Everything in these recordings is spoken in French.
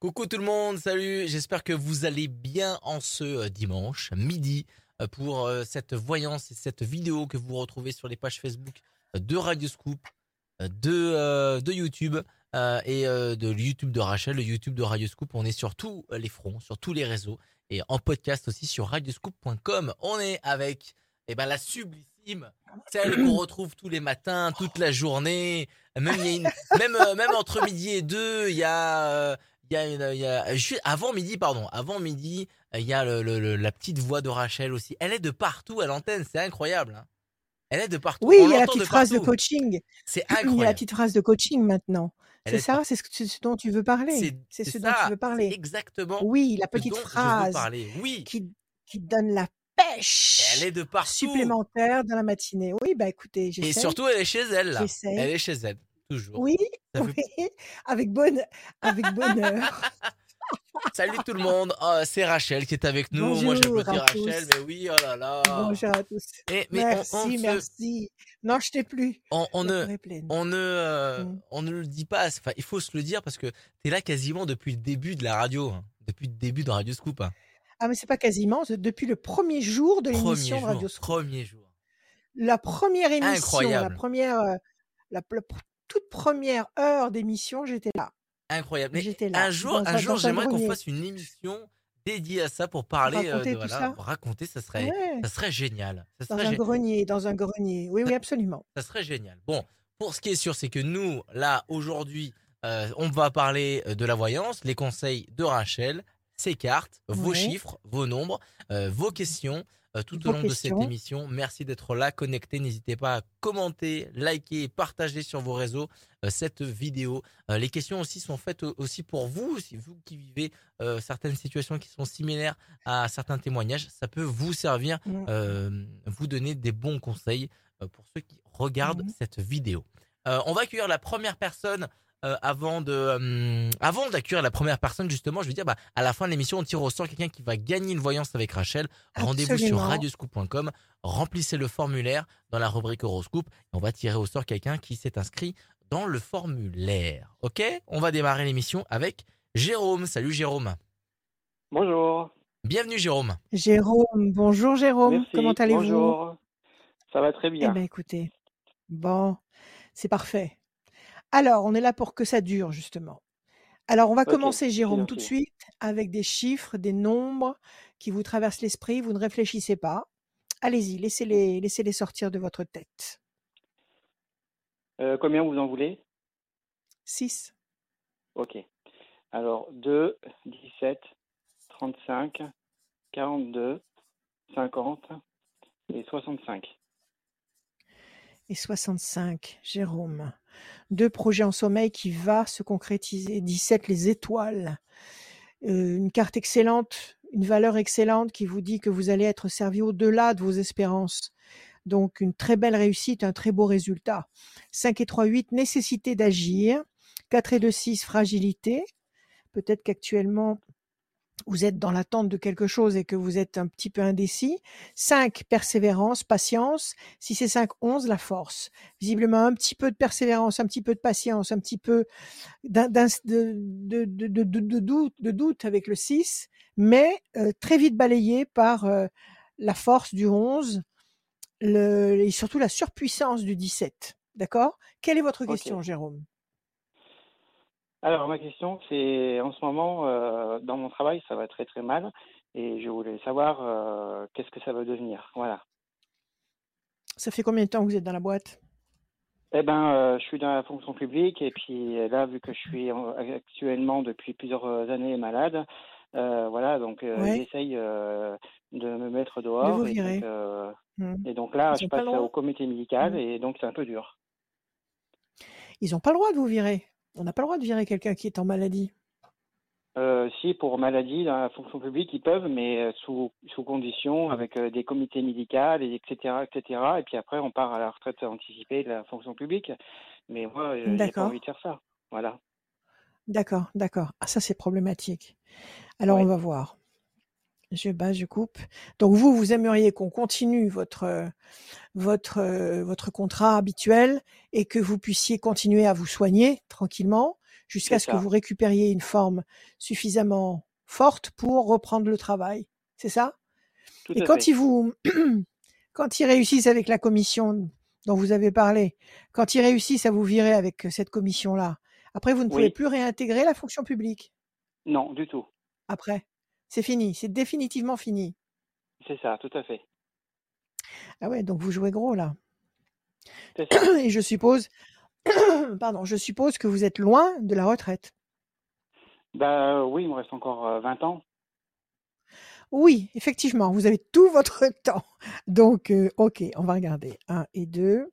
Coucou tout le monde, salut, j'espère que vous allez bien en ce euh, dimanche midi euh, pour euh, cette voyance et cette vidéo que vous retrouvez sur les pages Facebook de Radio Scoop, de, YouTube et de YouTube de Rachel, le YouTube de Radio Scoop. On est sur tous les fronts, sur tous les réseaux et en podcast aussi sur radioscoop.com. On est avec eh ben, la sublissime, celle qu'on retrouve tous les matins, toute la journée. Même, même, entre midi et deux, il y a, il y a une, il y a, juste avant midi, pardon, avant midi, il y a le, le- le- la petite voix de Rachel aussi. Elle est de partout à l'antenne, c'est incroyable. hein. Elle est de partout. Oui, On il y a la petite de phrase de coaching. C'est Il y a la incroyable. petite phrase de coaching maintenant. Elle C'est est ça, c'est ce, dont tu veux parler. C'est ce dont ça, tu veux parler. exactement Oui, la petite dont phrase. Oui, qui, qui donne la elle pêche est de partout. supplémentaire dans la matinée. Oui, bah écoutez, Et j'essaie. surtout, elle est chez elle là. Elle est chez elle, toujours. Oui, fait oui, avec, bonne, avec bonheur. Salut tout le monde, Oh, c'est Rachel qui est avec nous. Moi Bonjour j'applaudis à Rachel, tous. mais oui, oh là là. Bonjour à tous. Et, mais on, Merci, on, merci. Non, je t'ai plus. on, on La ne, on ne, euh, Mm. on ne le dit pas. Enfin, il faut se le dire parce que t'es là quasiment depuis le début de la radio, hein. depuis le début de Radio Scoop. hein. Ah, mais c'est pas quasiment, c'est depuis le premier jour de l'émission Radio Scoop. premier jour. La première émission, la Incroyable. première, euh, la, la pr- toute première heure d'émission, j'étais là. Incroyable. Mais J'étais là. un jour, un jour, j'aimerais qu'on fasse une émission dédiée à ça pour parler, euh, Raconter de, tout voilà, ça raconter, ça serait, Ouais, ça serait génial. Ça dans serait, un gé- grenier, dans un grenier. Oui, oui, absolument. ça serait génial. Bon, pour ce qui est sûr, c'est que nous, là, aujourd'hui, euh, on va parler euh, de la voyance, les conseils de Rachel, ses cartes, vos chiffres, vos nombres, euh, vos questions. Euh, tout au long de cette émission, merci d'être là, connecté. N'hésitez pas à commenter, liker, et partager sur vos réseaux euh, cette vidéo. Euh, les questions aussi sont faites au- aussi pour vous, si vous qui vivez certaines situations qui sont similaires à certains témoignages, ça peut vous servir Mm. euh, vous donner des bons conseils pour ceux qui regardent Mhm. cette vidéo. Euh, on va accueillir la première personne euh, avant de euh, avant d'accueillir la première personne justement je vais dire bah, à la fin de l'émission on tire au sort quelqu'un qui va gagner une voyance avec Rachel rendez-vous sur radioscoop.com remplissez le formulaire dans la rubrique horoscope et on va tirer au sort quelqu'un qui s'est inscrit dans le formulaire ok? On va démarrer l'émission avec Jérôme salut Jérôme Bonjour. bienvenue Jérôme Jérôme, bonjour Jérôme, Merci. comment allez-vous? Bonjour. Ça va très Eh bien. bien, écoutez, bon, c'est parfait. Alors, on est là pour que ça dure, justement. Alors, on va commencer, Jérôme, tout de suite, avec des chiffres, des nombres qui vous traversent l'esprit. Vous ne réfléchissez pas. Allez-y, laissez-les, laissez-les sortir de votre tête. Euh, combien vous en voulez? 6, Ok. Alors 2, 17, 35, 42, 50 et 65. et 65, Jérôme. Deux projets en sommeil qui va se concrétiser. 17, les étoiles. Euh, une carte excellente, une valeur excellente qui vous dit que vous allez être servi au-delà de vos espérances. Donc, une très belle réussite, un très beau résultat. 5 et 3, 8, nécessité d'agir. 4 et 2, 6, fragilité. Peut-être qu'actuellement, vous êtes dans l'attente de quelque chose et que vous êtes un petit peu indécis. 5, persévérance, patience. 6 et 5, 11, la force. Visiblement, un petit peu de persévérance, un petit peu de patience, un petit peu de, doute, de doute avec le 6, mais euh, très vite balayé par euh, la force du 11 le, et surtout la surpuissance du 17. D'accord? Quelle est votre question, Jérôme? Alors ma question c'est en ce moment euh, dans mon travail ça va très très mal et je voulais savoir euh, qu'est-ce que ça va devenir? Voilà. Ça fait combien de temps que vous êtes dans la boîte? Eh ben euh, je suis dans la fonction publique et puis là vu que je suis en- actuellement depuis plusieurs années malade, voilà donc Ouais. j'essaye de me mettre de dehors vous et donc. Et donc là, Ils je pas passe au comité médical Hmm. et donc c'est un peu dur. Ils n'ont pas le droit de vous virer. On n'a pas le droit de virer quelqu'un qui est en maladie. Euh, si pour maladie dans la fonction publique, ils peuvent, mais euh, sous, sous condition, avec euh, des comités médicaux, et etc., etc. Et puis après, on part à la retraite anticipée de la fonction publique. Mais moi, euh, j'ai pas envie de faire ça. Voilà. D'accord, d'accord. Ah, ça, c'est problématique. Alors, on va voir. Je bats, je coupe. Donc, vous, vous aimeriez qu'on continue votre, euh, votre, euh, votre contrat habituel et que vous puissiez continuer à vous soigner tranquillement jusqu'à ce que vous récupériez une forme suffisamment forte pour reprendre le travail. C'est ça? Tout Et quand fait. ils vous, quand ils réussissent avec la commission dont vous avez parlé, quand ils réussissent à vous virer avec cette commission-là, après vous ne pouvez plus réintégrer la fonction publique? Non, du tout. Après, c'est fini, c'est définitivement fini. C'est ça, tout à fait. Ah ouais, donc vous jouez gros là. Et je suppose, pardon, je suppose que vous êtes loin de la retraite. Bah oui, il me reste encore euh, 20 ans. Oui, effectivement, vous avez tout votre temps. Donc, euh, ok, on va regarder. Un et deux.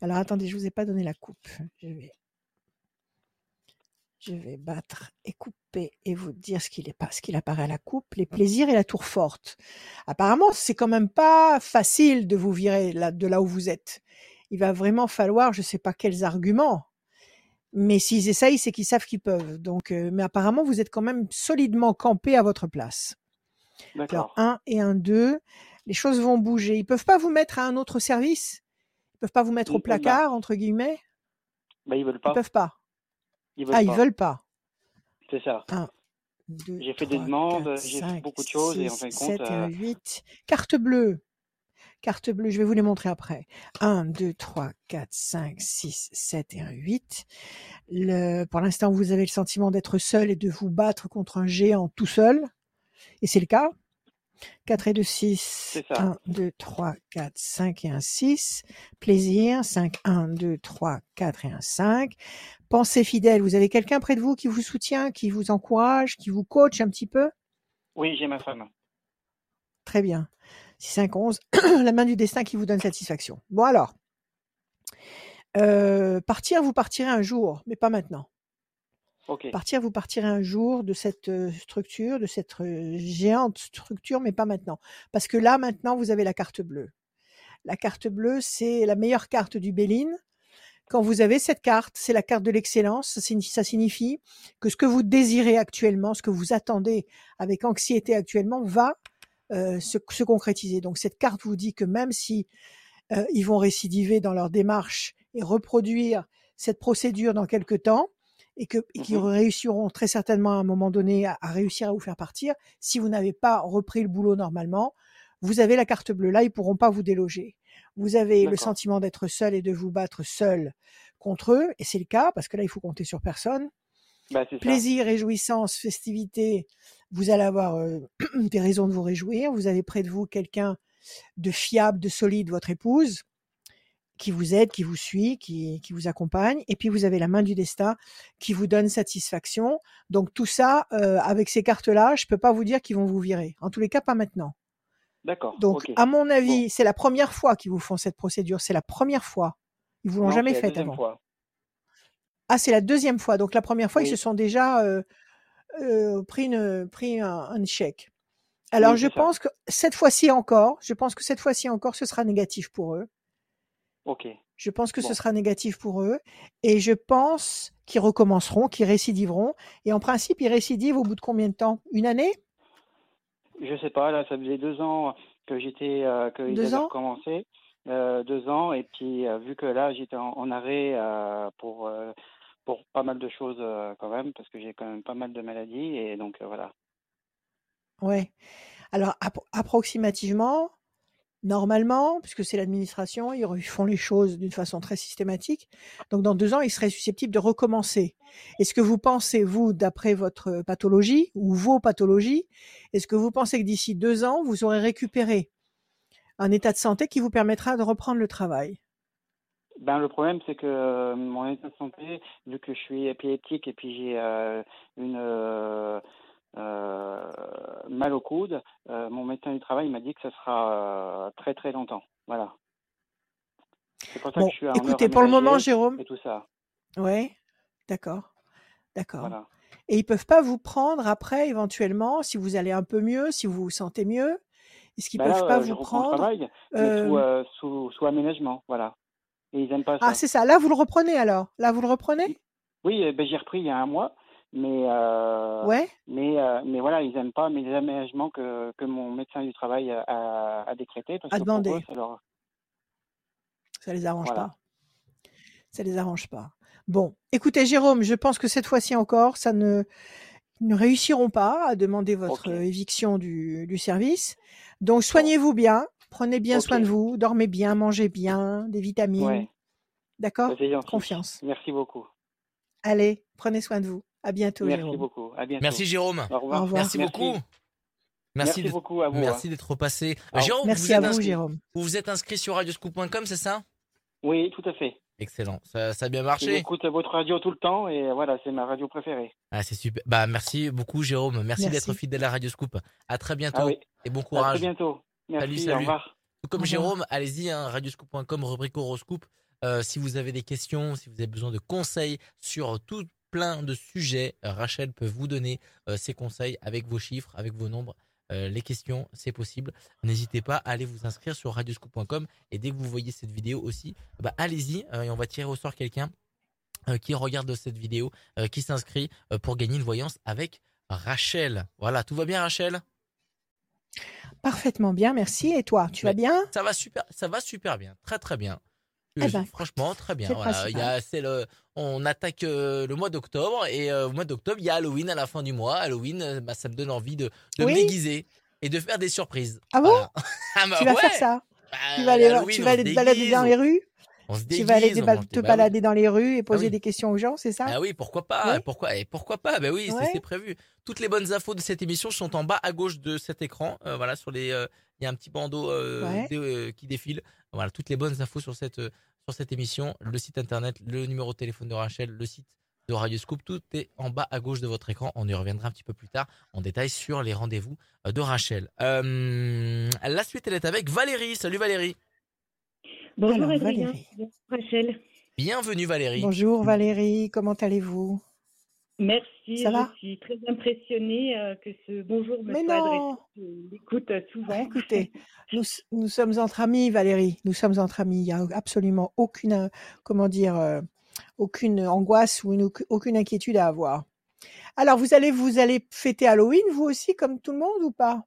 Alors, attendez, je vous ai pas donné la coupe. Je vais, je vais battre et couper et vous dire ce qu'il est pas, ce qu'il apparaît à la coupe, les plaisirs et la tour forte. Apparemment, c'est quand même pas facile de vous virer là, de là où vous êtes. Il va vraiment falloir, je sais pas quels arguments, mais s'ils essayent, c'est qu'ils savent qu'ils peuvent. Donc, euh, mais apparemment, vous êtes quand même solidement campé à votre place. Alors. 1 et 1, 2, les choses vont bouger. Ils peuvent pas vous mettre à un autre service? Ils peuvent pas vous mettre au placard, entre guillemets? Bah ils veulent Ils pas. peuvent pas. Ils veulent Ah, ils pas. veulent pas. C'est ça. 1, 2, J'ai fait des 3, demandes, 4, j'ai fait 5, beaucoup de choses et en 6, fin de compte, 7 et un euh, 8. Carte bleue. Carte bleue, je vais vous les montrer après. 1, 2, 3, 4, 5, 6, 7 et un 8. Le, pour l'instant, vous avez le sentiment d'être seul et de vous battre contre un géant tout seul. Et c'est le cas. 4 et 2, 6. c'est ça. 1, 2, 3, 4, 5 et un 6. Plaisir. 5, 1, 2, 3, 4 et un 5. Pensée fidèle. Vous avez quelqu'un près de vous qui vous soutient, qui vous encourage, qui vous coach un petit peu? Oui, j'ai ma femme. Très bien. 6, 5, 11. La main du destin qui vous donne satisfaction. Bon alors. Euh, partir, vous partirez un jour, mais pas maintenant. Ok. Partir, vous partirez un jour de cette euh, structure, de cette euh, géante structure, mais pas maintenant. Parce que là, maintenant, vous avez la carte bleue. La carte bleue, c'est la meilleure carte du Béline. Quand vous avez cette carte, c'est la carte de l'excellence. Ça signifie, que ce que vous désirez actuellement, ce que vous attendez avec anxiété actuellement, va euh, se, se concrétiser. Donc cette carte vous dit que même si ils vont récidiver dans leur démarche et reproduire cette procédure dans quelques temps, et que et qu'ils Mhm. réussiront très certainement à un moment donné à, à réussir à vous faire partir, si vous n'avez pas repris le boulot normalement, vous avez la carte bleue. Là, ils pourront pas vous déloger. Vous avez le sentiment d'être seul et de vous battre seul contre eux, et c'est le cas parce que là, il faut compter sur personne. Bah ça. Plaisir, réjouissance, festivité, vous allez avoir euh, des raisons de vous réjouir. Vous avez près de vous quelqu'un de fiable, de solide, votre épouse, qui vous aide, qui vous suit, qui, qui vous accompagne. Et puis vous avez la main du destin qui vous donne satisfaction. Donc tout ça, euh, avec ces cartes-là, je peux pas vous dire qu'ils vont vous virer. En tous les cas, pas maintenant. D'accord. Donc, à mon Bon. avis, c'est la première fois qu'ils vous font cette procédure. C'est la première fois. Ils vous l'ont Non, jamais faite deuxième avant. fois. Ah, c'est la deuxième fois. Donc la première fois, ils se sont déjà euh, euh, pris, une, pris un, un échec. Alors Oui, je ça. pense que cette fois-ci encore, je pense que cette fois-ci encore, ce sera négatif pour eux. Ok. Je pense que ce sera négatif pour eux. Et je pense qu'ils recommenceront, qu'ils récidiveront. Et en principe, ils récidivent au bout de combien de temps? Une année? Je sais pas, là, ça faisait deux ans que j'étais, euh, qu'ils Deux avaient ans? recommencé, euh, deux ans, et puis euh, vu que là, j'étais en, en arrêt pour pour pas mal de choses quand même, parce que j'ai quand même pas mal de maladies, et donc voilà. Ouais. Alors, appro- approximativement, normalement, puisque c'est l'administration, ils font les choses d'une façon très systématique. Donc, dans deux ans, ils seraient susceptibles de recommencer. Est-ce que vous pensez, vous, d'après votre pathologie ou vos pathologies, est-ce que vous pensez que d'ici deux ans, vous aurez récupéré un état de santé qui vous permettra de reprendre le travail? Ben le problème, c'est que euh, mon état de santé, vu que je suis épileptique et puis j'ai euh, une euh, mal au coude, euh, mon médecin du travail m'a dit que ça sera euh, très très longtemps. Voilà. C'est pour ça Bon, que je suis en heure écoutez, pour le moment, Jérôme, et tout ça. ouais, d'accord, d'accord. Voilà. Et ils peuvent pas vous prendre après, éventuellement, si vous allez un peu mieux, si vous vous sentez mieux? Est-ce qu'ils Ben là, peuvent pas euh, je vous prendre? travail, euh, sous, euh, sous, sous aménagement, voilà. Et ils aiment pas Ah, ça. c'est ça. Là, vous le reprenez alors. Là, vous le reprenez? Oui, euh, ben, j'ai repris il y a un mois, mais euh, Ouais. mais euh, mais voilà, ils aiment pas mes aménagements que que mon médecin du travail a, a, a décrété parce À que eux, demander. ça leur Ça les arrange voilà. pas. Ça les arrange pas. Bon, écoutez Jérôme, je pense que cette fois-ci encore, ça ne ils ne réussiront pas à demander votre éviction du, du service. Donc soignez-vous bien, prenez bien soin de vous, dormez bien, mangez bien, des vitamines. Ouais, D'accord? Gentil. Confiance. Merci beaucoup. Allez, prenez soin de vous. À bientôt, Merci Jérôme. beaucoup. À bientôt. Merci Jérôme. Au revoir. Au revoir. Merci beaucoup. Merci, Merci d'être- beaucoup à vous. merci hein. d'être passé. Jérôme, Merci vous à vous, inscrit, Jérôme. vous vous êtes inscrit sur radioscoop.com, c'est ça? Oui, tout à fait. Excellent. Ça, ça a bien marché. J'écoute votre radio tout le temps et voilà, c'est ma radio préférée. Ah, c'est super. Bah, merci beaucoup, Jérôme. Merci, Merci. d'être fidèle à Radio Scoop. À très bientôt Ah oui. et bon À très courage. bientôt. Merci. Salut, Au salut. revoir. Tout comme. Jérôme, allez-y, hein, radioscoop.com, rubrique horoscope. Euh, si vous avez des questions, si vous avez besoin de conseils sur tout plein de sujets, Rachel peut vous donner euh, ses conseils avec vos chiffres, avec vos nombres. Euh, les questions, c'est possible. N'hésitez pas à aller vous inscrire sur radioscoop.com et dès que vous voyez cette vidéo aussi, bah, allez-y euh, et on va tirer au sort quelqu'un euh, qui regarde cette vidéo, qui s'inscrit pour gagner une voyance avec Rachel. Voilà, tout va bien Rachel? Parfaitement bien, merci. Et toi, tu vas bien? Ça va super, ça va super bien, très très bien. Eh ben, franchement, très bien. Voilà, principal. il y a, c'est le, on attaque euh, le mois d'octobre et euh, au mois d'octobre, il y a Halloween à la fin du mois. Halloween, euh, bah, ça me donne envie de, de Oui. me déguiser et de faire des surprises. Ah bon? Voilà. Ah bah Tu vas ouais. faire ça? Bah, Tu vas aller, Halloween, tu on vas se aller te balader dans les rues? On se Tu déguise. vas aller te, ba- balader dans les rues et poser oui. des questions aux gens, c'est ça? Ah oui, pourquoi pas Oui. Pourquoi et pourquoi pas? Ben oui, c'est- Ouais. c'est prévu. Toutes les bonnes infos de cette émission sont en bas à gauche de cet écran. Euh, voilà, sur les, euh, il y a un petit bandeau euh, Ouais. euh, qui défile. Voilà, toutes les bonnes infos sur cette euh, sur cette émission, le site internet, le numéro de téléphone de Rachel, le site de Radio Scoop, tout est en bas à gauche de votre écran. On y reviendra un petit peu plus tard en détail sur les rendez-vous de Rachel. Euh, la suite, elle est avec Valérie. Salut Valérie. Bonjour Adrien, Valérie. bonjour Rachel. Bienvenue Valérie. Bonjour Valérie, comment allez-vous? Merci, Ça va je suis très impressionnée euh, que ce bonjour me Mais soit non. adressé. Je l'écoute euh, souvent. Écoutez, nous, sommes entre amis, Valérie. Nous sommes entre amis. Il n'y a absolument aucune, euh, comment dire, euh, aucune angoisse ou une- aucune inquiétude à avoir. Alors, vous allez, vous allez fêter Halloween, vous aussi, comme tout le monde, ou pas?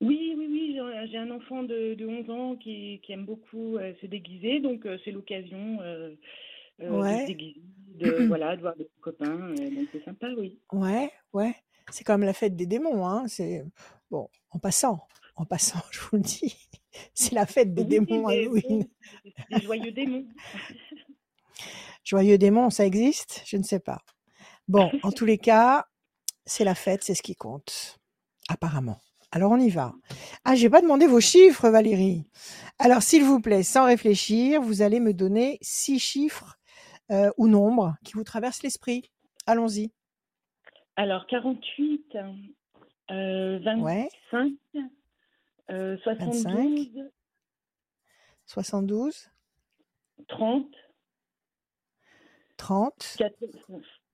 Oui, oui, oui, j'ai- un enfant de, de 11 ans qui, qui aime beaucoup euh, se déguiser, donc c'est l'occasion euh, de Ouais. de, voilà, de voir des copains, euh, donc c'est sympa, oui. Ouais, ouais. C'est comme la fête des démons, hein. C'est bon, en passant, en passant, je vous le dis, c'est la fête des Oui, démons des- Halloween. des- des joyeux démons. Joyeux démons, ça existe? Je ne sais pas. Bon, en tous les cas, c'est la fête, c'est ce qui compte, apparemment. Alors on y va. Ah, j'ai pas demandé vos chiffres, Valérie. Alors s'il vous plaît, sans réfléchir, vous allez me donner six chiffres euh, ou nombres qui vous traversent l'esprit. Allons-y. Alors 48, euh, 25, Ouais, euh, 25. 72, 72, 30, 30,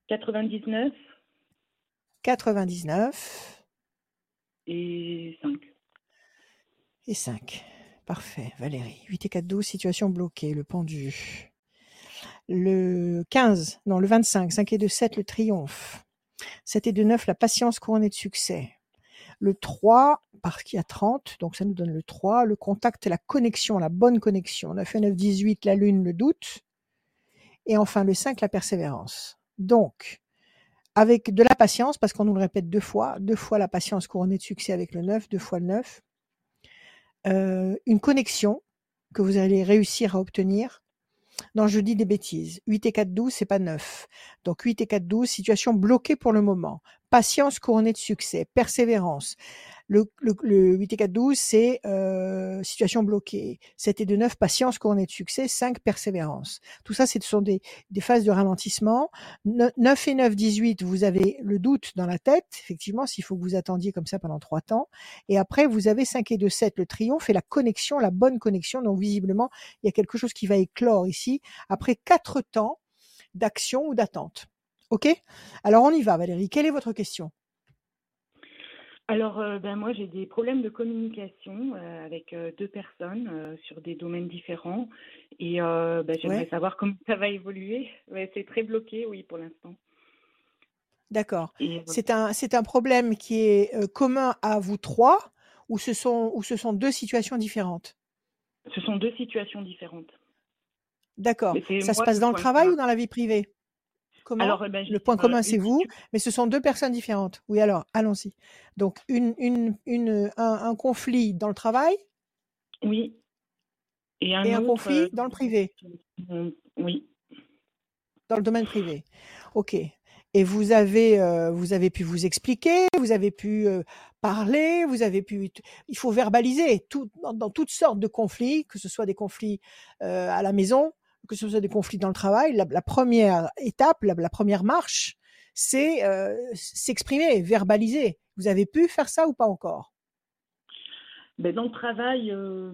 99 99 et 5. et 5. Parfait, Valérie. 8 et 4, 12, situation bloquée, le pendu. Le 15, non, le 25, 5 et 2, 7, le triomphe. 7 et 2, 9, la patience couronnée de succès. Le 3, parce qu'il y a 30, donc ça nous donne le 3, le contact, la connexion, la bonne connexion. 9 et 9, 18, la lune, le doute. Et enfin le 5, la persévérance. Donc, avec de la patience, parce qu'on nous le répète deux fois, deux fois la patience couronnée de succès avec le 9, deux fois le 9, euh, une connexion que vous allez réussir à obtenir. Non, je dis des bêtises. 8 et 4, 12, c'est pas 9. Donc 8 et 4, 12, situation bloquée pour le moment. Patience couronnée de succès, persévérance. Le, le, le 8 et 4, 12, c'est euh, situation bloquée. 7 et 2, 9, patience couronnée de succès. 5, persévérance. Tout ça, ce sont des, des phases de ralentissement. Ne- 9 et 9, 18, vous avez le doute dans la tête, effectivement, s'il faut que vous attendiez comme ça pendant trois temps. Et après, vous avez 5 et 2, 7, le triomphe et la connexion, la bonne connexion. Donc, visiblement, il y a quelque chose qui va éclore ici après quatre temps d'action ou d'attente. OK? Alors, on y va, Valérie. Quelle est votre question? Alors, euh, ben, moi, j'ai des problèmes de communication euh, avec euh, deux personnes euh, sur des domaines différents. Et ben, j'aimerais Ouais. savoir comment ça va évoluer. Ouais, c'est très bloqué, oui, pour l'instant. D'accord. C'est un, c'est un problème qui est commun à vous trois ou ce sont, ou ce sont deux situations différentes? Ce sont deux situations différentes. D'accord. Ça se passe dans le travail ou dans la vie privée? Alors, eh ben, Le point euh, commun, c'est vous, mais ce sont deux personnes différentes. Oui, alors, allons-y. Donc, une, une, une, un, un conflit dans le travail Oui. Et un et un autre, conflit euh, dans le privé, on- oui. dans le domaine privé. OK. Et vous avez, euh, vous avez pu vous expliquer, vous avez pu euh, parler, vous avez pu. Il faut verbaliser tout, dans, dans toutes sortes de conflits, que ce soit des conflits euh, à la maison, que ce soit des conflits dans le travail. La, la première étape, la, la première marche, c'est euh, s'exprimer, verbaliser. Vous avez pu faire ça ou pas encore? Ben, dans le travail, euh,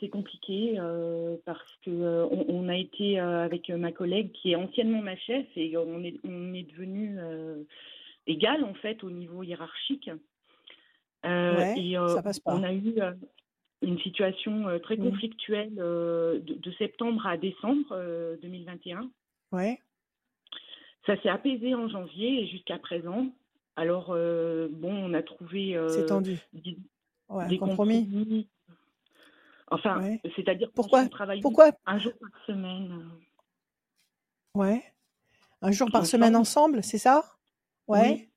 c'est compliqué euh, parce que euh, on, on a été avec ma collègue qui est anciennement ma chef et on est on est devenu égal en fait au niveau hiérarchique. Ouais, et ça passe on pas. a eu une situation euh, très Mm. conflictuelle euh, de, de septembre à décembre euh, 2021. Ouais. Ça s'est apaisé en janvier et jusqu'à présent. Alors euh, bon, on a trouvé C'est euh, tendu. des, Ouais, un des compromis. compromis. Enfin, Ouais. c'est-à-dire Pourquoi qu'on travaille Pourquoi un jour par semaine euh, Ouais. Un jour par semaine ensemble. ensemble, c'est ça? Ouais. Oui.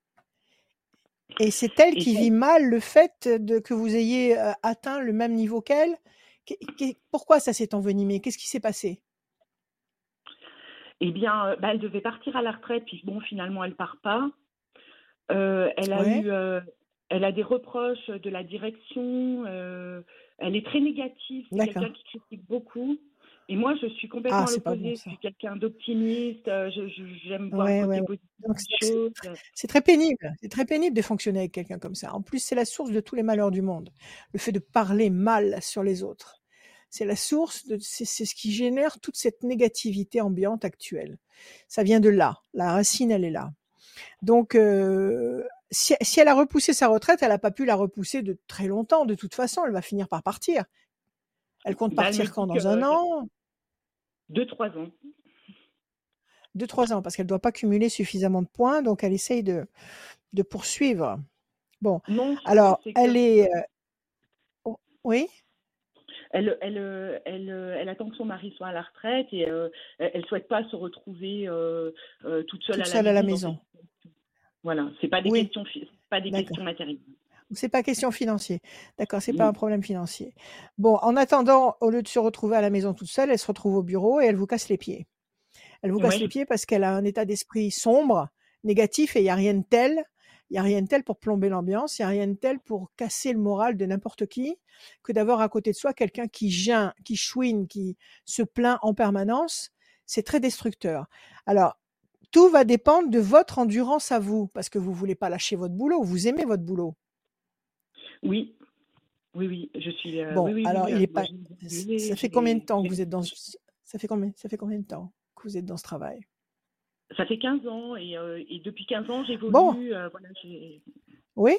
Et c'est elle qui vit mal le fait de que vous ayez euh, atteint le même niveau qu'elle. Pourquoi ça s'est envenimé? Qu'est-ce qui s'est passé? Eh bien, euh, bah, elle devait partir à la retraite, puis bon, finalement, elle part pas. Euh, elle a Ouais. eu, euh, elle a des reproches de la direction. euh, elle est très négative. C'est quelqu'un qui critique beaucoup. Et moi, je suis complètement Ah, à c'est pas l'opposé. bon je suis quelqu'un d'optimiste. euh, J'aime voir Ouais, ouais, ouais. c'est très pénible. C'est très pénible de fonctionner avec quelqu'un comme ça. En plus, c'est la source de tous les malheurs du monde. Le fait de parler mal sur les autres. C'est la source de, c'est ce qui génère toute cette négativité ambiante actuelle. Ça vient de là. La racine, elle est là. Donc, euh, si, si elle a repoussé sa retraite, elle n'a pas pu la repousser de très longtemps. De toute façon, elle va finir par partir. Elle compte Bah, partir quand Dans un euh, an? Deux, trois ans. Deux, trois ans, parce qu'elle ne doit pas cumuler suffisamment de points, donc elle essaye de, de poursuivre. Bon, Non, alors, que elle est... euh, oh, Oui? Elle, elle, euh, elle, elle attend que son mari soit à la retraite et euh, elle ne souhaite pas se retrouver euh, toute seule Toute à seule la à la maison. Voilà, c'est pas des Oui. questions, pas des questions matérielles. C'est pas question financier. D'accord, c'est pas un problème financier. Bon, en attendant, au lieu de se retrouver à la maison toute seule, elle se retrouve au bureau et elle vous casse les pieds. Elle vous casse les pieds parce qu'elle a un état d'esprit sombre, négatif, et il n'y a rien de tel. Il n'y a rien de tel pour plomber l'ambiance, il n'y a rien de tel pour casser le moral de n'importe qui que d'avoir à côté de soi quelqu'un qui geint, qui chouine, qui se plaint en permanence. C'est très destructeur. Alors, tout va dépendre de votre endurance à vous, parce que vous voulez pas lâcher votre boulot, vous aimez votre boulot. Oui, oui, oui, je suis. euh, Bon, oui, oui, alors oui, il euh, est moi, pas. Ça fait combien de temps que vous êtes dans ce- ça fait combien ça fait combien de temps que vous êtes dans ce travail? Ça fait 15 ans et, euh, et depuis 15 ans, j'évolue. Bon. euh, voilà, Oui.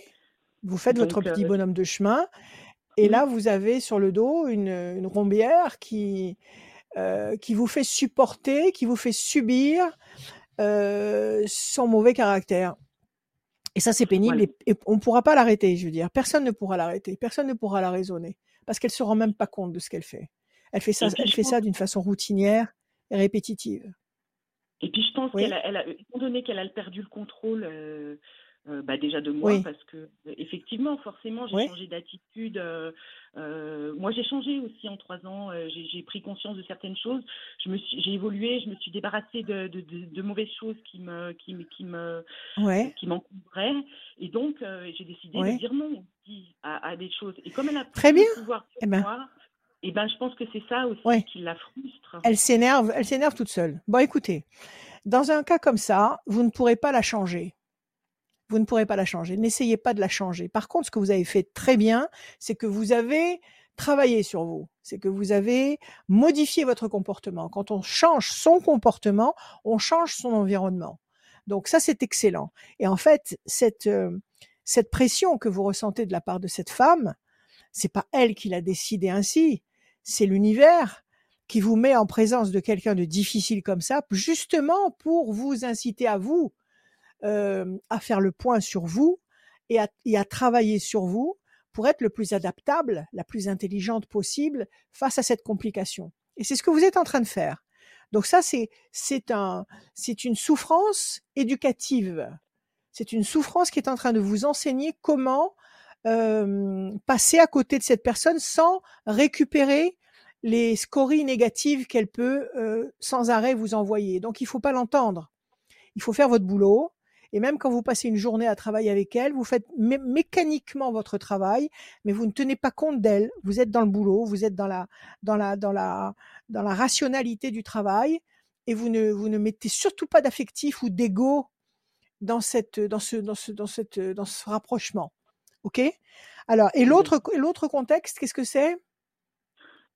Vous faites votre petit euh, bonhomme de chemin, et là vous avez sur le dos une, une rombière qui euh, qui vous fait supporter, qui vous fait subir euh, son mauvais caractère. Et ça c'est pénible Voilà. et, et on ne pourra pas l'arrêter. Je veux dire, personne ne pourra l'arrêter, personne ne pourra la raisonner parce qu'elle se rend même pas compte de ce qu'elle fait. Elle fait ça, elle fait pense- ça d'une façon routinière et répétitive. Et puis je pense Oui. qu'elle a, elle a, étant donné qu'elle a perdu le contrôle, euh, euh, bah déjà de moi, Oui. parce que euh, effectivement, forcément, j'ai Oui. changé d'attitude. euh, euh, moi, j'ai changé aussi en trois ans. j'ai, pris conscience de certaines choses. Je me suis, j'ai évolué. Je me suis débarrassée de, de, de, de mauvaises choses qui me, qui, me- qui me, Ouais. qui m'encombraient. Et donc, j'ai décidé de dire non aussi à, à des choses. Et comme elle a Très bien. pouvoir sur Eh ben. moi, et ben, je pense que c'est ça aussi qui la frustre. Elle s'énerve, elle s'énerve toute seule. Bon, écoutez, dans un cas comme ça, vous ne pourrez pas la changer. Vous ne pourrez pas la changer. N'essayez pas de la changer. Par contre, ce que vous avez fait très bien, c'est que vous avez travaillé sur vous. C'est que vous avez modifié votre comportement. Quand on change son comportement, on change son environnement. Donc ça, c'est excellent. Et en fait, cette, euh, pression que vous ressentez de la part de cette femme, c'est pas elle qui l'a décidé ainsi. C'est l'univers qui vous met en présence de quelqu'un de difficile comme ça, justement pour vous inciter à vous euh, à faire le point sur vous et à, et à travailler sur vous pour être le plus adaptable, la plus intelligente possible face à cette complication. Et c'est ce que vous êtes en train de faire. Donc ça, c'est c'est un c'est une souffrance éducative. C'est une souffrance qui est en train de vous enseigner comment euh, passer à côté de cette personne sans récupérer les scories négatives qu'elle peut euh, sans arrêt vous envoyer. Donc il faut pas l'entendre. Il faut faire votre boulot. Et même quand vous passez une journée à travailler avec elle, vous faites mécaniquement votre travail, mais vous ne tenez pas compte d'elle. Vous êtes dans le boulot, vous êtes dans la, dans la, dans la, dans la rationalité du travail, et vous ne, vous ne mettez surtout pas d'affectif ou d'ego dans cette, dans ce, dans ce, dans cette, dans ce rapprochement. Ok? Alors, et l'autre, l'autre contexte, qu'est-ce que c'est?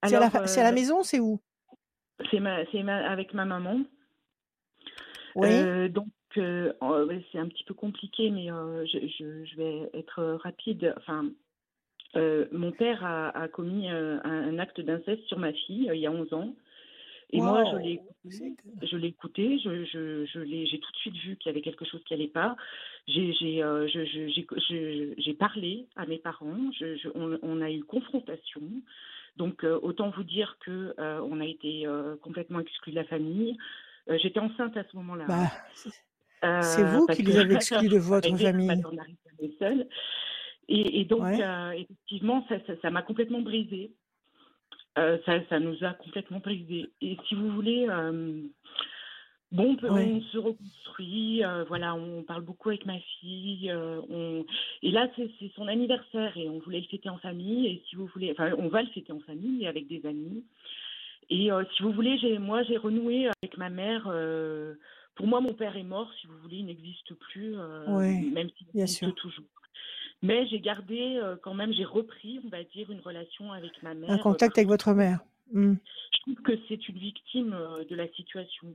C'est à, la, à la euh, maison, c'est où? C'est ma, c'est avec ma maman. Oui. Euh, donc, euh, c'est un petit peu compliqué, mais je, je, je, vais être rapide. Enfin, mon père a, a commis un, acte d'inceste sur ma fille il y a 11 ans. Et moi, je l'ai je l'ai écouté, je, je, je l'ai, j'ai tout de suite vu qu'il y avait quelque chose qui n'allait pas. J'ai, j'ai, euh, j'ai parlé à mes parents, je, on, on, a eu confrontation. Donc, euh, autant vous dire que euh, on a été complètement exclus de la famille. J'étais enceinte à ce moment-là. Bah, c'est vous qui les avez exclus de votre famille. Et, et donc, effectivement, ça, ça, ça m'a complètement brisée. Euh, ça, ça, nous a complètement brisé. Et si vous voulez, euh, bon, on se reconstruit. Euh, voilà, on parle beaucoup avec ma fille. on... Et là, c'est son anniversaire et on voulait le fêter en famille. Et si vous voulez, enfin, on va le fêter en famille avec des amis. Et si vous voulez, moi, j'ai renoué avec ma mère. Pour moi, mon père est mort. Si vous voulez, il n'existe plus, même s'il existe toujours. Mais j'ai gardé euh, quand même, j'ai repris, on va dire, une relation avec ma mère. Un contact avec votre mère. Mmh. Je trouve que c'est une victime euh, de la situation.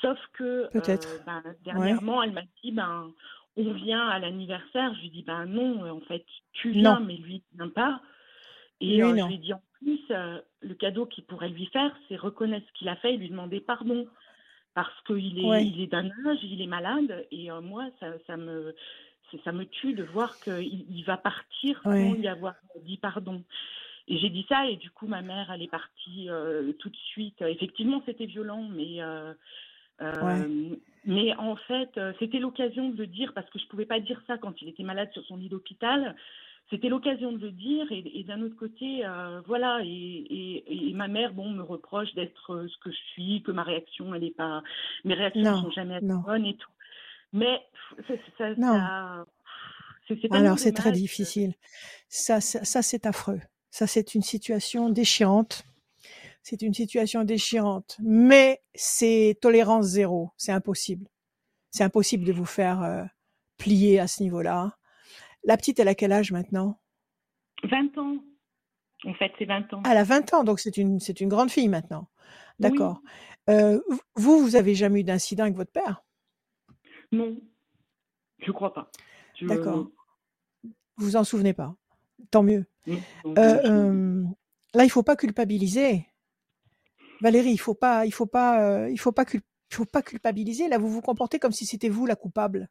Sauf que Peut-être. Euh, ben, dernièrement, elle m'a dit ben, on vient à l'anniversaire. Je lui dis ben non, en fait, tu viens, mais lui ne vient pas. Et je lui ai dit en plus, le cadeau qu'il pourrait lui faire, c'est reconnaître ce qu'il a fait et lui demander pardon. Parce qu'il est, il est d'un âge, il est malade, et moi, ça, ça me ça me tue de voir qu'il il va partir sans lui avoir dit pardon. Et j'ai dit ça et du coup ma mère elle est partie euh, tout de suite. Effectivement c'était violent mais euh, euh, mais en fait c'était l'occasion de le dire parce que je pouvais pas dire ça quand il était malade sur son lit d'hôpital. C'était l'occasion de le dire et, d'un autre côté voilà et, et, ma mère bon me reproche d'être ce que je suis que ma réaction elle est pas mes réactions ne sont jamais bonnes et tout. Mais ça, non. Alors c'est très difficile. Ça, ça, c'est affreux. Ça, c'est une situation déchirante. C'est une situation déchirante. Mais c'est tolérance zéro. C'est impossible. C'est impossible de vous faire euh, plier à ce niveau-là. La petite, elle a quel âge maintenant? 20 ans. En fait, c'est 20 ans. Elle a 20 ans, donc c'est une, c'est une grande fille maintenant. D'accord. Euh, vous, vous avez jamais eu d'incident avec votre père? Non, je crois pas. D'accord. Vous vous en souvenez pas? Tant mieux. Euh, là, il faut pas culpabiliser. Valérie, il faut pas, il faut pas, euh, il faut pas, faut pas culpabiliser. Là, vous vous comportez comme si c'était vous la coupable.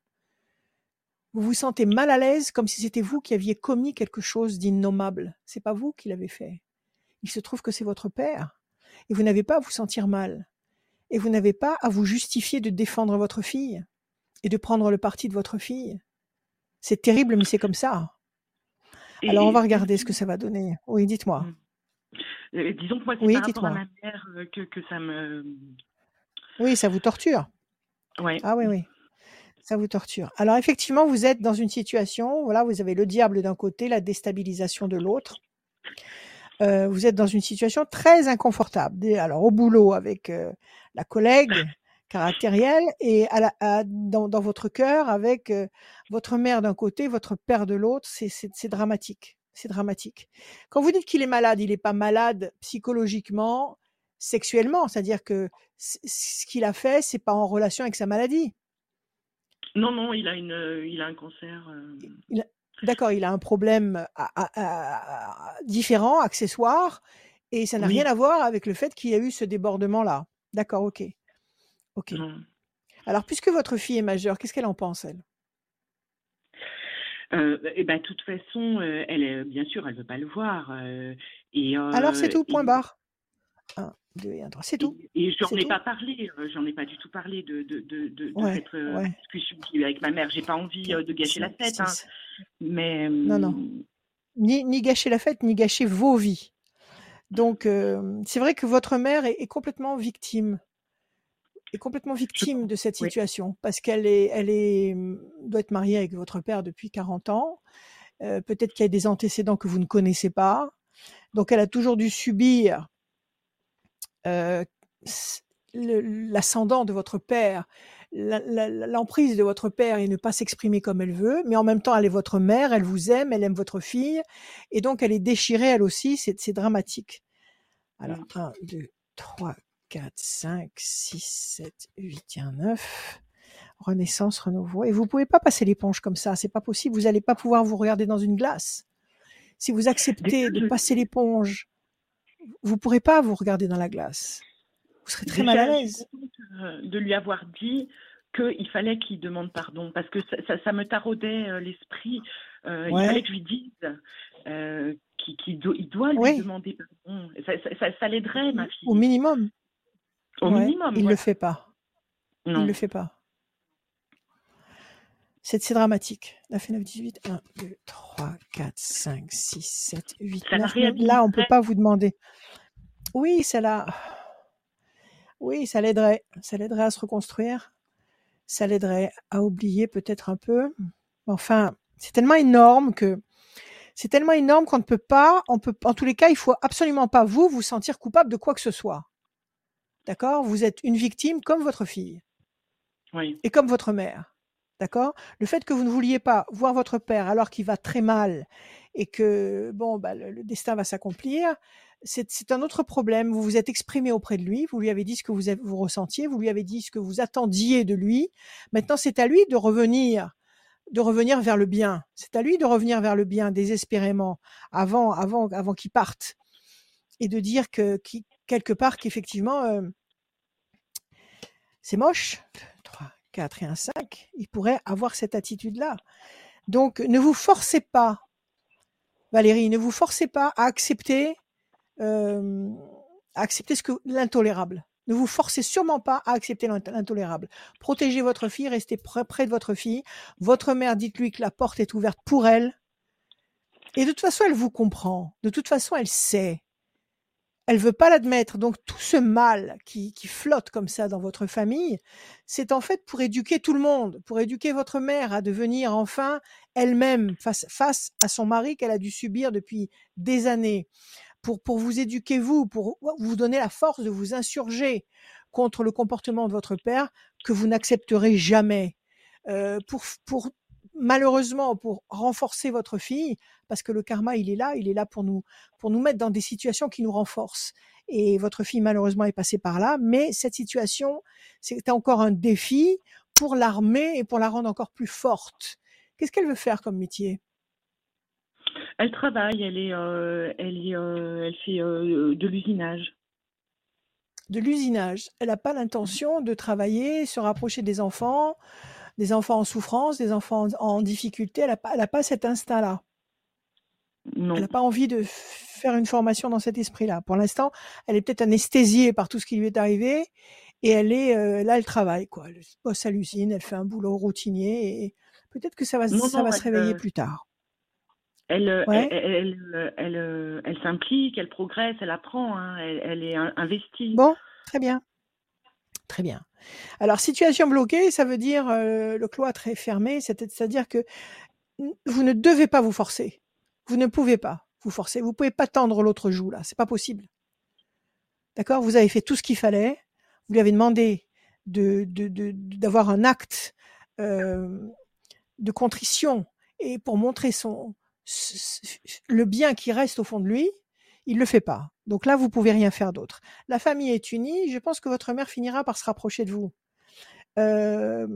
Vous vous sentez mal à l'aise, comme si c'était vous qui aviez commis quelque chose d'innommable. C'est pas vous qui l'avez fait. Il se trouve que c'est votre père, et vous n'avez pas à vous sentir mal, et vous n'avez pas à vous justifier de défendre votre fille et de prendre le parti de votre fille. C'est terrible, mais c'est comme ça. Alors, on va regarder ce que ça va donner. Oui, dites-moi. Mmh. disons que moi, c'est oui, par rapport à ma mère euh, que, que, ça me... Oui, ça vous torture. Ouais. Ah oui, oui. Ça vous torture. Alors, effectivement, vous êtes dans une situation, voilà, vous avez le diable d'un côté, la déstabilisation de l'autre. Euh, vous êtes dans une situation très inconfortable. Alors, au boulot avec euh, la collègue, caractériel et à la, dans, dans, votre cœur avec votre mère d'un côté, votre père de l'autre, c'est dramatique. C'est dramatique. Quand vous dites qu'il est malade, il n'est pas malade psychologiquement, sexuellement, c'est-à-dire que ce qu'il a fait, c'est pas en relation avec sa maladie. Non, non, il a une, il a un cancer. D'accord, il a un problème différent, accessoire, et ça n'a rien à voir avec le fait qu'il y a eu ce débordement-là. D'accord, ok. Ok. Alors, puisque votre fille est majeure, qu'est-ce qu'elle en pense, elle? Euh, et eh ben, de toute façon, euh, elle, bien sûr, elle veut pas le voir. Euh, et, Alors, c'est tout, point barre. 1, 2 et 1, 3. C'est tout. Et, et j'en ai tout pas parlé, euh, j'en ai pas du tout parlé de, de, de, de, de Ouais, cette euh, ouais. discussion avec ma mère. J'ai pas envie euh, de gâcher la fête, hein, mais Non, non. hum, Ni, ni gâcher la fête, ni gâcher vos vies. Donc, euh, c'est vrai que votre mère est, est complètement victime, est complètement victime de cette oui. situation parce qu'elle est, elle est, hum, doit être mariée avec votre père depuis 40 ans. Euh, Peut-être qu'il y a des antécédents que vous ne connaissez pas. Donc, elle a toujours dû subir euh, l'ascendant de votre père, l'emprise de votre père et ne pas s'exprimer comme elle veut, mais en même temps, elle est votre mère, elle vous aime, elle aime votre fille, et donc elle est déchirée elle aussi, c'est dramatique. Alors, Mm. 1, 2, 3, 4, 5, 6, 7, 8 et un 9. Renaissance, renouveau. Et vous pouvez pas passer l'éponge comme ça, c'est pas possible, vous n'allez pas pouvoir vous regarder dans une glace. Si vous acceptez de passer l'éponge, vous pourrez pas vous regarder dans la glace. Vous serez très mal à l'aise. euh, de lui avoir dit qu'il fallait qu'il demande pardon parce que ça, ça, ça me taraudait euh, l'esprit. Euh, Il fallait que je lui dise euh, qu'il qu'il do- il doit lui demander pardon. Ça, l'aiderait, ma fille. Au minimum. Au Ouais, minimum. Il ouais. le fait pas. Non. Il le fait pas. C'est dramatique. La fait 9, 18. 1, 2, 3, 4, 5, 6, 7, 8, Ça la 9. Là, on peut réhabiliterait. pas vous demander. Oui, ça la... Oui, ça l'aiderait. Ça l'aiderait à se reconstruire. Ça l'aiderait à oublier peut-être un peu. Enfin, c'est tellement énorme que c'est tellement énorme qu'on ne peut pas, on peut, en tous les cas, il faut absolument pas vous vous sentir coupable de quoi que ce soit. D'accord? Vous êtes une victime comme votre fille Oui. et comme votre mère. D'accord? Le fait que vous ne vouliez pas voir votre père alors qu'il va très mal et que bon, bah, le, destin va s'accomplir, c'est un autre problème. Vous vous êtes exprimé auprès de lui, vous lui avez dit ce que vous, ressentiez, vous lui avez dit ce que vous attendiez de lui. Maintenant, c'est à lui de revenir, de revenir vers le bien. C'est à lui de revenir vers le bien désespérément avant, avant, avant qu'il parte et de dire que quelque part qu'effectivement euh, c'est moche. 3, 4 et un 5, il pourrait avoir cette attitude-là. Donc, ne vous forcez pas, Valérie, ne vous forcez pas à accepter, euh, accepter ce que l'intolérable. Ne vous forcez sûrement pas à accepter l'int- l'intolérable. Protégez votre fille, restez près de votre fille. Votre mère, dites-lui que la porte est ouverte pour elle. Et de toute façon, elle vous comprend. De toute façon, elle sait. Elle veut pas l'admettre. Donc tout ce mal qui, qui flotte comme ça dans votre famille, c'est en fait pour éduquer tout le monde, pour éduquer votre mère à devenir enfin elle-même face, face à son mari qu'elle a dû subir depuis des années, pour, pour vous éduquer vous, pour vous donner la force de vous insurger contre le comportement de votre père que vous n'accepterez jamais, euh, pour, pour malheureusement pour renforcer votre fille, parce que le karma il est là, il est là pour nous pour nous mettre dans des situations qui nous renforcent. Et votre fille malheureusement est passée par là, mais cette situation c'est encore un défi pour l'armée et pour la rendre encore plus forte. Qu'est-ce qu'elle veut faire comme métier? Elle travaille, elle est, euh, elle est, euh, elle fait euh, de l'usinage. De l'usinage. Elle n'a pas l'intention de travailler, se rapprocher des enfants, des enfants en souffrance, des enfants en, en difficulté. Elle n'a pas, elle a pas cet instinct-là. Elle n'a pas envie de faire une formation dans cet esprit-là. Pour l'instant, elle est peut-être anesthésiée par tout ce qui lui est arrivé et elle est euh, là, elle travaille quoi. Elle bosse à l'usine, elle fait un boulot routinier et peut-être que ça va, Non, ça non, va se réveiller euh, plus tard. Elle, euh, Ouais. elle, elle, elle, s'implique, elle progresse, elle apprend, hein, elle, est in- investie. Bon, très bien, très bien. Alors situation bloquée, ça veut dire euh, le cloître est fermé, c'est- c'est-à-dire que vous ne devez pas vous forcer. Vous ne pouvez pas vous forcer. Vous pouvez pas tendre l'autre joue là, c'est pas possible. D'accord? Vous avez fait tout ce qu'il fallait. Vous lui avez demandé de de- de- d'avoir un acte euh, de contrition et pour montrer son le bien qui reste au fond de lui, il le fait pas. Donc là, vous pouvez rien faire d'autre. La famille est unie. Je pense que votre mère finira par se rapprocher de vous. Euh,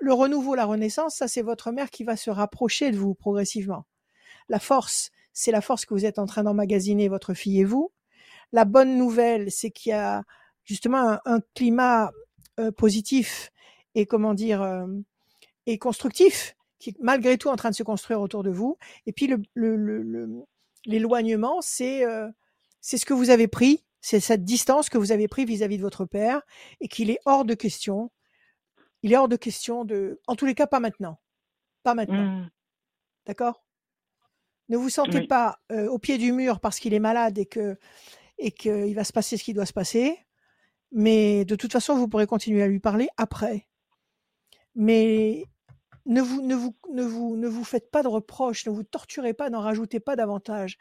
le renouveau, la renaissance, ça c'est votre mère qui va se rapprocher de vous progressivement. La force, c'est la force que vous êtes en train d'emmagasiner, votre fille et vous. La bonne nouvelle, c'est qu'il y a justement un, climat positif et comment dire euh, et constructif qui est malgré tout en train de se construire autour de vous. Et puis le, le- le- l'éloignement, c'est c'est ce que vous avez pris C'est cette distance que vous avez prise vis-à-vis de votre père et qu'il est hors de question. Il est hors de question de, en tous les cas, pas maintenant. Pas maintenant. Mmh. D'accord? Ne vous sentez Oui. pas euh, au pied du mur parce qu'il est malade et que et qu'il va se passer ce qui doit se passer. Mais de toute façon, vous pourrez continuer à lui parler après. Mais ne vous, ne vous, ne vous, ne vous faites pas de reproches, ne vous torturez pas, n'en rajoutez pas davantage.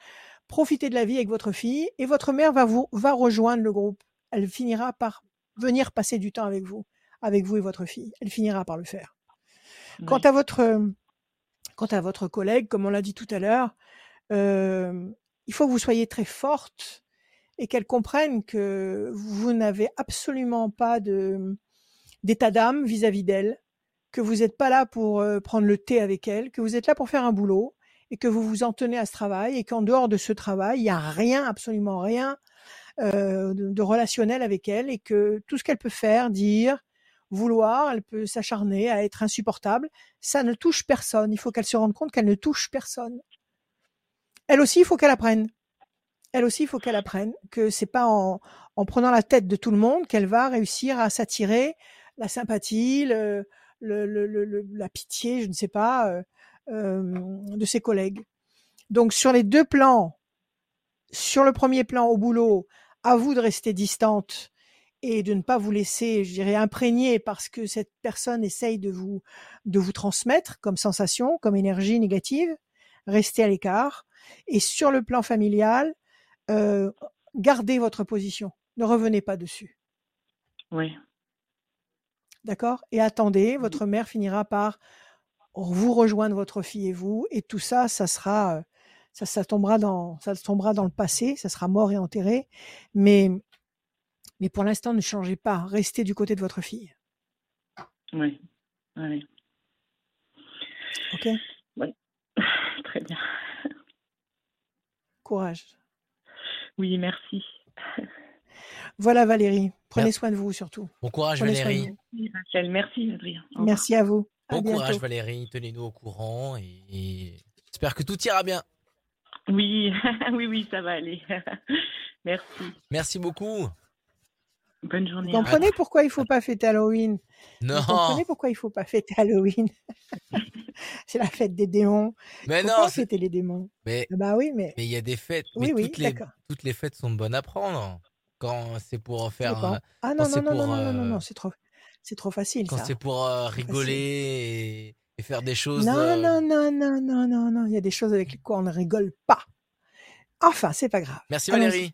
Profitez de la vie avec votre fille et votre mère va vous, va rejoindre le groupe. Elle finira par venir passer du temps avec vous, avec vous et votre fille. Elle finira par le faire. Quant à votre, quant à votre collègue, comme on l'a dit tout à l'heure, euh, il faut que vous soyez très forte et qu'elle comprenne que vous n'avez absolument pas de d'état d'âme vis-à-vis d'elle, que vous n'êtes pas là pour euh, prendre le thé avec elle, que vous êtes là pour faire un boulot et que vous vous en tenez à ce travail et qu'en dehors de ce travail, il n'y a rien, absolument rien euh, de, relationnel avec elle et que tout ce qu'elle peut faire, dire, vouloir, elle peut s'acharner à être insupportable, ça ne touche personne. Il faut qu'elle se rende compte qu'elle ne touche personne. Elle aussi, il faut qu'elle apprenne. Elle aussi, il faut qu'elle apprenne que c'est pas en, en prenant la tête de tout le monde qu'elle va réussir à s'attirer la sympathie, le, la pitié, je ne sais pas, euh, de ses collègues. Donc sur les deux plans, sur le premier plan au boulot, à vous de rester distante et de ne pas vous laisser, je dirais, imprégner parce que cette personne essaye de vous de vous transmettre comme sensation, comme énergie négative. Restez à l'écart. Et sur le plan familial, euh, gardez votre position. Ne revenez pas dessus. Oui. D'accord? Et attendez, votre mère finira par vous rejoindre votre fille et vous, et tout ça, ça sera, euh, ça, ça tombera dans, ça tombera dans le passé, ça sera mort et enterré. Mais, mais pour l'instant, ne changez pas, restez du côté de votre fille. Oui. Oui. Ok Très bien. Courage. Oui, merci. Voilà Valérie, prenez Merci. soin de vous surtout. Bon courage Prenez Valérie. Merci, Rachel. Merci, Adrien. Merci à vous. À Bon courage bientôt. Valérie, tenez-nous au courant et, et j'espère que tout ira bien. Oui, oui, oui, ça va aller. Merci. Merci beaucoup. Bonne Vous journée. comprenez pourquoi il faut pas fêter Halloween? Non, Vous comprenez pourquoi il faut pas fêter Halloween? C'est la fête des démons. mais Faut non, pas fêter les démons. mais Ah Bah oui, mais mais il y a des fêtes, oui, mais oui, toutes les d'accord. toutes les fêtes sont bonnes à prendre quand c'est pour faire D'accord. euh, Ah non, non, non, non, pour, non, non, non, non, c'est trop, c'est trop facile quand c'est pour euh, rigoler et, et faire des choses. Non, euh, non, non, non, non, non, non. Il y a des choses avec lesquelles on ne rigole pas. Enfin, c'est pas grave. Merci Allons-y. Valérie.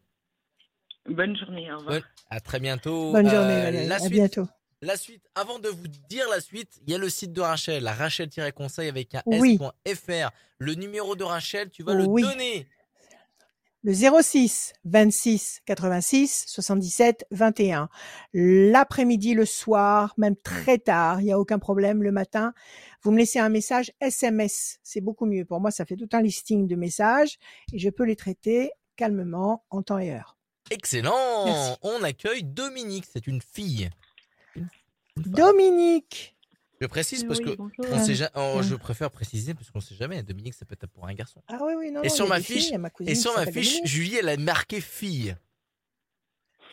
Bonne journée. Au revoir. Bonne- À très bientôt. Bonne journée, Euh, Valérie. La À suite, bientôt. la suite. Avant de vous dire la suite, il y a le site de Rachel, la Rachel-conseil avec un Oui. s.fr. Le numéro de Rachel, tu vas Oui. le donner. Le 06 26 86 77 21. L'après-midi, le soir, même très tard, il n'y a aucun problème. Le matin, vous me laissez un message SMS. C'est beaucoup mieux. Pour moi, ça fait tout un listing de messages et je peux les traiter calmement en temps et heure. Excellent. Merci. On accueille Dominique, c'est une fille. Dominique, Je précise parce Oui, que on sait ja- oh, Ouais. je préfère préciser parce qu'on sait jamais. Dominique, ça peut être pour un garçon. Ah oui, oui, non, Et non, sur ma filles, fiche- ma Et sur ma Dominique. Julie, elle a marqué fille.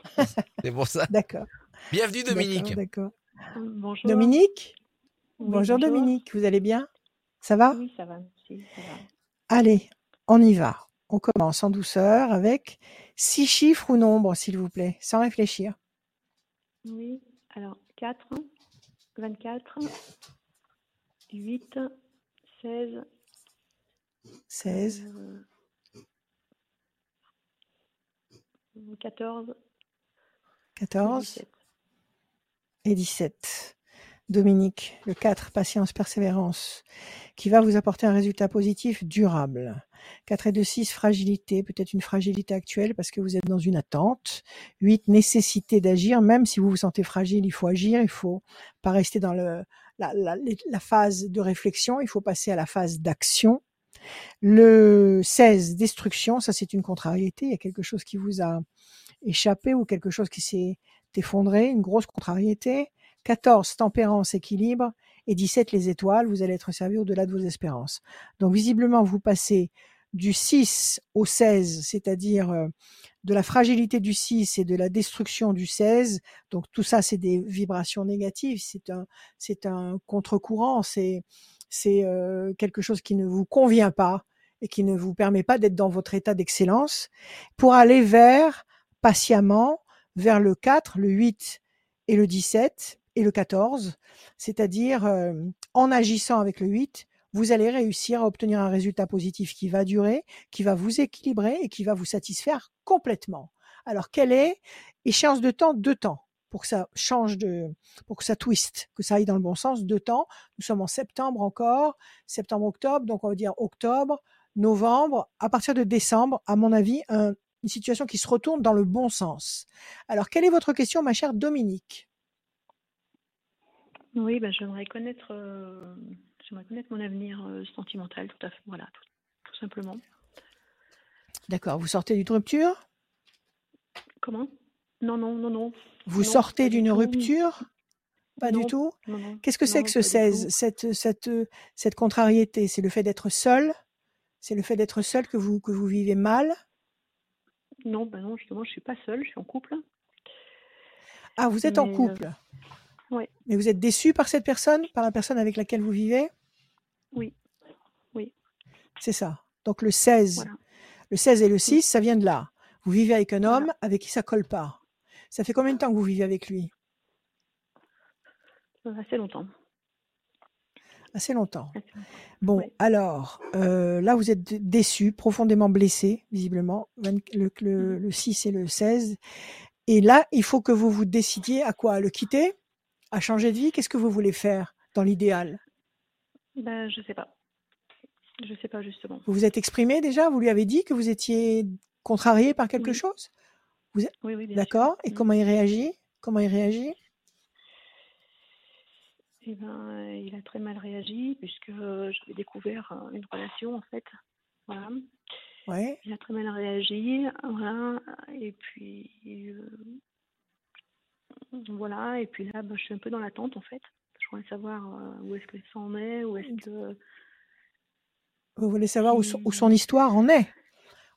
c'est pour ça. D'accord. Bienvenue Dominique. D'accord, d'accord. Bonjour. Dominique, Oui, bonjour Dominique, vous allez bien? Ça va? Oui, ça va, merci, ça va. Allez, on y va. On commence en douceur avec six chiffres ou nombres, s'il vous plaît, sans réfléchir. Oui, alors 4, 24, 8, 16, 16, euh, 14, 14 17. et 17. Dominique, le 4, patience, persévérance, qui va vous apporter un résultat positif durable. 4 et 2, 6, fragilité, peut-être une fragilité actuelle parce que vous êtes dans une attente. 8, nécessité d'agir, même si vous vous sentez fragile, il faut agir, il faut pas rester dans le, la, la, la phase de réflexion, il faut passer à la phase d'action. Le 16, destruction, ça c'est une contrariété, il y a quelque chose qui vous a échappé ou quelque chose qui s'est effondré, une grosse contrariété. 14, tempérance, équilibre. Et 17, les étoiles, vous allez être servi au-delà de vos espérances. Donc visiblement, vous passez du 6 au 16, c'est-à-dire euh, de la fragilité du 6 et de la destruction du 16. Donc tout ça, c'est des vibrations négatives, c'est un, contre-courant, c'est, c'est euh, quelque chose qui ne vous convient pas et qui ne vous permet pas d'être dans votre état d'excellence, pour aller vers, patiemment, vers le 4, le 8 et le 17 et le 14, c'est-à-dire euh, en agissant avec le 8, vous allez réussir à obtenir un résultat positif qui va durer, qui va vous équilibrer et qui va vous satisfaire complètement. Alors, quelle est échéance de temps? Deux temps pour que ça change de, pour que ça twiste, que ça aille dans le bon sens. Deux temps. Nous sommes en septembre encore, septembre-octobre, donc on va dire octobre, novembre. À partir de décembre, à mon avis, un, une situation qui se retourne dans le bon sens. Alors, quelle est votre question, ma chère Dominique? Oui, ben, j'aimerais connaître, euh, j'aimerais connaître mon avenir euh, sentimental, tout à fait, voilà, tout, tout simplement. D'accord. Vous sortez d'une rupture? Comment? Non, non, non, non. Vous Non, sortez d'une rupture? Pas du tout? Qu'est-ce que c'est que ce pas du 16 tout. cette, cette, cette contrariété? C'est le fait d'être seul? C'est le fait d'être seul que vous, que vous vivez mal? Non, ben non, justement, je suis pas seule, je suis en couple. Ah, vous êtes en euh, Mais vous êtes déçu par cette personne Par la personne avec laquelle vous vivez? Oui, oui, C'est ça. Donc le 16, voilà. le 16 et le 6, ça vient de là. Vous vivez avec un Voilà. homme avec qui ça colle pas. Ça fait combien de temps que vous vivez avec lui? Euh, assez longtemps. Assez longtemps. assez longtemps. Bon, alors, euh, là, vous êtes dé- déçu, profondément blessé, visiblement, le, le, Mhm. le 6 et le 16. Et là, il faut que vous vous décidiez à quoi? Le quitter? À changer de vie Qu'est-ce que vous voulez faire dans l'idéal? Ben, je sais pas. Je sais pas, justement. Vous vous êtes exprimé déjà? Vous lui avez dit que vous étiez contrarié par quelque Oui. chose? Oui, oui, bien sûr. D'accord Et Mm. comment il réagit? Comment il réagit? Eh ben, il a très mal réagi puisque euh, j'avais découvert euh, une relation en fait. Voilà. Ouais. Il a très mal réagi, voilà. Et puis euh, voilà. Et puis là, ben, je suis un peu dans l'attente en fait. Je voudrais savoir euh, où est-ce que ça en est, où est-ce que Vous voulez savoir où son, où si- son histoire en est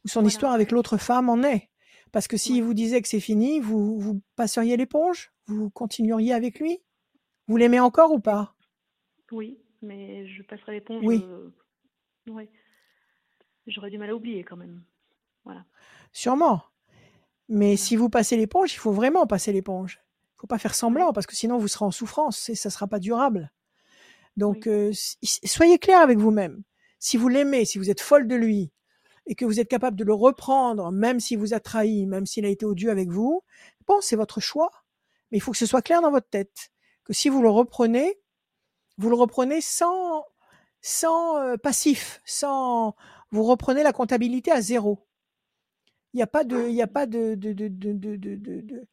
Où son Voilà. histoire avec l'autre femme en est Parce que s'il Ouais. vous disait que c'est fini, vous, vous passeriez l'éponge? Vous continueriez avec lui? Vous l'aimez encore ou pas? Oui, mais je passerai l'éponge. Oui. euh, ouais. J'aurais du mal à oublier quand même. Voilà. Sûrement. Mais si vous passez l'éponge, il faut vraiment passer l'éponge. Il faut pas faire semblant parce que sinon vous serez en souffrance et ça sera pas durable. Donc Oui. euh, soyez clair avec vous-même. Si vous l'aimez, si vous êtes folle de lui et que vous êtes capable de le reprendre, même s'il vous a trahi, même s'il a été odieux avec vous, bon, c'est votre choix. Mais il faut que ce soit clair dans votre tête que si vous le reprenez, vous le reprenez sans sans euh, passif, sans vous reprenez la comptabilité à zéro. Il n'y a pas de, il y a pas de, de, de, de,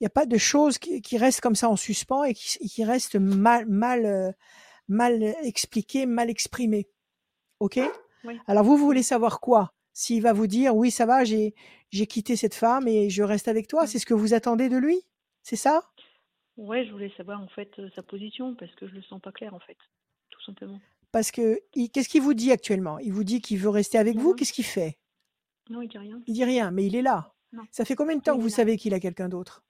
il y a pas de choses qui, qui restent comme ça en suspens et qui, qui restent mal, mal, euh, mal expliquées, mal exprimées. Ok? Oui. Alors vous, vous voulez savoir quoi? S'il va vous dire oui, ça va, j'ai, quitté cette femme et je reste avec toi, c'est ce que vous attendez de lui? C'est ça? Ouais, je voulais savoir en fait euh, sa position parce que je le sens pas clair en fait, tout simplement. Parce que qu'est-ce qu'il vous dit actuellement? Il vous dit qu'il veut rester avec vous. Qu'est-ce qu'il fait? Non, il dit rien. Il dit rien, mais il est là. Non. Ça fait combien de temps que vous là. savez qu'il a quelqu'un d'autre?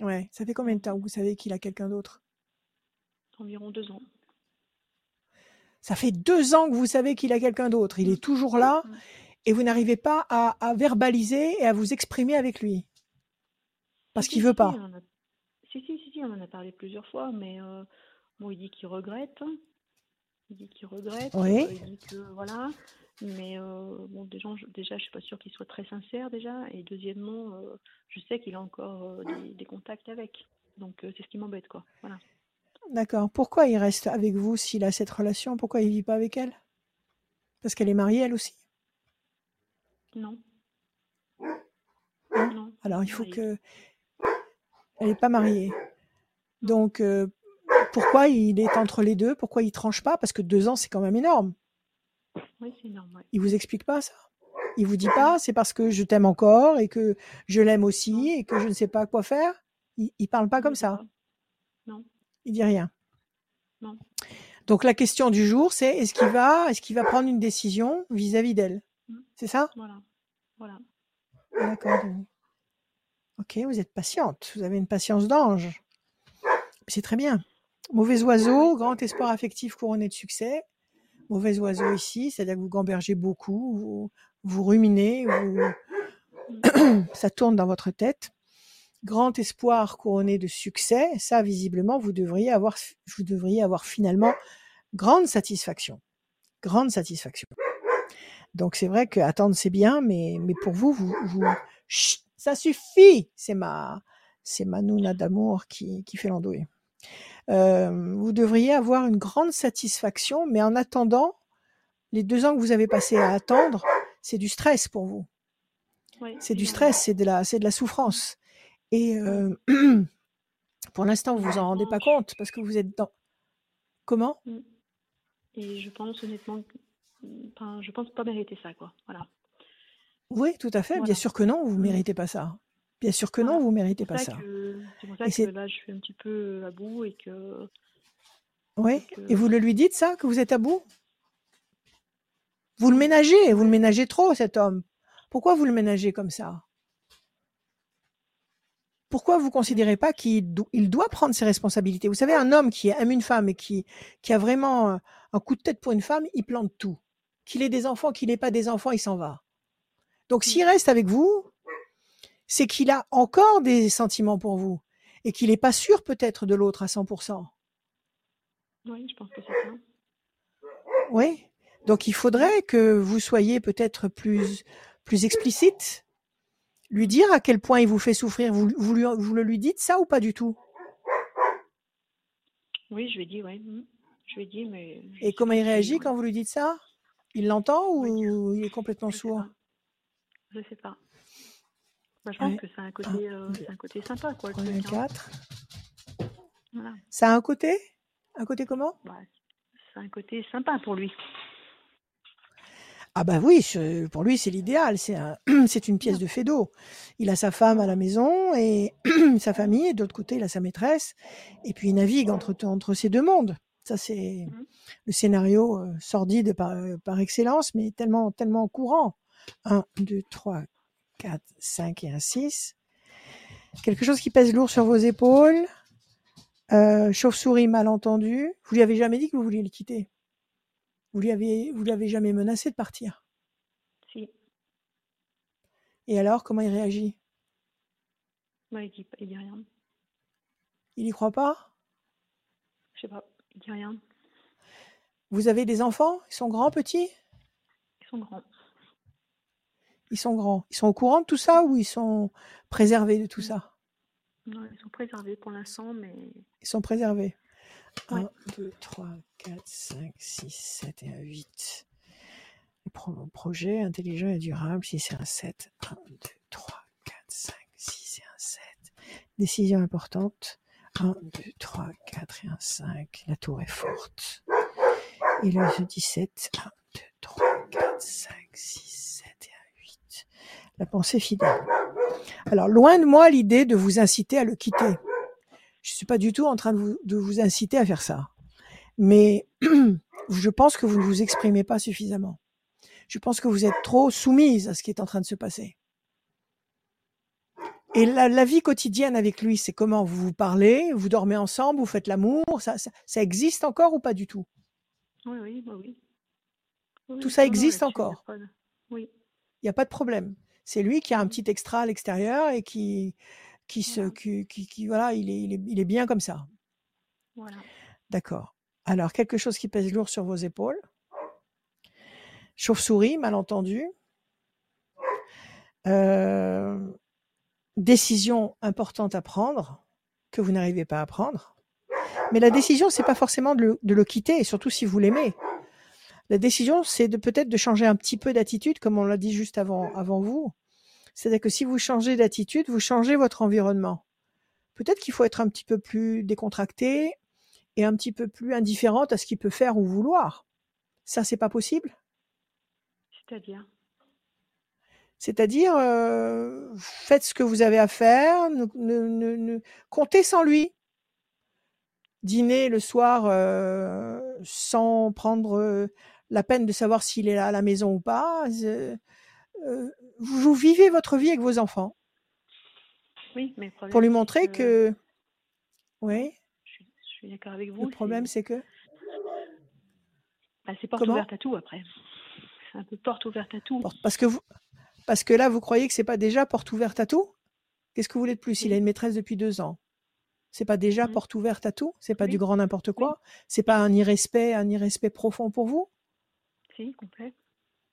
Ouais, ça fait combien de temps que vous savez qu'il a quelqu'un d'autre? Environ deux ans. Ça fait deux ans que vous savez qu'il a quelqu'un d'autre. Il est toujours là et vous n'arrivez pas à, à verbaliser et à vous exprimer avec lui. Parce Si, qu'il si, veut si, pas. a- Si, si, si, si, on en a parlé plusieurs fois, mais euh, bon, il dit qu'il regrette. Il dit qu'il regrette. Oui. euh, il dit que voilà. Mais euh, bon, déjà, je, déjà, je suis pas sûre qu'il soit très sincère déjà. Et deuxièmement, euh, je sais qu'il a encore euh, des, des contacts avec. Donc c'est ce qui m'embête, quoi. Voilà. D'accord. Pourquoi il reste avec vous s'il a cette relation? Pourquoi il vit pas avec elle? Parce qu'elle est mariée elle aussi? Non. Non? Alors il faut mariée. que elle n'est pas mariée. Donc pourquoi il est entre les deux? Pourquoi il tranche pas? Parce que deux ans c'est quand même énorme. Oui, c'est. Il vous explique pas ça? Il vous dit pas c'est parce que je t'aime encore et que je l'aime aussi et que je ne sais pas quoi faire? Il, il parle pas comme ça? Non. Il dit rien? Non. Donc la question du jour c'est est-ce qu'il va est-ce qu'il va prendre une décision vis-à-vis d'elle? C'est ça? Voilà. Voilà. D'accord. Ok, vous êtes patiente. Vous avez une patience d'ange. C'est très bien. Mauvais oiseau, grand espoir affectif couronné de succès. Mauvais oiseau ici, c'est-à-dire que vous gambergez beaucoup, vous, vous ruminez, vous... ça tourne dans votre tête. Grand espoir couronné de succès, ça visiblement vous devriez avoir, vous devriez avoir finalement grande satisfaction, grande satisfaction. Donc c'est vrai que attendre c'est bien, mais mais pour vous, vous, vous chut, ça suffit. C'est ma c'est ma nouna d'amour qui qui fait l'andouille. Euh, vous devriez avoir une grande satisfaction, mais en attendant, les deux ans que vous avez passé à attendre, c'est du stress pour vous. Oui, C'est du stress, c'est de la, c'est de la souffrance. Et euh, pour l'instant, vous vous en rendez pas compte parce que vous êtes dans. Comment? Et je pense honnêtement, enfin, je pense pas mériter ça, quoi. Voilà. Oui, tout à fait. Bien sûr que non, vous Mm. méritez pas ça. Bien sûr que non, Voilà. vous méritez C'est pas ça. C'est pour ça Et que là, je suis un petit peu à bout et que. Oui. que- Et vous le lui dites ça, que vous êtes à bout? Vous le ménagez, vous le ménagez trop, cet homme. Pourquoi vous le ménagez comme ça? Pourquoi vous considérez pas qu'il do- il doit prendre ses responsabilités? Vous savez, un homme qui aime une femme et qui, qui a vraiment euh, un coup de tête pour une femme, il plante tout. Qu'il ait des enfants, qu'il n'ait pas des enfants, il s'en va. Donc s'il reste avec vous, c'est qu'il a encore des sentiments pour vous et qu'il n'est pas sûr peut-être de l'autre à 100%. Oui, je pense que c'est ça. Oui. Donc il faudrait que vous soyez peut-être plus, plus explicite, lui dire à quel point il vous fait souffrir. Vous, vous, lui, vous le lui dites ça ou pas du tout? Oui, je lui dit, oui. mm. Je lui mais. je Et comment il réagit quand vous lui dites ça? Il l'entend ou il est complètement je sourd? Je sais pas. Bah, je pense Ouais. que c'est un côté, euh, un côté sympa, quoi. hein. 4. Voilà. Ça a un côté? Un côté comment? Bah, c'est un côté sympa pour lui. Ah bah oui, je- pour lui c'est l'idéal, c'est un, une pièce de fait d'eau. Il a sa femme à la maison et sa famille, et de l'autre côté il a sa maîtresse, et puis il navigue entre, entre ces deux mondes. Ça c'est Mhm. le scénario euh, sordide par, euh, par excellence, mais tellement, tellement courant. 1, 2, 3, 4, 5 et un 6. Quelque chose qui pèse lourd sur vos épaules. Euh, Chauve-souris mal entendu. Vous lui avez jamais dit que vous vouliez le quitter? Vous lui avez, vous jamais menacé de partir? Si. Et alors, comment il réagit? Bah, il dit, il dit rien. Il y croit pas? Je sais pas. Il dit rien. Vous avez des enfants? Ils sont grands, petits? Ils sont grands. Ils sont grands. Ils sont au courant de tout ça ou ils sont préservés de tout ça? Non, ils sont préservés pour l'instant, mais Ils sont préservés. Ouais. 1, 2, 3, 4, 5, 6, 7 et un 8. Le pro- projet intelligent et durable, si c'est un 7. 1, 2, 3, 4, 5, 6 et un 7. Décision importante. 1, 2, 3, 4 et un 5. La tour est forte. Et le 17. 1, 2, 3, 4, 5, 6, 7 et un 8. La pensée fidèle. Alors, loin de moi l'idée de vous inciter à le quitter. Je suis pas du tout en train de vous, de vous inciter à faire ça. Mais je pense que vous ne vous exprimez pas suffisamment. Je pense que vous êtes trop soumise à ce qui est en train de se passer. Et la, la vie quotidienne avec lui, c'est comment? Vous vous parlez, vous dormez ensemble, vous faites l'amour, ça, ça, ça existe encore ou pas du tout? Oui, oui, bah oui. Oui, Tout ça Non, non, existe encore Oui. Il n'y a pas de problème. C'est lui qui a un petit extra à l'extérieur et qui, qui se, Voilà. qui, qui- qui- voilà, il est, il est, il est bien comme ça. Voilà. D'accord. Alors, quelque chose qui pèse lourd sur vos épaules. Chauve-souris, malentendu. Euh, décision importante à prendre que vous n'arrivez pas à prendre. Mais la décision, c'est pas forcément de le, de le quitter, et surtout si vous l'aimez. La décision, c'est de peut-être de changer un petit peu d'attitude, comme on l'a dit juste avant, avant vous. C'est-à-dire que si vous changez d'attitude, vous changez votre environnement. Peut-être qu'il faut être un petit peu plus décontracté et un petit peu plus indifférente à ce qu'il peut faire ou vouloir. Ça, c'est pas possible? C'est-à-dire? C'est-à-dire, euh, faites ce que vous avez à faire, ne, ne, ne, ne- comptez sans lui. Dîner le soir euh, sans prendre euh, la peine de savoir s'il est là à la maison ou pas. Euh, vous, vivez votre vie avec vos enfants Oui, mais le problème, pour lui montrer que que, oui, je suis, d'accord avec le vous. problème C'est que, bah, c'est porte comment? ouverte à tout après. C'est un peu porte ouverte à tout. Parce que vous, parce que là, vous croyez que c'est pas déjà porte ouverte à tout? Qu'est-ce que vous voulez de plus? Il a une maîtresse depuis deux ans. C'est pas déjà Mhm. porte ouverte à tout? C'est pas du grand n'importe oui, quoi? C'est pas un irrespect, un irrespect profond pour vous? Si, complet,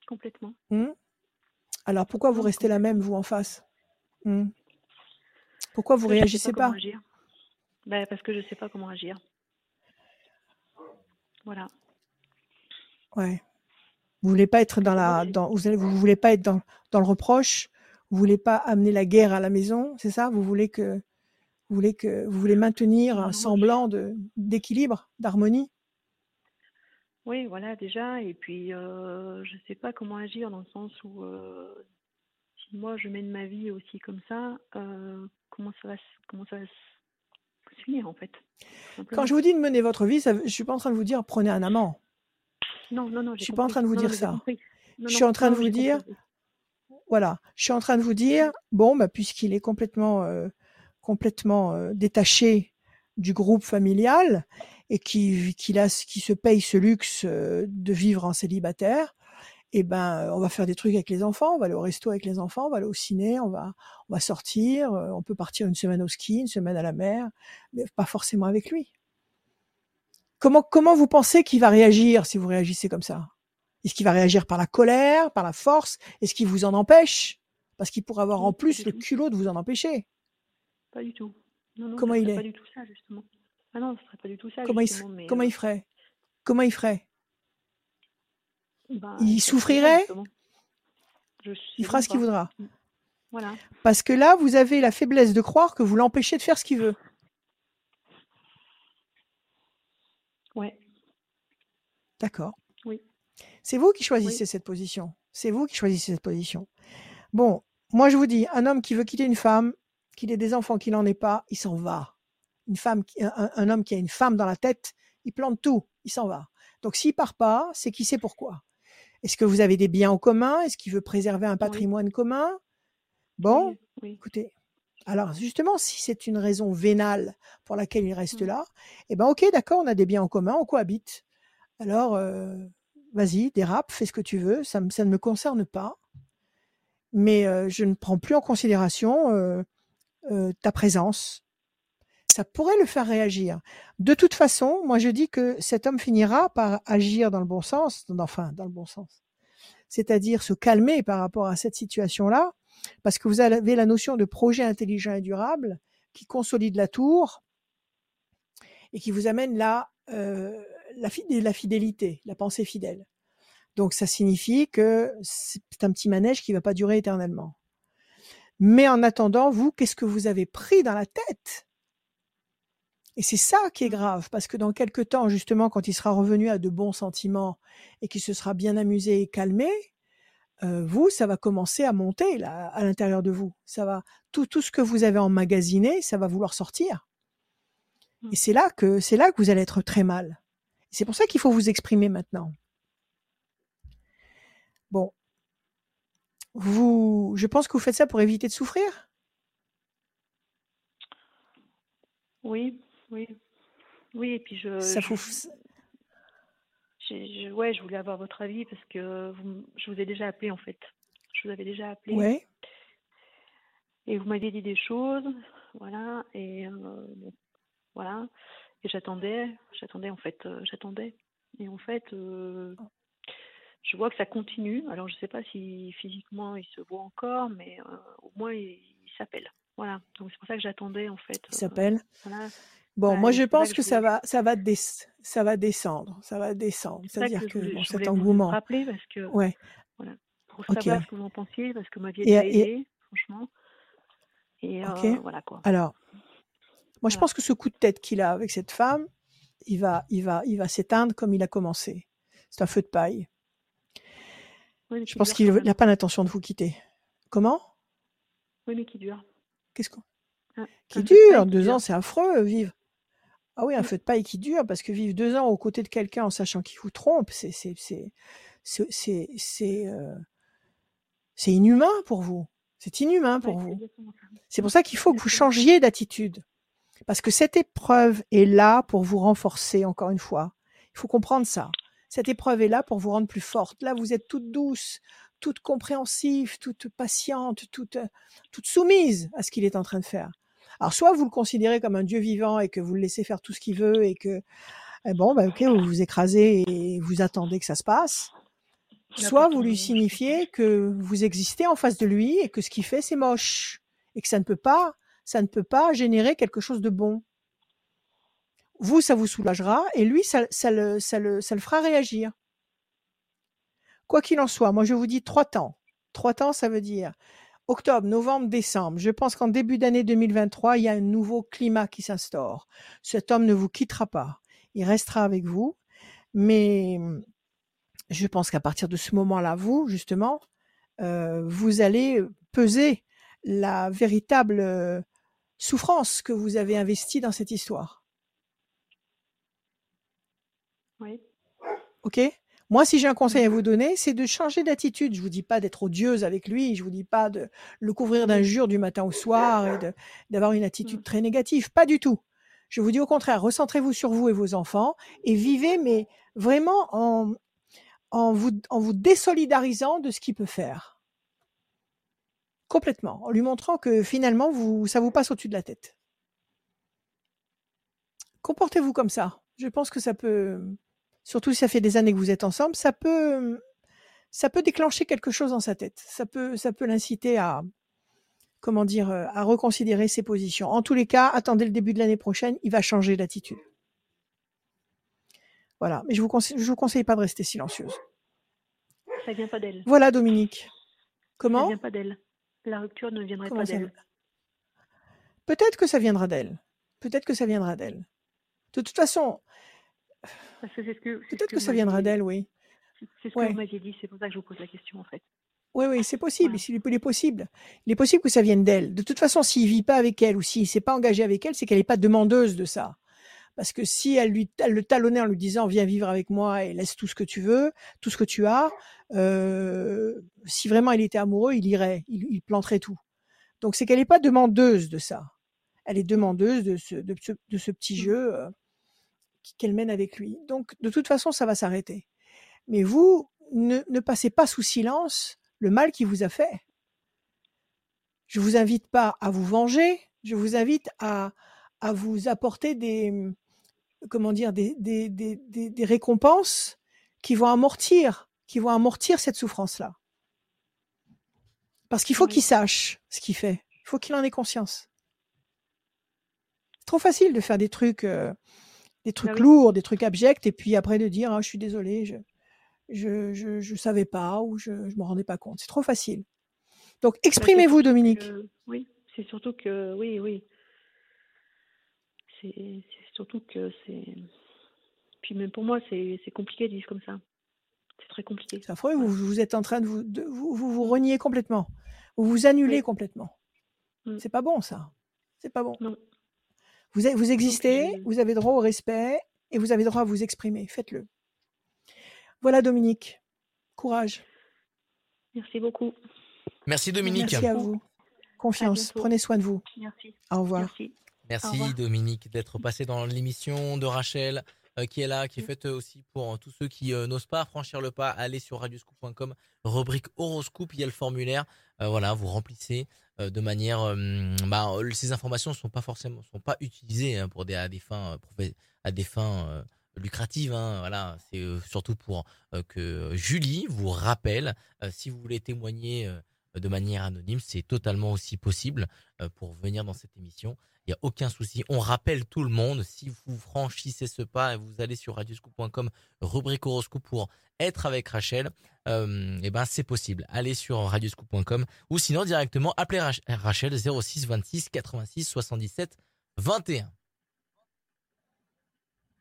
complètement. Hmm Alors pourquoi vous restez la même, vous, en face? Hmm Pourquoi vous réagissez pas. Bah, parce que je sais pas comment agir. Voilà. Ouais. Vous voulez pas être dans la, dans, vous, allez- vous voulez pas être dans, dans le reproche? Vous voulez pas amener la guerre à la maison, c'est ça? Vous voulez que, vous voulez que, vous voulez maintenir un semblant de d'équilibre, d'harmonie? Oui, voilà, déjà. Et puis, euh, je sais pas comment agir dans le sens où euh, si moi je mène ma vie aussi comme ça, euh, comment ça va, comment ça va se finir en fait, Quand je vous dis de mener votre vie, ça, je suis pas en train de vous dire prenez un amant. Non, non, non, Je j'ai suis pas en train de vous Non, dire ça. Non, Je suis en train de vous dire, compris. voilà, je suis en train de vous dire, bon, bah, puisqu'il est complètement, complètement détaché du groupe familial et qui, a, qui se paye ce luxe euh, de vivre en célibataire, eh ben, euh, on va faire des trucs avec les enfants, on va aller au resto avec les enfants, on va aller au ciné, on va, on va sortir, euh, on peut partir une semaine au ski, une semaine à la mer, mais pas forcément avec lui. Comment, comment vous pensez qu'il va réagir si vous réagissez comme ça? Est-ce qu'il va réagir par la colère, par la force? Est-ce qu'il vous en empêche? Parce qu'il pourrait avoir en plus le culot de vous en empêcher. Pas du tout. Non, non, Comment il serait pas est du tout ça, justement. Ah non, ce serait pas du tout ça, Comment il, mais comment euh, il ferait? Comment il ferait? Bah, Il il ferait voudrait, souffrirait. Je Il fera ce qu'il voudra. Voilà. Parce que là, vous avez la faiblesse de croire que vous l'empêchez de faire ce qu'il veut. Ouais, D'accord. oui, C'est vous qui oui. choisissez cette position. C'est vous qui choisissez cette position. Bon, moi je vous dis, un homme qui veut quitter une femme, qu'il ait des enfants, qu'il n'en ait pas, il s'en va. Une femme, qui- un, un homme qui a une femme dans la tête, il plante tout, il s'en va. Donc s'il part pas, c'est qu'il sait pourquoi. Est-ce que vous avez des biens en commun? Est-ce qu'il veut préserver un Oui, patrimoine commun? Bon, oui, oui. écoutez. Alors justement, si c'est une raison vénale pour laquelle il reste Mm. là, eh ben ok, d'accord, on a des biens en commun, on cohabite. Alors, euh, vas-y, dérape, fais ce que tu veux, ça ne me concerne pas. Mais euh, je ne prends plus en considération euh, euh, ta présence. Ça pourrait le faire réagir. De toute façon, moi je dis que cet homme finira par agir dans le bon sens, enfin dans le bon sens, c'est-à-dire se calmer par rapport à cette situation-là, parce que vous avez la notion de projet intelligent et durable qui consolide la tour et qui vous amène là euh, la, fid- la fidélité, la pensée fidèle. Donc ça signifie que c'est un petit manège qui va pas durer éternellement. Mais en attendant, vous, qu'est-ce que vous avez pris dans la tête? Et c'est ça qui est grave, parce que dans quelques temps, justement, quand il sera revenu à de bons sentiments et qu'il se sera bien amusé et calmé, euh, vous, ça va commencer à monter là, à l'intérieur de vous. Ça va tout, tout ce que vous avez emmagasiné, ça va vouloir sortir. Mm. Et c'est là que c'est là que vous allez être très mal. C'est pour ça qu'il faut vous exprimer maintenant. Bon, vous, je pense que vous faites ça pour éviter de souffrir? Oui, oui, oui. Et puis je, Ça je, vous, je- ouais, je voulais avoir votre avis parce que vous je vous ai déjà appelé en fait. Je vous avais déjà appelé ouais. et vous m'aviez dit des choses, voilà. Et euh, voilà. Et j'attendais, j'attendais en fait, euh, j'attendais. Et en fait, euh, je vois que ça continue. Alors je sais pas si physiquement il se voit encore, mais euh, au moins il, il s'appelle. Voilà. Donc c'est pour ça que j'attendais en fait. Il euh, s'appelle. voilà. Bon, Ouais, moi je pense que que je ça voulais. va, ça va, des, ça va descendre, ça va descendre. C'est-à-dire que que bon, je cet voulais vous engouement, rappeler parce que ouais, voilà, pour ok. savoir ce que vous en pensiez, parce que Et, déjà et aidé, franchement. Et ok. euh, voilà quoi. Alors, moi je pense que ce coup de tête qu'il a avec cette femme, il va, il va, il va s'éteindre comme il a commencé. C'est un feu de paille. Oui, Je pense qu'il n'a pas l'intention de vous quitter. Comment? Oui, mais qui dure? Qu'est-ce qu'on Qui dure? qui Deux ans, c'est affreux, vivre. Ah oui, un feu de paille qui dure, parce que vivre deux ans aux côtés de quelqu'un en sachant qu'il vous trompe, c'est c'est euh, inhumain pour vous. C'est inhumain pour Ouais, vous. C'est pour ça qu'il faut que vous changiez d'attitude. Parce que cette épreuve est là pour vous renforcer, encore une fois. Il faut comprendre ça. Cette épreuve est là pour vous rendre plus forte. Là, vous êtes toute douce, toute compréhensive, toute patiente, toute, euh, toute soumise à ce qu'il est en train de faire. Alors, soit vous le considérez comme un Dieu vivant et que vous le laissez faire tout ce qu'il veut et que, eh bon, bah, ok, vous vous écrasez et vous attendez que ça se passe. Soit vous lui signifiez que vous existez en face de lui et que ce qu'il fait, c'est moche et que ça ne peut pas, ça ne peut pas générer quelque chose de bon. Vous, ça vous soulagera et lui, ça, le fera réagir. Quoi qu'il en soit, moi je vous dis trois temps. Trois temps, ça veut dire octobre, novembre, décembre. Je pense qu'en début d'année 2023, il y a un nouveau climat qui s'instaure. Cet homme ne vous quittera pas. Il restera avec vous. Mais je pense qu'à partir de ce moment-là, vous, justement, euh, vous allez peser la véritable euh, souffrance que vous avez investie dans cette histoire. Oui. OK Moi, si j'ai un conseil à vous donner, c'est de changer d'attitude. Je vous dis pas d'être odieuse avec lui, je vous dis pas de le couvrir d'injures du matin au soir et d'avoir une attitude très négative. Pas du tout. Je vous dis au contraire, recentrez-vous sur vous et vos enfants et vivez, mais vraiment en, vous, en vous désolidarisant de ce qu'il peut faire. Complètement. En lui montrant que finalement, vous, ça vous passe au-dessus de la tête. Comportez-vous comme ça. Je pense que ça peut, surtout si ça fait des années que vous êtes ensemble, ça peut, ça peut déclencher quelque chose dans sa tête. Ça peut, ça peut l'inciter à, comment dire, euh, à reconsidérer ses positions. En tous les cas, attendez le début de l'année prochaine, il va changer d'attitude. Voilà. Mais je vous conseille, je vous conseille pas de rester silencieuse. Ça vient pas d'elle. Voilà, Dominique. Ça Comment vient pas d'elle. La rupture ne viendrait Comment pas ça d'elle. Peut-être que ça viendra d'elle. Peut-être que ça viendra d'elle. De toute façon, Parce que c'est ce que. c'est ce peut-être que ça viendra d'elle, oui. C'est ce que vous m'aviez dit, c'est pour ça que je vous pose la question en fait. Oui, oui, c'est possible. Il est- possible. Il est possible que ça vienne d'elle. De toute façon, s'il vit pas avec elle ou s'il s'est pas engagé avec elle, c'est qu'elle n'est pas demandeuse de ça. Parce que si elle lui elle le talonnait en lui disant viens vivre avec moi et laisse tout ce que tu veux, tout ce que tu as, euh, si vraiment il était amoureux, il irait, il, il planterait tout. Donc c'est qu'elle n'est pas demandeuse de ça. Elle est demandeuse de ce, de ce, de ce petit Mm. jeu euh, qu'elle mène avec lui. Donc de toute façon, ça va s'arrêter. Mais vous, ne, ne passez pas sous silence le mal qu'il vous a fait. Je vous invite pas à vous venger, je vous invite à, à vous apporter des, comment dire, des, des, des, des, des récompenses qui vont amortir, qui vont amortir cette souffrance-là. Parce qu'il faut Oui. qu'il sache ce qu'il fait. Il faut qu'il en ait conscience. C'est trop facile de faire des trucs, euh, des trucs oui. lourds, des trucs abjects, et puis après de dire, Ah, je suis désolé, je, je, je, je savais pas ou je, je me rendais pas compte. C'est trop facile. Donc Bah, exprimez-vous, Dominique. que- Oui, c'est surtout que. Oui, oui. C'est surtout que c'est. Puis même pour moi, c'est compliqué de vivre comme ça. C'est très compliqué. C'est affreux, vous, vous êtes en train de vous, de, vous, vous vous reniez complètement. Vous vous annulez Oui. complètement. Mm. C'est pas bon, ça. C'est pas bon. Non. Vous, existez, vous avez droit au respect et vous avez droit à vous exprimer. Faites-le. Voilà, Dominique. Courage. Merci beaucoup. Merci Dominique. Merci à vous. Confiance. Prenez soin de vous. Merci. Au revoir. Merci. Au Merci revoir. Dominique d'être passé dans l'émission de Rachel qui est là, Mm. qui est faite euh, aussi pour euh, tous ceux qui euh, n'osent pas franchir le pas. Allez sur radioscoop.com, rubrique horoscope, il y a le formulaire. Euh, voilà, vous remplissez euh, de manière. euh, bah, euh, ces informations sont pas forcément, sont pas utilisées hein, pour des à des fins euh, à des fins euh, lucratives. hein. voilà, c'est euh, surtout pour euh, que Julie vous rappelle euh, si vous voulez témoigner. euh, de manière anonyme, c'est totalement aussi possible euh, pour venir dans cette émission. Il n'y a aucun souci. On rappelle tout le monde, si vous franchissez ce pas et vous allez sur radioscoop.com, rubrique horoscope pour être avec Rachel, euh, et ben c'est possible. Allez sur radioscoop.com ou sinon directement appelez Rach- Rachel 06 26 86 77 21.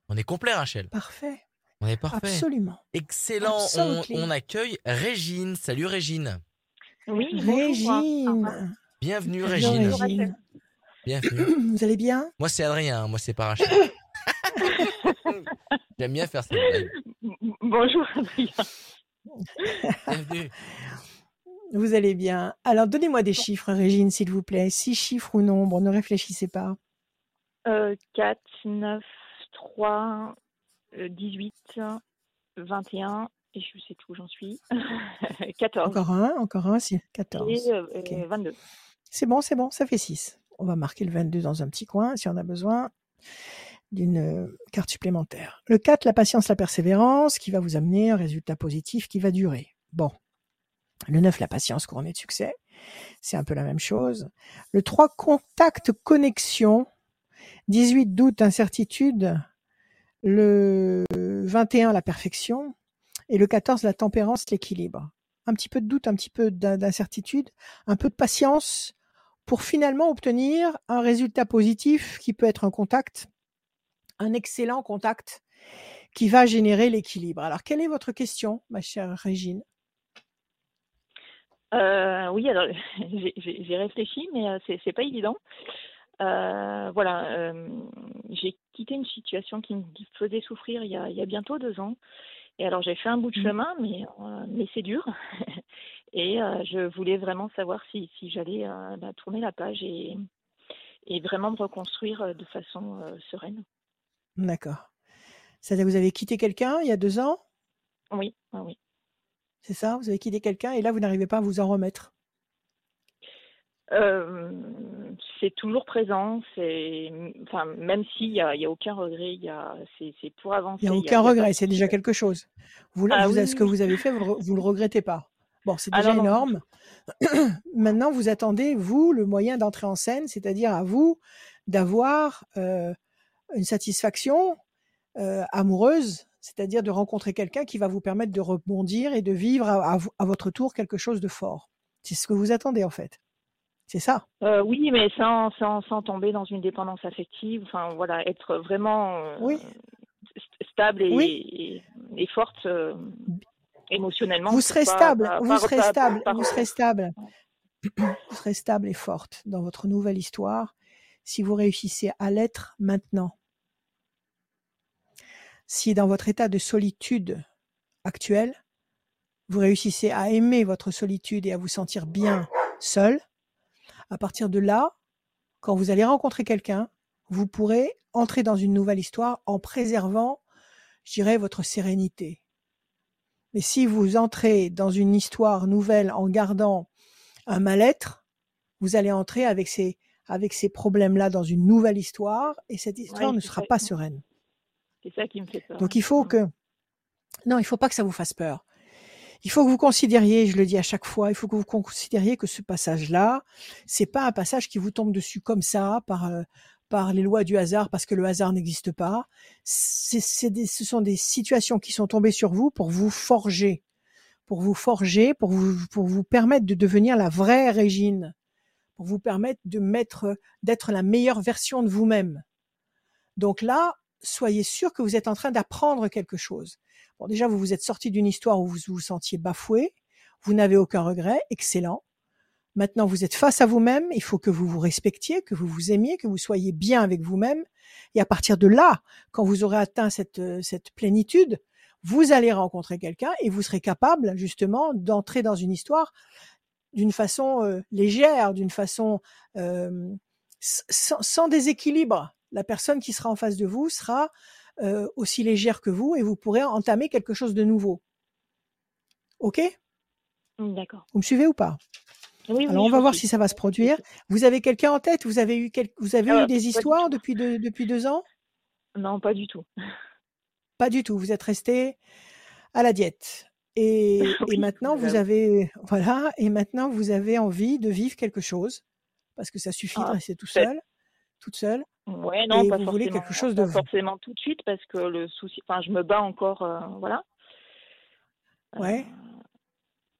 On est complet Rachel. Parfait. On est parfait. Absolument. Excellent. On, accueille Régine. Salut Régine. Oui. Régine. Bienvenue Bonjour, Régine. Bienvenue. Vous allez bien? Moi c'est Adrien, moi c'est pas Rachel. J'aime bien faire cette blague. Bonjour Adrien. Bienvenue. Vous allez bien. Alors, donnez-moi des chiffres, Régine, s'il vous plaît. Six chiffres ou nombres, ne réfléchissez pas. Euh, 4, 9, 3, euh, 18, 21, et je sais plus où j'en suis. 14. Encore un, encore un, si. 14. Et euh, Ok. euh, 22. C'est bon, c'est bon, ça fait 6. On va marquer le 22 dans un petit coin si on a besoin d'une euh, carte supplémentaire. Le 4, la patience, la persévérance, qui va vous amener un résultat positif qui va durer. Bon. Le 9, la patience couronnée de succès. C'est un peu la même chose. Le 3, contact, connexion. 18, doute, incertitude. Le 21, la perfection. Et le 14, la tempérance, l'équilibre. Un petit peu de doute, un petit peu d'in- d'incertitude, un peu de patience pour finalement obtenir un résultat positif qui peut être un contact, un excellent contact qui va générer l'équilibre. Alors, quelle est votre question, ma chère Régine? Euh, oui, alors j'ai- réfléchi, mais euh, c'est c'est pas évident. Euh, voilà, euh, j'ai quitté une situation qui me faisait souffrir il y a, il y a bientôt deux ans. Et alors j'ai fait un bout de Mhm. chemin, mais, mais c'est dur. Et euh, je voulais vraiment savoir si, si j'allais euh, bah, tourner la page et, et vraiment me reconstruire euh, de façon sereine. D'accord. C'est-à-dire que vous avez quitté quelqu'un il y a deux ans, Oui, ah oui. c'est ça? Vous avez quitté quelqu'un et là, vous n'arrivez pas à vous en remettre? Euh, c'est toujours présent. C'est, enfin, même s'il y a, a aucun regret, il y a, c'est, pour avancer. Il n'y a aucun y regret, c'est déjà quelque chose. Vous, Ah vous- oui, ce que vous avez fait, vous, vous le regrettez pas. Bon, c'est déjà non. énorme. Maintenant, vous attendez, vous, le moyen d'entrer en scène, c'est-à-dire à vous d'avoir euh, une satisfaction euh, amoureuse, c'est-à-dire de rencontrer quelqu'un qui va vous permettre de rebondir et de vivre à, à vo- à votre tour quelque chose de fort. C'est ce que vous attendez, en fait. C'est ça. Euh, oui, mais sans, sans, sans tomber dans une dépendance affective. Enfin, voilà, être vraiment Oui. stable et, Oui. et, et forte émotionnellement. Vous serez pas- stable, pas- vous pas- serez stable, vous serez stable. Vous serez stable et forte dans votre nouvelle histoire si vous réussissez à l'être maintenant. Si dans votre état de solitude actuel, vous réussissez à aimer votre solitude et à vous sentir bien seul, à partir de là, quand vous allez rencontrer quelqu'un, vous pourrez entrer dans une nouvelle histoire en préservant, je dirais, votre sérénité. Mais si vous entrez dans une histoire nouvelle en gardant un mal-être, vous allez entrer avec ces, avec ces problèmes-là dans une nouvelle histoire et cette histoire Ouais, ne sera ça. pas sereine. C'est ça qui me fait peur. Donc il faut que non, il faut pas que ça vous fasse peur. Il faut que vous considériez, je le dis à chaque fois, il faut que vous considériez que ce passage-là, c'est pas un passage qui vous tombe dessus comme ça par euh, par les lois du hasard parce que le hasard n'existe pas. Ce sont des situations qui sont tombées sur vous pour vous forger, pour vous forger, pour vous pour vous permettre de devenir la vraie Régine, pour vous permettre de mettre d'être la meilleure version de vous-même. Donc là, soyez sûr que vous êtes en train d'apprendre quelque chose. Bon, déjà, vous vous êtes sorti d'une histoire où vous vous sentiez bafoué, vous n'avez aucun regret, excellent. Maintenant, vous êtes face à vous-même, il faut que vous vous respectiez, que vous vous aimiez, que vous soyez bien avec vous-même. Et à partir de là, quand vous aurez atteint cette, euh, cette plénitude, vous allez rencontrer quelqu'un et vous serez capable, justement, d'entrer dans une histoire d'une façon euh, légère, d'une façon euh, sans, sans déséquilibre. La personne qui sera en face de vous sera euh, aussi légère que vous et vous pourrez entamer quelque chose de nouveau. Ok? D'accord. Vous me suivez ou pas? Oui, oui, Alors on va voir si ça va se produire. Vous avez quelqu'un en tête? Vous avez eu quel- vous avez Euh, eu pas des histoires depuis deux, depuis deux ans? Non, pas du tout. Pas du tout. Vous êtes resté à la diète. Et, maintenant vous avez voilà et maintenant vous avez envie de vivre quelque chose parce que ça suffit de Ah, rester tout seul, toute seule. Ouais, non, Et pas vous voulez forcément, quelque chose de forcément tout de suite parce que le souci, enfin, je me bats encore, euh, voilà. Ouais. Euh,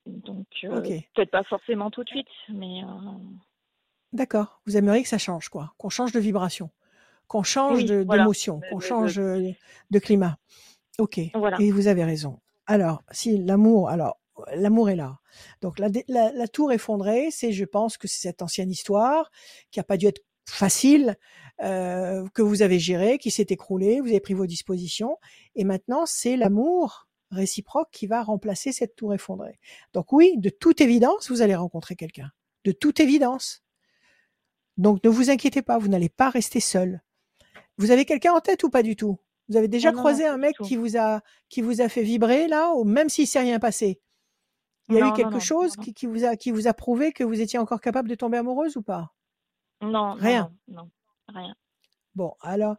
donc, euh, Ok. peut-être pas forcément tout de suite, mais euh, D'accord. Vous aimeriez que ça change, quoi. Qu'on change de vibration, qu'on change oui, de- voilà. d'émotion, qu'on change euh, de climat. Ok. Voilà. Et vous avez raison. Alors, si l'amour, alors l'amour est là. Donc la, dé- la, la tour effondrée, c'est, je pense, que c'est cette ancienne histoire qui a pas dû être facile euh, que vous avez géré, qui s'est écroulé, vous avez pris vos dispositions, et maintenant c'est l'amour réciproque qui va remplacer cette tour effondrée. Donc oui, de toute évidence, vous allez rencontrer quelqu'un. De toute évidence. Donc ne vous inquiétez pas, vous n'allez pas rester seul. Vous avez quelqu'un en tête ou pas du tout? Vous avez déjà Non, croisé non, un mec qui vous a qui vous a fait vibrer là, ou même s'il s'est rien passé? Il y a eu quelque chose qui, qui vous a qui vous a prouvé que vous étiez encore capable de tomber amoureuse ou pas? Rien. non, rien. Bon, alors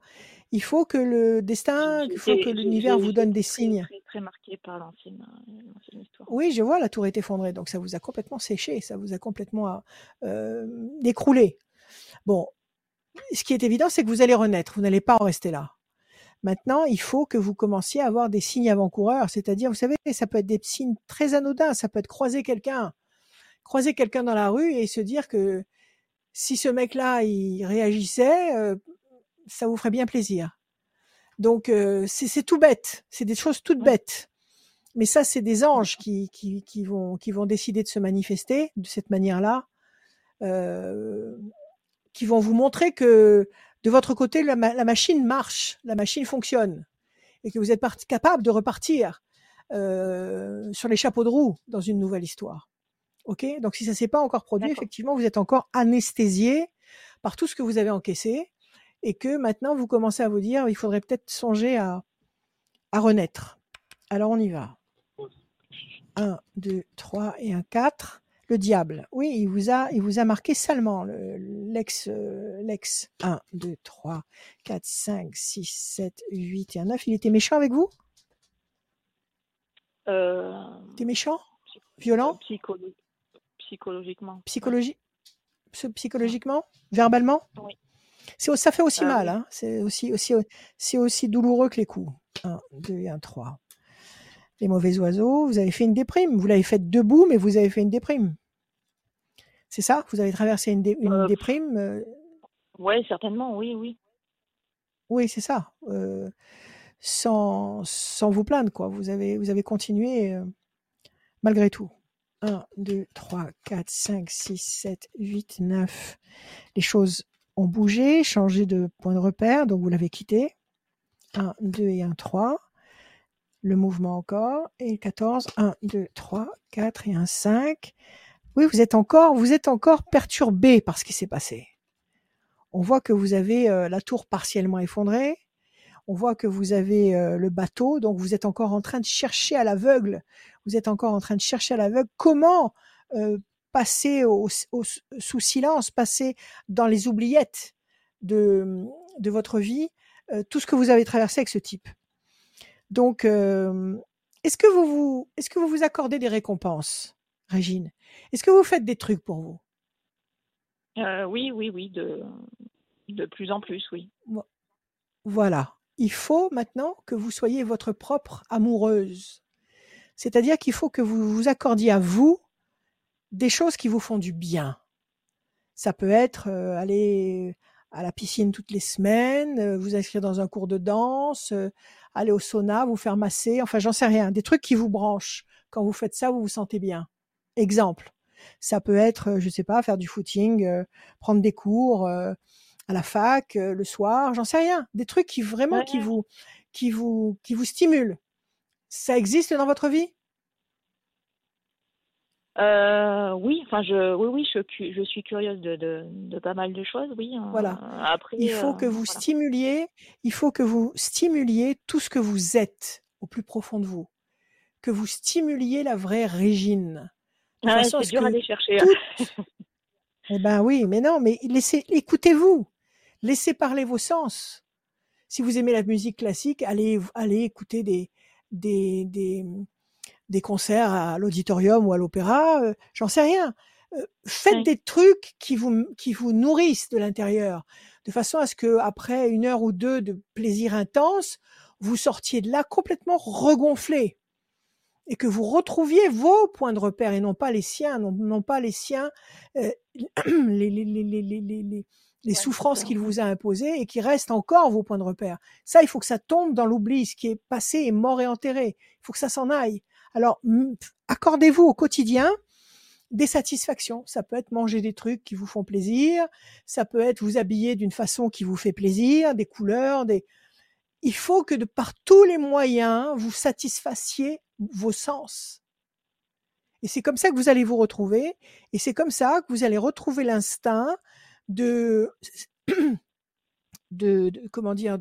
il faut que le destin, il faut que l'univers vous donne des signes. Très, très marquée par l'ancienne euh, l'ancienne histoire. Oui, je vois, la tour est effondrée, donc ça vous a complètement séché, ça vous a complètement euh, écroulé. Bon, ce qui est évident, c'est que vous allez renaître, vous n'allez pas en rester là. Maintenant, il faut que vous commenciez à avoir des signes avant-coureurs, c'est-à-dire, vous savez, ça peut être des signes très anodins, ça peut être croiser quelqu'un, croiser quelqu'un dans la rue et se dire que si ce mec-là, il réagissait, euh, ça vous ferait bien plaisir. Donc, euh, c'est tout bête, c'est des choses toutes bêtes. Mais ça, c'est des anges qui, qui, qui, vont, qui vont décider de se manifester de cette manière-là, euh, qui vont vous montrer que de votre côté, la, ma- la machine marche, la machine fonctionne, et que vous êtes capable de repartir euh, sur les chapeaux de roue dans une nouvelle histoire. Ok? Donc, si ça s'est pas encore produit, effectivement, vous êtes encore anesthésié par tout ce que vous avez encaissé, et que maintenant, vous commencez à vous dire, il faudrait peut-être songer à, à renaître. Alors, on y va. 1, 2, 3 et un 4. Le diable. Oui, il vous a, il vous a marqué salement, le- l'ex, l'ex. 1, 2, 3, 4, 5, 6, 7, 8 et un 9. Il était méchant avec vous? Euh, était méchant? Violent? psycholo- Psychologiquement. Psychologie psy- Psychologiquement? Verbalement? Oui. Ça fait aussi Ah mal. oui. Hein. C'est, aussi, aussi, c'est aussi douloureux que les coups. 1, 2 et un 3. Les mauvais oiseaux, vous avez fait une déprime. Vous l'avez fait debout, mais vous avez fait une déprime. C'est ça? Vous avez traversé une, dé- une Euh, déprime euh, Ouais, certainement, oui, oui. Oui, c'est ça. Euh, sans, sans vous plaindre, quoi. Vous avez, vous avez continué euh, malgré tout. 1, 2, 3, 4, 5, 6, 7, 8, 9. Les choses ont bougé, changé de point de repère, donc vous l'avez quitté. 1, 2 et 1, 3. Le mouvement encore. Et 14. 1, 2, 3, 4 et 1, 5. Oui, vous êtes encore, vous êtes encore perturbé par ce qui s'est passé. On voit que vous avez euh, la tour partiellement effondrée. On voit que vous avez euh, le bateau, donc vous êtes encore en train de chercher à l'aveugle. Vous êtes encore en train de chercher à l'aveugle comment euh, passer au, au- sous silence, passer dans les oubliettes de, de votre vie euh, tout ce que vous avez traversé avec ce type. Donc, euh, est-ce que vous vous, est-ce que vous vous accordez des récompenses, Régine? Est-ce que vous faites des trucs pour vous? Euh, oui, oui, oui, de, de plus en plus, oui. Voilà. Il faut maintenant que vous soyez votre propre amoureuse. C'est-à-dire qu'il faut que vous vous accordiez à vous des choses qui vous font du bien. Ça peut être euh, aller à la piscine toutes les semaines, euh, vous inscrire dans un cours de danse, euh, aller au sauna, vous faire masser, enfin j'en sais rien, des trucs qui vous branchent. Quand vous faites ça, vous vous sentez bien. Exemple, ça peut être, euh, je sais pas, faire du footing, euh, prendre des cours euh, à la fac euh, le soir, j'en sais rien, des trucs qui vraiment Ouais. qui vous qui vous qui vous stimulent. Ça existe dans votre vie? Euh, oui, enfin, je, oui, oui, je, suis curieuse de, de, de pas mal de choses, oui. euh, Voilà. Après, Il faut euh, que vous voilà. stimuliez, il faut que vous stimuliez tout ce que vous êtes au plus profond de vous, que vous stimuliez la vraie Régine. À c'est ce dur à aller chercher. tout- Eh ben oui, mais non, mais laissez, écoutez-vous, laissez parler vos sens. Si vous aimez la musique classique, allez, allez écouter des, des, des, des concerts à l'auditorium ou à l'opéra, euh, j'en sais rien. Euh, faites des trucs qui vous, qui vous nourrissent de l'intérieur, de façon à ce que après une heure ou deux de plaisir intense, vous sortiez de là complètement regonflé et que vous retrouviez vos points de repère et non pas les siens, non, non pas les siens, euh, les, les, les, les, les, les, les- les Ouais, c'est souffrances qu'il vous a imposées et qui restent encore vos points de repère. Ça, il faut que ça tombe dans l'oubli. Ce qui est passé est mort et enterré. Il faut que ça s'en aille. Alors, accordez-vous au quotidien des satisfactions. Ça peut être manger des trucs qui vous font plaisir, ça peut être vous habiller d'une façon qui vous fait plaisir, des couleurs, des. Il faut que par tous les moyens, vous satisfassiez vos sens. Et c'est comme ça que vous allez vous retrouver, et c'est comme ça que vous allez retrouver l'instinct de, comment dire,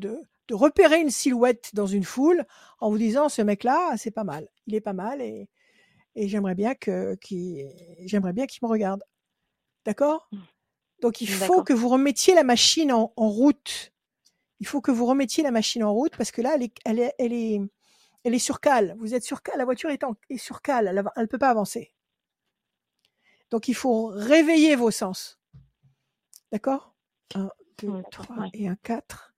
de repérer une silhouette dans une foule en vous disant ce mec-là, c'est pas mal, il est pas mal et, et j'aimerais bien que qu'il j'aimerais bien qu'il me regarde. D'accord? Mmh. Donc il faut que vous remettiez la machine en, en route. Il faut que vous remettiez la machine en route parce que là elle est elle est elle est, elle est sur cale. Vous êtes sur cale, la voiture est, en, est sur cale, elle ne peut pas avancer. Donc il faut réveiller vos sens. D'accord? 1, 2, Mmh, d'accord, 3 ouais. et un 4.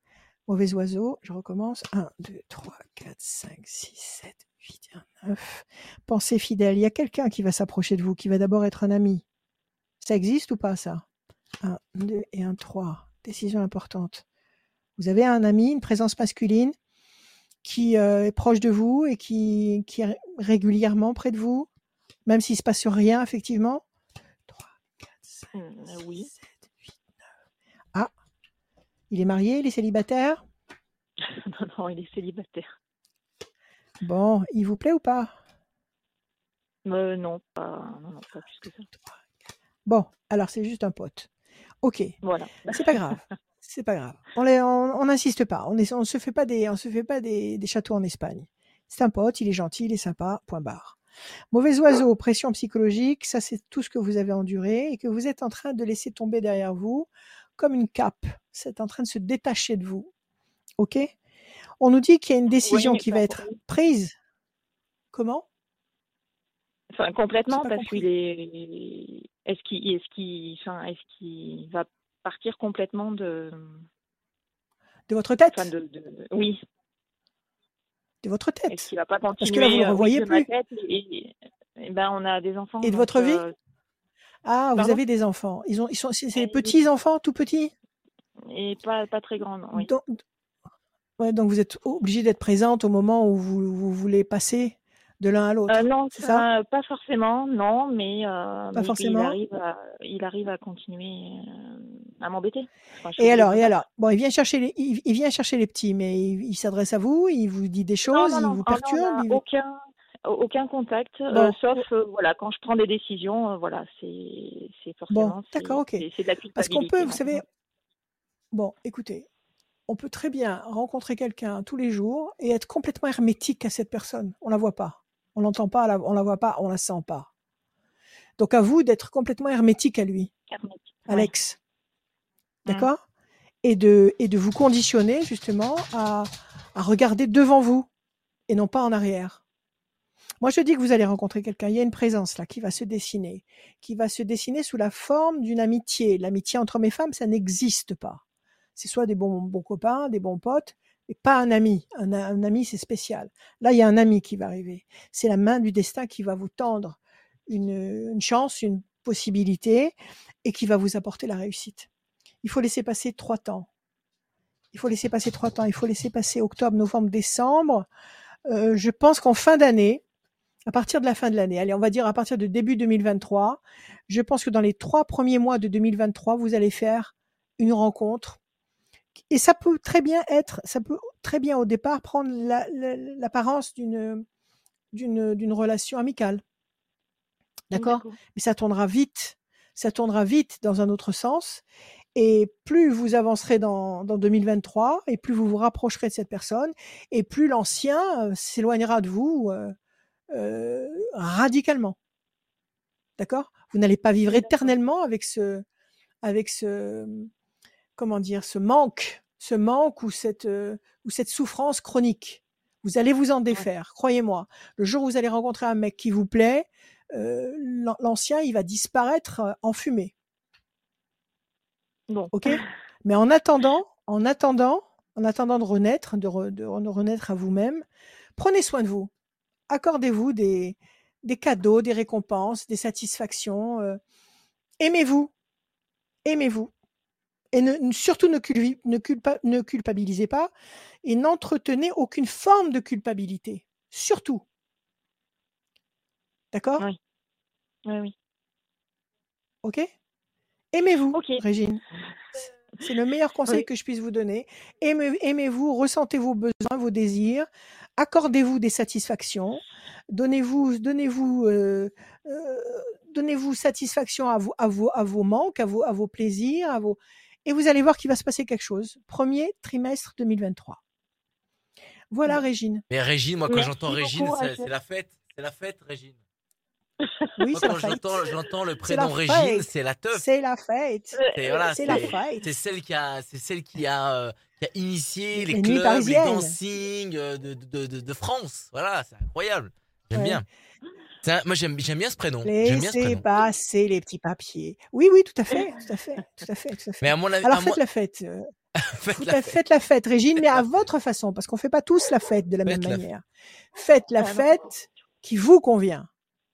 Mauvais oiseau, je recommence. 1, 2, 3, 4, 5, 6, 7, 8, 9. Pensez fidèle. Il y a quelqu'un qui va s'approcher de vous, qui va d'abord être un ami. Ça existe ou pas, ça? 1, 2 et 1, 3. Décision importante. Vous avez un ami, une présence masculine qui euh, est proche de vous et qui, qui est régulièrement près de vous, même s'il ne se passe rien, effectivement? 3, 4, 5, Mmh, 6, oui. 7, 8, 9. Il est marié, il est célibataire? Non, non, il est célibataire. Bon, il vous plaît ou pas? Euh, non, pas, non, non, pas plus que ça. Bon, alors c'est juste un pote. Ok, Voilà. c'est pas grave. C'est pas grave. On les- on on n'insiste pas. On ne on se fait pas des, on se fait pas des, des châteaux en Espagne. C'est un pote, il est gentil, il est sympa. Point barre. Mauvais oiseau, pression psychologique, ça c'est tout ce que vous avez enduré et que vous êtes en train de laisser tomber derrière vous comme une cape. C'est en train de se détacher de vous. Ok? On nous dit qu'il y a une décision qui va être prise. Comment? Enfin, complètement, parce qu'il est. Est-ce qu'il est qu'il enfin, est va partir complètement de. De votre tête? Enfin, de, de- Oui, De votre est-ce tête qu'il va pas continuer que là, vous le euh, revoyez plus. tête et, et ben, on a des enfants. Et de donc, votre vie? euh, Ah, vous avez des enfants. Ils ont, ils sont, c'est des petits enfants, tout petits? Et pas, pas très grande, oui. Donc, ouais, donc vous êtes obligé d'être présente au moment où vous, vous voulez passer de l'un à l'autre. Euh, non, c'est ça? ça, pas forcément, non, mais, euh, mais forcément? il arrive à, il arrive à continuer euh, à m'embêter. Enfin, Et alors, et alors, bon, il vient chercher les, il, il vient chercher les petits, mais il, il s'adresse à vous, il vous dit des Non, choses, non, il non, vous ah non, on perturbe. il vous- aucun, aucun contact, euh, sauf euh, voilà, quand je prends des décisions, euh, voilà, c'est forcément d'accord, ok. c'est c'est de la Parce qu'on peut, vous savez, bon, écoutez, on peut très bien rencontrer quelqu'un tous les jours et être complètement hermétique à cette personne. On la voit pas, on l'entend pas, on la voit pas, on la sent pas. Donc à vous d'être complètement hermétique à lui. Hermétique. Alex. Mm. D'accord? Et, de, et de vous conditionner justement à, à regarder devant vous et non pas en arrière. Moi, je dis que vous allez rencontrer quelqu'un. Il y a une présence là qui va se dessiner, qui va se dessiner sous la forme d'une amitié. L'amitié entre hommes et femmes, ça n'existe pas. C'est soit des bons, copains, des bons potes, mais pas un ami. Un, un ami, c'est spécial. Là, il y a un ami qui va arriver. C'est la main du destin qui va vous tendre une, une chance, une possibilité et qui va vous apporter la réussite. Il faut laisser passer trois temps. Il faut laisser passer trois temps. Il faut laisser passer octobre, novembre, décembre. Euh, je pense qu'en fin d'année, à partir de la fin de l'année, allez, on va dire à partir de début 2023, je pense que dans les trois premiers mois de 2023, vous allez faire une rencontre. Et ça peut très bien être, ça peut très bien au départ prendre la- la- l'apparence d'une d'une d'une relation amicale. D'accord mais ça tournera vite. Ça tournera vite dans un autre sens. Et plus vous avancerez dans, dans 2023, et plus vous vous rapprocherez de cette personne, et plus l'ancien euh, s'éloignera de vous euh, euh, radicalement. D'accord? Vous n'allez pas vivre éternellement avec ce, avec ce, comment dire, ce manque, ce manque ou cette, euh, ou cette souffrance chronique. Vous allez vous en défaire, croyez-moi. Le jour où vous allez rencontrer un mec qui vous plaît, euh, l'an- l'ancien, il va disparaître euh, en fumée. Bon. Ok? Mais en attendant, en attendant, en attendant de renaître, de, re- de re- de renaître à vous-même, prenez soin de vous. Accordez-vous des, des cadeaux, des récompenses, des satisfactions. euh, Aimez-vous. Aimez-vous. Et ne- surtout ne, culpi- ne culpa- ne culpabilisez pas et n'entretenez aucune forme de culpabilité. Surtout. D'accord? Oui. Oui, oui. Ok? Aimez-vous. Régine. C'est le meilleur conseil Oui. que je puisse vous donner. Aimez- Aimez-vous, ressentez vos besoins, vos désirs, accordez-vous des satisfactions, donnez-vous, donnez-vous, euh, euh, donnez-vous satisfaction à, vous, à, vos, à vos manques, à vos, à vos plaisirs, à vos... et vous allez voir qu'il va se passer quelque chose. Premier trimestre 2023. Voilà. Régine. Mais Régine, moi, quand j'entends Régine, c'est la fête. C'est la fête, Régine. Oui, Moi, c'est quand la fête. j'entends j'entends le prénom Régine, fête. c'est la teuf. C'est la fête. C'est voilà, C'est la fête. c'est celle qui a, c'est celle qui a, euh, qui a initié les, Les clubs, les dancing euh, de, de, de, de France. Voilà, c'est incroyable. J'aime Ouais. bien. Un- moi, j'aime j'aime bien ce prénom. J'aime bien ce Laissez passer les petits papiers. Oui, oui, tout à fait, tout à fait, tout à fait, tout à fait. Mais à mon avis, Alors à moi- faites la fête. euh, faites la la, fête. faites la fête, Régine, mais à votre façon, parce qu'on fait pas tous la fête de la Faites même la manière. Faites la fête qui vous convient,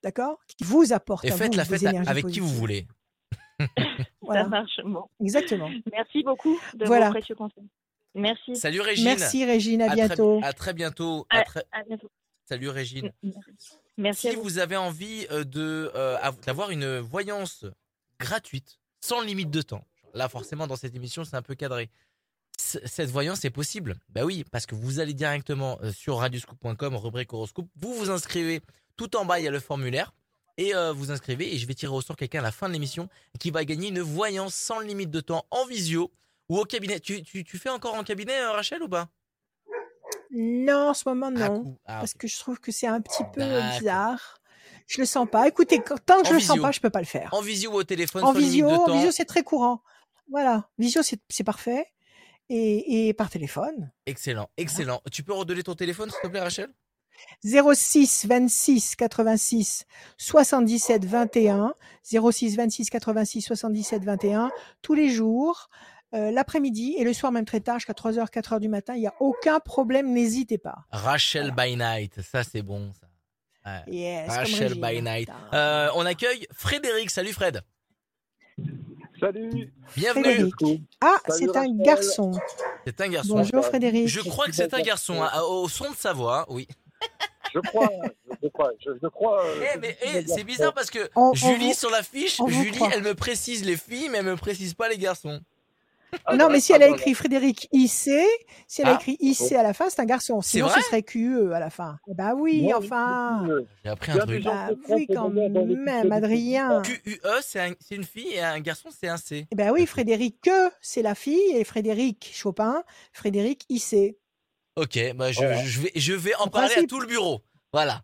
d'accord? Qui vous apporte Et à faites vous la fête avec qui vous voulez. Voilà, Ça marche. Bon. exactement. Merci beaucoup de Voilà. vos précieux conseils. Merci. Salut Régine. Merci Régine, à très- bientôt. à très bientôt. À À- très- À bientôt. Salut Régine. Merci Si à vous. vous avez envie euh, de euh, av- d'avoir une voyance gratuite, sans limite de temps, là forcément dans cette émission c'est un peu cadré. C- Cette voyance est possible. Bah oui, parce que vous allez directement euh, sur radioscoop.com, rubrique horoscope, vous vous inscrivez. Tout en bas il y a le formulaire et euh, vous inscrivez et je vais tirer au sort quelqu'un à la fin de l'émission qui va gagner une voyance sans limite de temps en visio ou au cabinet. Tu, tu, tu fais encore en cabinet euh, Rachel ou pas? Non, en ce moment, Ah, non. Ah, Parce que je trouve que c'est un petit peu bizarre. Je le sens pas. Écoutez, tant que je le sens pas, je peux pas le faire. En visio ou au téléphone En visio, en c'est très courant. Voilà, visio, c'est c'est parfait. Et, et par téléphone. Excellent, excellent. Tu peux redonner ton téléphone s'il te plaît Rachel? 06 26 86 77 21 06 26 86 77 21 tous les jours euh, l'après-midi et le soir même très tard jusqu'à 3h 4h du matin il n'y a aucun problème n'hésitez pas Rachel by night, ça c'est bon ça. Ouais. yes, Rachel by night. Euh, on accueille Frédéric. Salut Fred. Salut. Bienvenue. Frédéric. ah c'est un garçon C'est un garçon. bonjour Frédéric Je crois que c'est un garçon. hein, Au son de sa voix, oui. Je crois, je crois, je, je crois. euh, Eh, mais c'est eh, c'est bizarre parce que On- Julie sur la fiche, on vous Julie, croit. elle me précise les filles, mais elle me précise pas les garçons. Ah, non mais si elle a écrit Frédéric IC si elle a Ah. écrit IC à la fin c'est un garçon sinon ce serait QE à la fin eh ben oui Moi, enfin euh, J'ai appris un truc. bah oui quand même Adrien QUE, c'est un- c'est une fille et un garçon, c'est un C. Eh ben oui, Frédéric que c'est la fille et Frédéric Chopin, Frédéric IC. Ok, bah je, Voilà. je vais, je vais en En parler à tout le bureau. Voilà.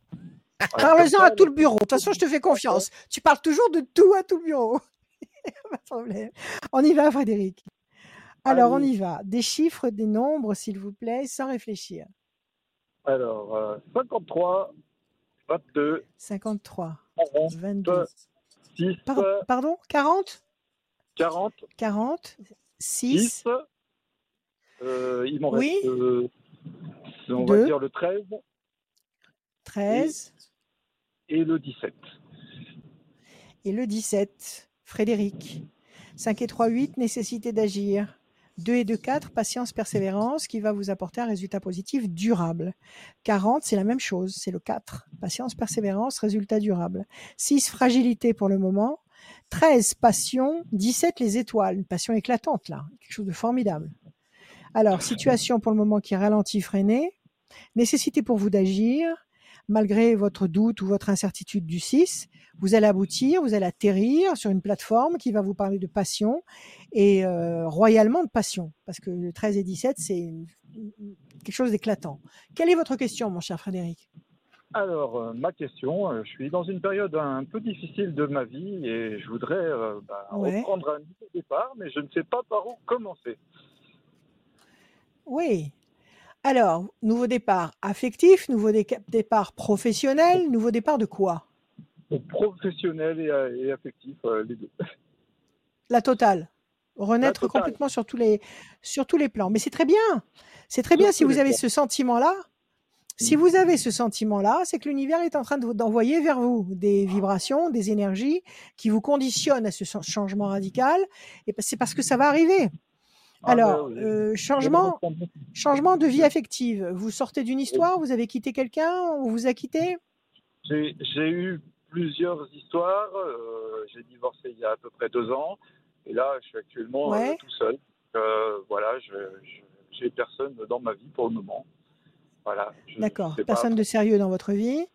Parle-en à tout le bureau. De toute façon, je te fais confiance. Tu parles toujours de tout à tout le bureau. Pas de problème. On y va, Frédéric. Alors, on y va. Des chiffres, des nombres, s'il vous plaît, sans réfléchir. Alors, euh, 53, 22, 53, 40, 22. 6, Par- pardon 40 40, 40 6 10. Euh, il m'en Oui. reste, euh, on Deux. va dire le 13 13 et le 17. et le 17. Frédéric. 5 et 3, 8, nécessité d'agir. 2 et 2, 4, patience, persévérance, qui va vous apporter un résultat positif durable. 40, c'est la même chose, c'est le 4. Patience, persévérance, résultat durable. 6, fragilité pour le moment. 13, passion. 17, les étoiles. Une passion éclatante, là. Quelque chose de formidable. Alors, situation pour le moment qui ralentit, freinée. Nécessité pour vous d'agir. Malgré votre doute ou votre incertitude du 6, vous allez aboutir, vous allez atterrir sur une plateforme qui va vous parler de passion et euh, royalement de passion, parce que le 13 et 17, c'est quelque chose d'éclatant. Quelle est votre question, mon cher Frédéric? Alors, euh, ma question, euh, je suis dans une période un peu difficile de ma vie et je voudrais euh, bah, Ouais. reprendre un nouveau départ, mais je ne sais pas par où commencer. Oui. Alors, nouveau départ affectif, nouveau départ professionnel, nouveau départ de quoi? Professionnel et, euh, et affectif, euh, les deux. La totale. Renaître totale. complètement sur tous les, sur tous les plans. Mais c'est très bien. C'est très bien si vous avez plans. ce sentiment-là. Si Mm. vous avez ce sentiment-là, c'est que l'univers est en train de d'envoyer vers vous des vibrations, des énergies qui vous conditionnent à ce ch- changement radical. Et c'est parce que ça va arriver. Ah, Alors, ben oui. euh, changement, changement de vie affective. Vous sortez d'une histoire, vous avez quitté quelqu'un, on vous a quitté? J'ai eu plusieurs histoires. Euh, j'ai divorcé il y a à peu près deux ans. Et là, je suis actuellement euh, Ouais. tout seul. Euh, voilà, je, j'ai personne dans ma vie pour le moment. Voilà. D'accord. pas. Personne de sérieux dans votre vie.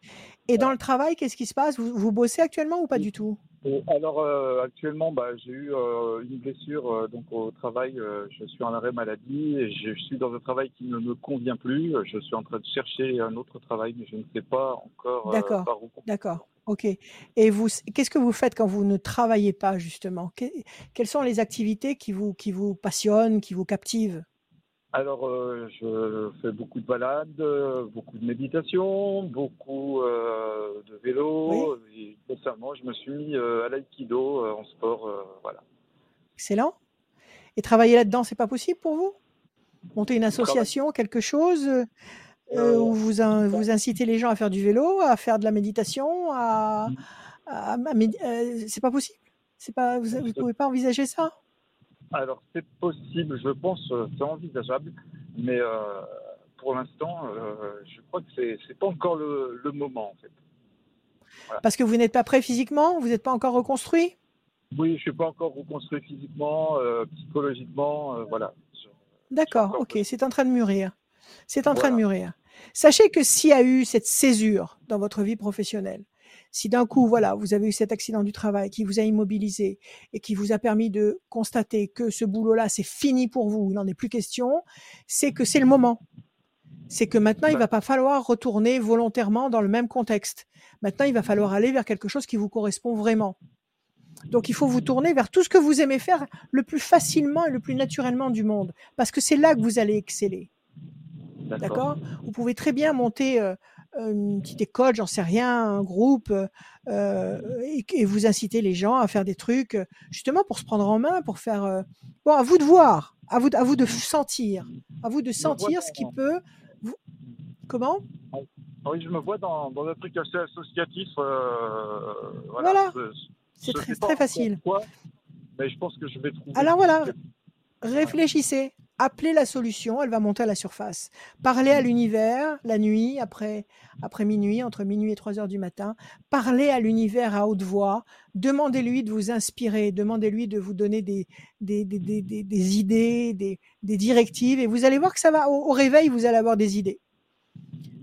Et dans le travail, qu'est-ce qui se passe? Vous, vous bossez actuellement ou pas du tout? Alors euh, actuellement, bah, j'ai eu euh, une blessure euh, donc au travail. je suis en arrêt maladie et je suis dans un travail qui ne me convient plus. Je suis en train de chercher un autre travail, mais je ne sais pas encore D'accord. par où. D'accord. Ok. Et vous, qu'est-ce que vous faites quand vous ne travaillez pas justement? Que- Quelles sont les activités qui vous, qui vous passionnent, qui vous captivent? Alors, euh, je fais beaucoup de balades, euh, beaucoup de méditation, beaucoup euh, de vélo. Et récemment, je me suis mis euh, à l'aïkido en sport. voilà. Excellent. Et travailler là-dedans, c'est pas possible pour vous? Monter une association, quelque chose où vous, in- vous incitez les gens à faire du vélo, à faire de la méditation, à, à- à c'est pas possible. C'est pas, vous, vous pouvez pas envisager ça? Alors, c'est possible, je pense, euh, c'est envisageable, mais euh, pour l'instant, euh, je crois que c'est c'est pas encore le, le moment, en fait. parce que vous n'êtes pas prêt physiquement, vous n'êtes pas encore reconstruit? Oui, je suis pas encore reconstruit physiquement, euh, psychologiquement, voilà. D'accord, ok, c'est en train de mûrir. C'est en train de mûrir. Sachez que s'il y a eu cette césure dans votre vie professionnelle, si d'un coup, voilà, vous avez eu cet accident du travail qui vous a immobilisé et qui vous a permis de constater que ce boulot-là, c'est fini pour vous, il n'en est plus question, c'est que c'est le moment. C'est que maintenant, il va pas falloir retourner volontairement dans le même contexte. Maintenant, il va falloir aller vers quelque chose qui vous correspond vraiment. Donc, il faut vous tourner vers tout ce que vous aimez faire le plus facilement et le plus naturellement du monde, parce que c'est là que vous allez exceller. D'accord? Vous pouvez très bien monter euh, une petite école, j'en sais rien, un groupe, euh, et, et vous inciter les gens à faire des trucs, euh, justement pour se prendre en main, pour faire. euh, Bon, à vous de voir, à vous, de- à vous de sentir, à vous de sentir ce qui dans- peut. Vous... Comment? Ah Oui, je me vois dans, dans un truc assez associatif. euh, Voilà. C'est très, très facile. quoi, mais je pense que je vais trouver. Alors voilà, réfléchissez, appelez la solution, elle va monter à la surface. Parlez à l'univers la nuit, après, après minuit, entre minuit et 3 heures du matin. Parlez à l'univers à haute voix. Demandez-lui de vous inspirer, demandez-lui de vous donner des, des, des, des, des- idées, des, des directives, et vous allez voir que ça va, au, au réveil, vous allez avoir des idées.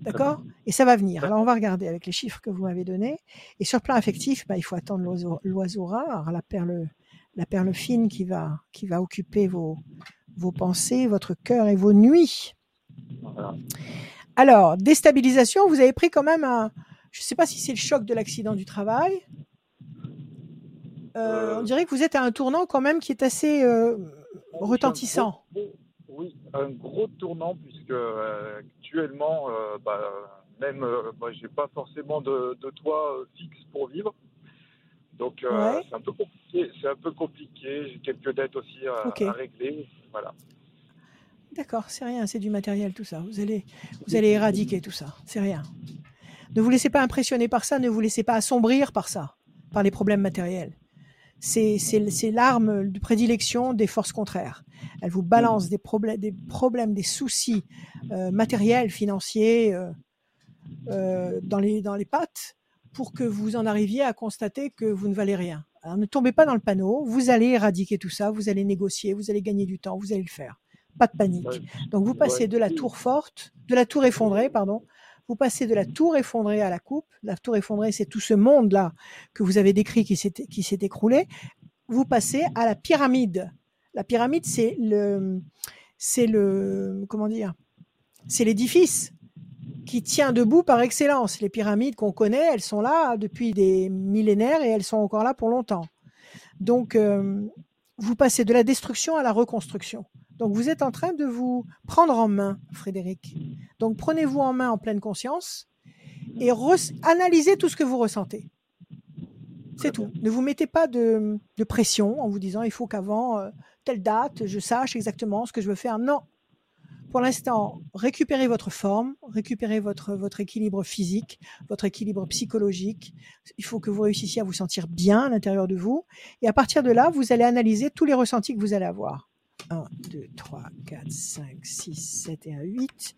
D'accord? Et ça va venir. Alors, on va regarder avec les chiffres que vous m'avez donnés. Et sur le plan affectif, bah, il faut attendre l'oiseau l'oiseau rare, la perle, la perle fine qui va, qui va occuper vos, vos pensées, votre cœur et vos nuits. Voilà. Alors, déstabilisation, vous avez pris quand même un. Je ne sais pas si c'est le choc de l'accident du travail. Euh, Euh, on dirait que vous êtes à un tournant quand même qui est assez euh, retentissant. Un gros- oui, un gros tournant puisque actuellement, bah, même, euh, bah, j'ai pas forcément de, de toit fixe pour vivre. Donc euh, Ouais. c'est un peu compliqué. C'est un peu compliqué. J'ai quelques dettes aussi à, régler. Voilà. D'accord, c'est rien, c'est du matériel tout ça. Vous allez, vous allez éradiquer tout ça, c'est rien. Ne vous laissez pas impressionner par ça, ne vous laissez pas assombrir par ça, par les problèmes matériels. C'est, l'arme de prédilection des forces contraires. Elle vous balance des problèmes, des problèmes, des soucis euh, matériels, financiers euh, euh, dans les dans les pattes pour que vous en arriviez à constater que vous ne valez rien. Alors ne tombez pas dans le panneau. Vous allez éradiquer tout ça. Vous allez négocier. Vous allez gagner du temps. Vous allez le faire. Pas de panique. Donc vous passez de la tour forte, de la tour effondrée, pardon. Vous passez de la tour effondrée à la coupe. La tour effondrée, c'est tout ce monde-là que vous avez décrit qui s'est qui s'est écroulé. Vous passez à la pyramide. La pyramide, c'est le, c'est le, comment dire, c'est l'édifice qui tient debout par excellence. Les pyramides qu'on connaît, elles sont là depuis des millénaires et elles sont encore là pour longtemps. Donc, euh, vous passez de la destruction à la reconstruction. Donc, vous êtes en train de vous prendre en main, Frédéric. Donc, prenez-vous en main en pleine conscience et analysez tout ce que vous ressentez. C'est tout. Ne vous mettez pas de, de pression en vous disant il faut qu'avant euh, telle date, je sache exactement ce que je veux faire. Non. Pour l'instant, récupérez votre forme, récupérez votre, équilibre physique, votre équilibre psychologique. Il faut que vous réussissiez à vous sentir bien à l'intérieur de vous. Et à partir de là, vous allez analyser tous les ressentis que vous allez avoir. 1, 2, 3, 4, 5, 6, 7 et 1, 8.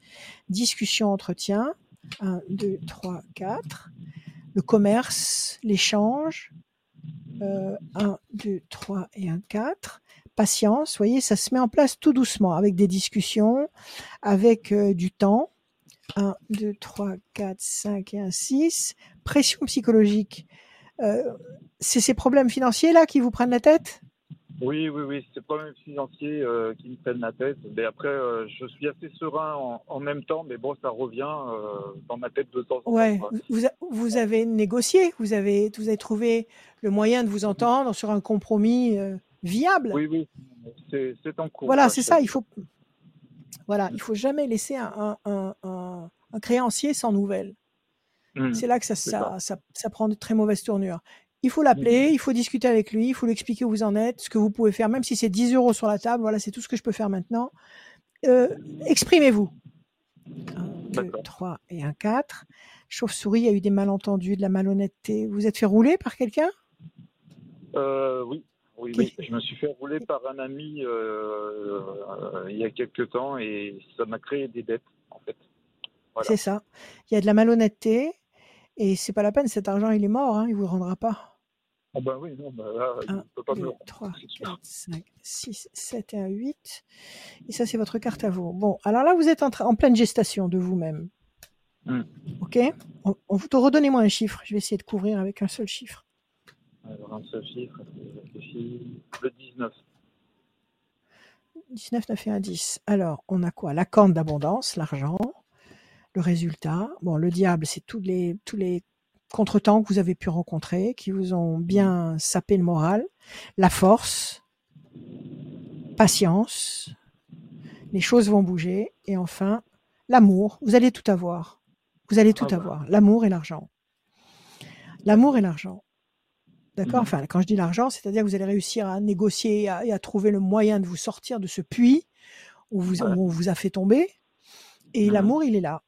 Discussion, entretien. 1, 2, 3, 4. le commerce, l'échange. Euh, 1, 2, 3 et un 4. Patience, vous voyez, ça se met en place tout doucement, avec des discussions, avec euh, du temps. 1, 2, 3, 4, 5 et un 6. Pression psychologique. Euh, c'est ces problèmes financiers là qui vous prennent la tête? Oui, oui, oui, c'est pas même financier euh, qui me prennent la tête. Mais après, euh, je suis assez serein en, en même temps, mais bon, ça revient dans ma tête de temps en temps. Ouais, vous, a- vous avez négocié, vous avez, vous avez trouvé le moyen de vous entendre sur un compromis viable. Oui, oui, c'est en cours. Voilà, quoi, c'est ça. Il faut, voilà, il faut jamais laisser un, un, un, un- un créancier sans nouvelles. Hmm. C'est là que ça, c'est ça, ça. ça, ça prend de très mauvaises tournures. Il faut l'appeler, il faut discuter avec lui, il faut lui expliquer où vous en êtes, ce que vous pouvez faire, même si c'est 10 euros sur la table. Voilà, c'est tout ce que je peux faire maintenant. Euh, Exprimez-vous. 1, 2, D'accord. 3 et un 4. Chauve-souris, il y a eu des malentendus, de la malhonnêteté. Vous êtes fait rouler par quelqu'un? Euh, oui, oui, oui. Je me suis fait rouler par un ami euh, euh, il y a quelques temps et ça m'a créé des dettes, en fait. Voilà. C'est ça. Il y a de la malhonnêteté et c'est pas la peine. Cet argent, il est mort. Hein, il vous le rendra pas. Ah ben oui, non, bah là, il ne peut pas me 2, le rendre, 3, c'est sûr. 4, 5, 6, 7 et un 8. Et ça, c'est votre carte à vous. Bon, alors là, vous êtes en, en pleine gestation de vous-même. Hmm. OK on, on Redonnez-moi un chiffre. Je vais essayer de couvrir avec un seul chiffre. Alors, un seul chiffre, je le 19. 19, 9 et 1, 10. Alors, on a quoi? La corne d'abondance, l'argent, le résultat. Bon, le diable, c'est tous les, tous les contretemps que vous avez pu rencontrer, qui vous ont bien sapé le moral. La force, patience, les choses vont bouger. Et enfin, l'amour. Vous allez tout avoir. Vous allez tout Ah bah. avoir. L'amour et l'argent. L'amour et l'argent. D'accord Mhm. Enfin, quand je dis l'argent, c'est-à-dire que vous allez réussir à négocier et à, et à trouver le moyen de vous sortir de ce puits où, vous, Ouais. où on vous a fait tomber. Et Mhm. l'amour, il est là.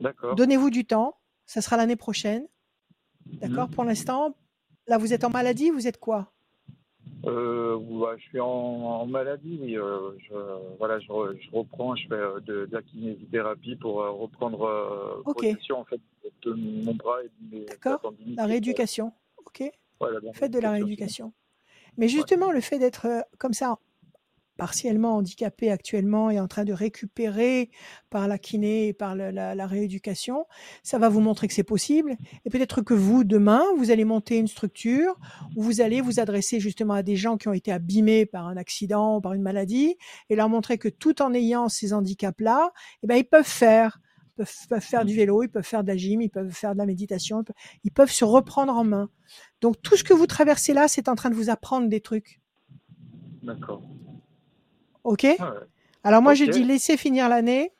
D'accord. Donnez-vous du temps. Ça sera l'année prochaine. D'accord Mhm. Pour l'instant, là, vous êtes en maladie. Vous êtes quoi? Euh, ouais, je suis en, en maladie, oui. euh, je, voilà, je, re- je reprends, je fais euh, de, de la kinésithérapie pour reprendre euh, Ok. possession en fait de mon bras et de mes D'accord. tendinites. La rééducation. OK Voilà, Faites de la rééducation. Mais justement, le fait d'être euh, comme ça, partiellement handicapé actuellement et en train de récupérer par la kiné et par la rééducation, ça va vous montrer que c'est possible. Et peut-être que vous, demain, vous allez monter une structure où vous allez vous adresser justement à des gens qui ont été abîmés par un accident ou par une maladie et leur montrer que tout en ayant ces handicaps-là, eh ben, ils peuvent faire. Peuvent, peuvent faire du vélo, ils peuvent faire de la gym, ils peuvent faire de la méditation, ils peuvent, ils peuvent se reprendre en main. Donc tout ce que vous traversez là, c'est en train de vous apprendre des trucs. D'accord. OK? Ouais. Alors moi, je Ok. dis laissez finir l'année.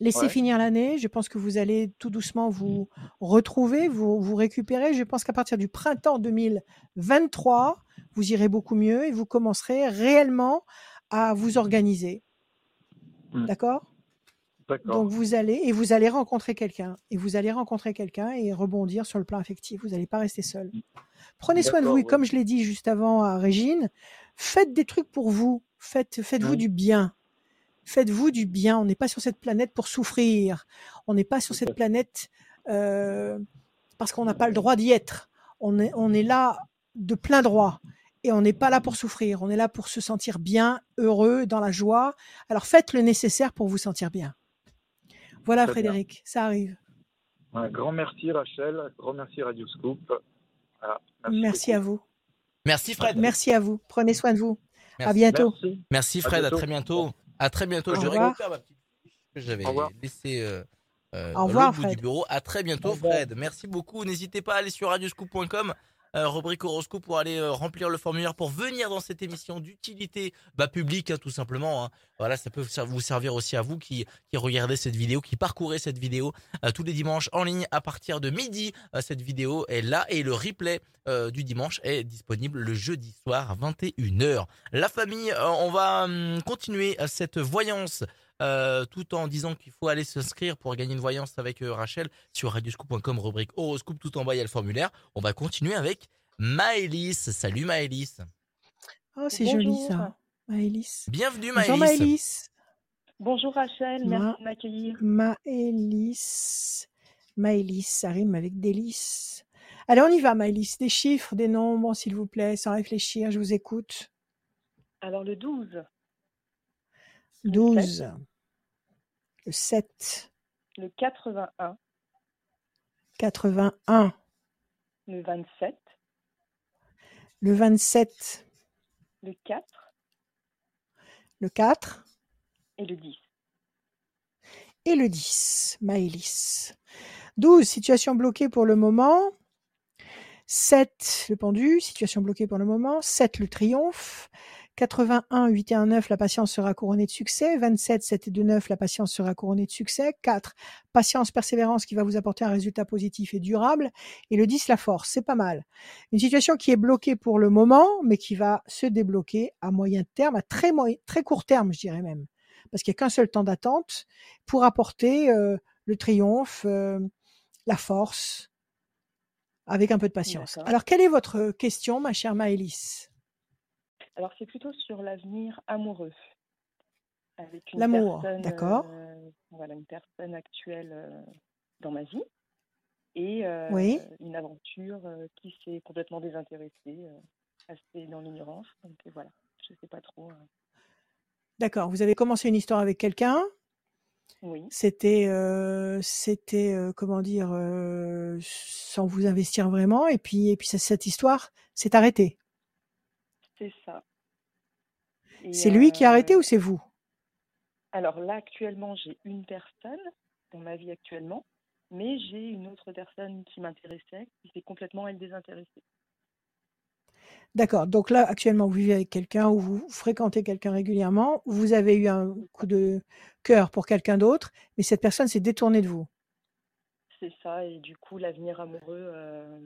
Laissez Ouais. finir l'année. Je pense que vous allez tout doucement vous retrouver, vous, vous récupérer. Je pense qu'à partir du printemps 2023, vous irez beaucoup mieux et vous commencerez réellement à vous organiser. D'accord D'accord? Donc vous allez et vous allez rencontrer quelqu'un et vous allez rencontrer quelqu'un et rebondir sur le plan affectif. Vous n'allez pas rester seul. Prenez soin de vous et ouais. comme je l'ai dit juste avant à Régine, faites des trucs pour vous. Faites, faites-vous Ouais. du bien. Faites-vous du bien. On n'est pas sur cette planète pour souffrir. On n'est pas sur cette planète euh, parce qu'on n'a pas le droit d'y être. On est, on est là de plein droit. Et on n'est pas là pour souffrir. On est là pour se sentir bien, heureux, dans la joie. Alors faites le nécessaire pour vous sentir bien. Voilà, Très bien. Frédéric, ça arrive. Un grand merci Rachel, un grand merci Radio Scoop. Voilà, Merci, à vous. Merci Fred. Merci à vous. Prenez soin de vous. À Merci. bientôt. Merci. Merci À Fred, à, bientôt. très bientôt. À très bientôt. Au je revoir. récupère ma petite fiche que j'avais Au revoir. laissée euh, euh, Au revoir, bout du Fred. bureau. À très bientôt Au revoir. Fred. Merci beaucoup. N'hésitez pas à aller sur radioscoop.com. euh, rubrique horoscope pour aller euh, remplir le formulaire pour venir dans cette émission d'utilité bah, publique hein, tout simplement. hein. Voilà, ça peut vous servir aussi à vous qui, regardez cette vidéo, qui parcourez cette vidéo euh, tous les dimanches en ligne à partir de midi. Cette vidéo est là et le replay du dimanche est disponible le jeudi soir à 21h. La famille, on va hum, continuer cette voyance euh, tout en disant qu'il faut aller s'inscrire pour gagner une voyance avec euh, Rachel sur radioscoop.com, rubrique horoscope, tout en bas il y a le formulaire. On va continuer avec Maëlys. Salut Maëlys. Oh, c'est joli Bonjour. ça. Maëlys. Bienvenue Bonjour Maëlys. Maëlys. Bonjour Rachel, Ma- merci de m'accueillir. Maëlys. Maëlys, ça rime avec délice. Allez, on y va, Maëlys. Des chiffres, des nombres, s'il vous plaît, sans réfléchir, je vous écoute. Alors le 12, 12. Le 7. le 81, 81. le 27, Le 27. le 4 Le 4. et le 10. Et le 10. Maëlys. 12. Situation bloquée pour le moment. 7. Le pendu. Situation bloquée pour le moment. 7. Le triomphe. 81, 8 et 1, 9, la patience sera couronnée de succès. 27, 7 et 2, 9, la patience sera couronnée de succès. 4, patience, persévérance qui va vous apporter un résultat positif et durable. Et le 10, la force, c'est pas mal. Une situation qui est bloquée pour le moment, mais qui va se débloquer à moyen terme, à très, moyen, très court terme, je dirais même. Parce qu'il n'y a qu'un seul temps d'attente pour apporter euh, le triomphe, euh, la force, avec un peu de patience. Alors, quelle est votre question, ma chère Maëlys? Alors c'est plutôt sur l'avenir amoureux. Avec une L'amour, personne, d'accord. euh, voilà, une personne actuelle euh, dans ma vie et euh, Oui. une aventure qui s'est complètement désintéressée, assez dans l'ignorance. Donc voilà, je sais pas trop. D'accord. Vous avez commencé une histoire avec quelqu'un? Oui, C'était, c'était, comment dire, sans vous investir vraiment. Et puis, et puis cette histoire s'est arrêtée? c'est ça. C'est lui qui a arrêté euh, ou c'est vous? Alors là, actuellement, j'ai une personne dans ma vie actuellement, mais j'ai une autre personne qui m'intéressait, qui s'est complètement, elle, désintéressée. D'accord. Donc là, actuellement, vous vivez avec quelqu'un ou vous fréquentez quelqu'un régulièrement. Vous avez eu un coup de cœur pour quelqu'un d'autre, mais cette personne s'est détournée de vous. C'est ça, et du coup, l'avenir amoureux, euh,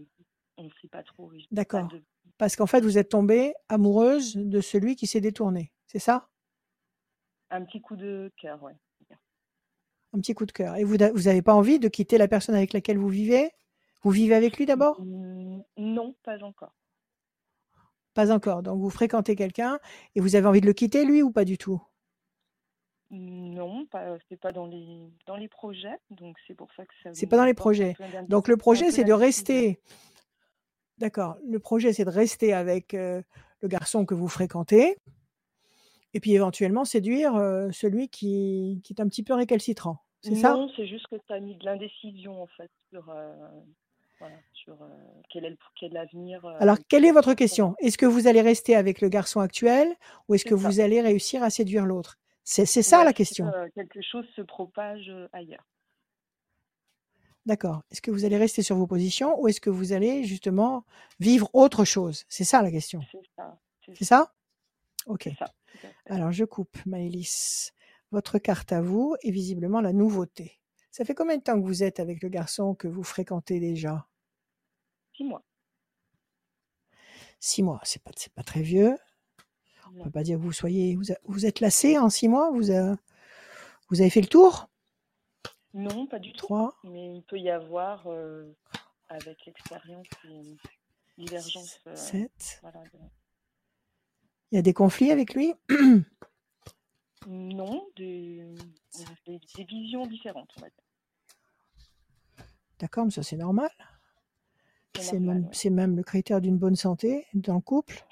on ne sait pas trop. oui, D'accord. de- Parce qu'en fait, vous êtes tombée amoureuse de celui qui s'est détourné. C'est ça? Un petit coup de cœur, ouais. Un petit coup de cœur. Et vous n'avez pas envie de quitter la personne avec laquelle vous vivez? Vous vivez avec lui d'abord? Non, pas encore. Pas encore. Donc vous fréquentez quelqu'un et vous avez envie de le quitter, lui, ou pas du tout? Non, c'est pas dans les, dans les projets, donc c'est pour ça que ça C'est pas dans les projets. Donc le projet, c'est de rester. D'accord. Le projet, c'est de rester avec euh, le garçon que vous fréquentez et puis éventuellement séduire euh, celui qui, qui est un petit peu récalcitrant. C'est ça? Non, c'est juste que ça a mis de l'indécision, en fait, sur, euh, voilà, sur quel est l'avenir. Alors, quelle est votre question? Est-ce que vous allez rester avec le garçon actuel ou est-ce que ça. vous allez réussir à séduire l'autre? C'est ça Ouais, la que, question. quelque chose se propage ailleurs. D'accord. Est-ce que vous allez rester sur vos positions ou est-ce que vous allez justement vivre autre chose? C'est ça la question. C'est ça. C'est ça? Ok. Ça. Alors je coupe, Maëlys. Votre carte à vous est visiblement la nouveauté. Ça fait combien de temps que vous êtes avec le garçon que vous fréquentez déjà? Six mois. Six mois, c'est pas, pas très vieux. On Non. peut pas dire que vous soyez, vous, vous êtes lassé en six mois? Vous, a- vous avez fait le tour? Non, pas du tout. Trois, Mais il peut y avoir, euh, avec l'expérience, une divergence. euh, sept. voilà, de- Il y a des conflits avec lui? Non, des, des, des visions différentes, on va dire. D'accord, mais ça c'est normal. C'est même, ouais. même le critère d'une bonne santé dans le couple.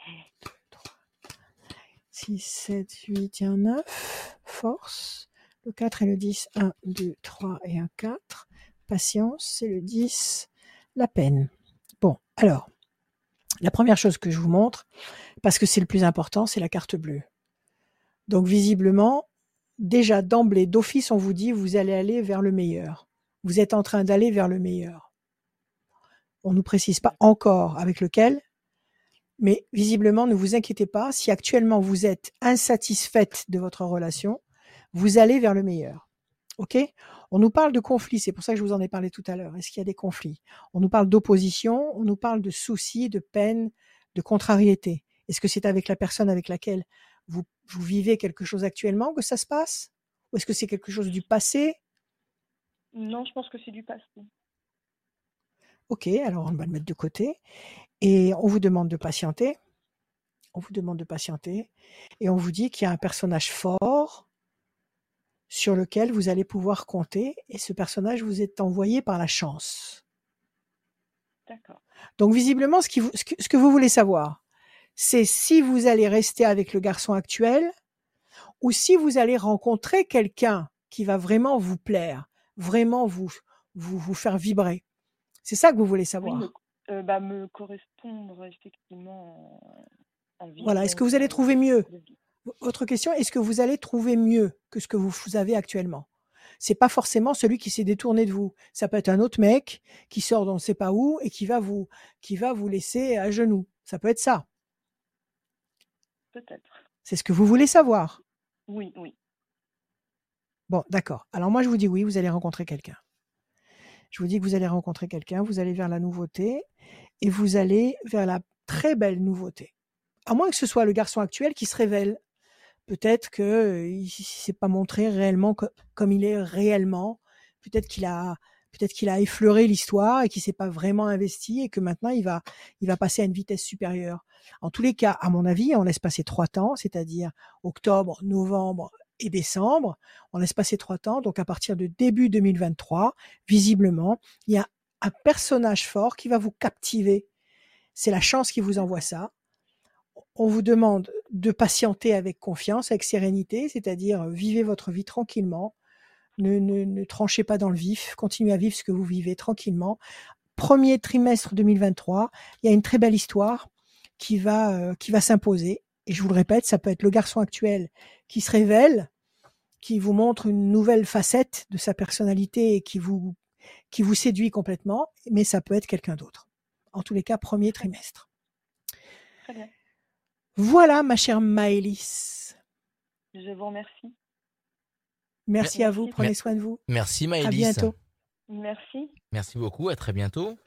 6, 7, 8 et un 9. Force. Le 4 et le 10. 1, 2, 3 et un 4. Patience, c'est le 10. La peine. Bon, alors, la première chose que je vous montre, parce que c'est le plus important, c'est la carte bleue. Donc visiblement, déjà d'emblée, d'office, on vous dit, vous allez aller vers le meilleur. Vous êtes en train d'aller vers le meilleur. On ne nous précise pas encore avec lequel, mais visiblement, ne vous inquiétez pas, si actuellement vous êtes insatisfaite de votre relation, vous allez vers le meilleur. OK? On nous parle de conflits, c'est pour ça que je vous en ai parlé tout à l'heure. Est-ce qu'il y a des conflits? On nous parle d'opposition, on nous parle de soucis, de peine, de contrariété. Est-ce que c'est avec la personne avec laquelle vous, vous vivez quelque chose actuellement que ça se passe? Ou est-ce que c'est quelque chose du passé? Non, je pense que c'est du passé. Ok, alors on va le mettre de côté. Et on vous demande de patienter. On vous demande de patienter. Et on vous dit qu'il y a un personnage fort sur lequel vous allez pouvoir compter et ce personnage vous est envoyé par la chance. D'accord. Donc visiblement, ce, qui vous- ce que, ce que vous voulez savoir, c'est si vous allez rester avec le garçon actuel ou si vous allez rencontrer quelqu'un qui va vraiment vous plaire, vraiment vous, vous, vous faire vibrer. C'est ça que vous voulez Oui, savoir. me, euh, bah, me correspondre effectivement en, en Voilà. Est-ce que vous allez trouver mieux Autre question, est-ce que vous allez trouver mieux que ce que vous, vous avez actuellement? C'est pas forcément celui qui s'est détourné de vous. Ça peut être un autre mec qui sort d'on ne sait pas où et qui va vous qui va vous laisser à genoux. Ça peut être ça. Peut-être. C'est ce que vous voulez savoir. Oui, oui. Bon, d'accord. Alors moi je vous dis oui, vous allez rencontrer quelqu'un. Je vous dis que vous allez rencontrer quelqu'un, vous allez vers la nouveauté et vous allez vers la très belle nouveauté. À moins que ce soit le garçon actuel qui se révèle. Peut-être que euh, il s'est pas montré réellement co- comme il est réellement. Peut-être qu'il a peut-être qu'il a effleuré l'histoire et qu'il s'est pas vraiment investi et que maintenant il va il va passer à une vitesse supérieure. En tous les cas, à mon avis, on laisse passer trois temps, c'est-à-dire octobre, novembre et décembre. On laisse passer trois temps. Donc à partir de début 2023, visiblement, il y a un personnage fort qui va vous captiver. C'est la chance qui vous envoie ça. On vous demande de patienter avec confiance, avec sérénité, c'est-à-dire euh, vivez votre vie tranquillement. Ne, ne, tranchez pas dans le vif, continuez à vivre ce que vous vivez tranquillement. Premier trimestre 2023, il y a une très belle histoire qui va, euh, qui va s'imposer. Et je vous le répète, ça peut être le garçon actuel qui se révèle, qui vous montre une nouvelle facette de sa personnalité et qui vous, qui vous séduit complètement, mais ça peut être quelqu'un d'autre. En tous les cas, premier trimestre. Voilà, ma chère Maëlys. Je vous remercie. Merci à vous, prenez soin de vous. Merci À Maëlys. bientôt. Merci. Merci beaucoup, à très bientôt.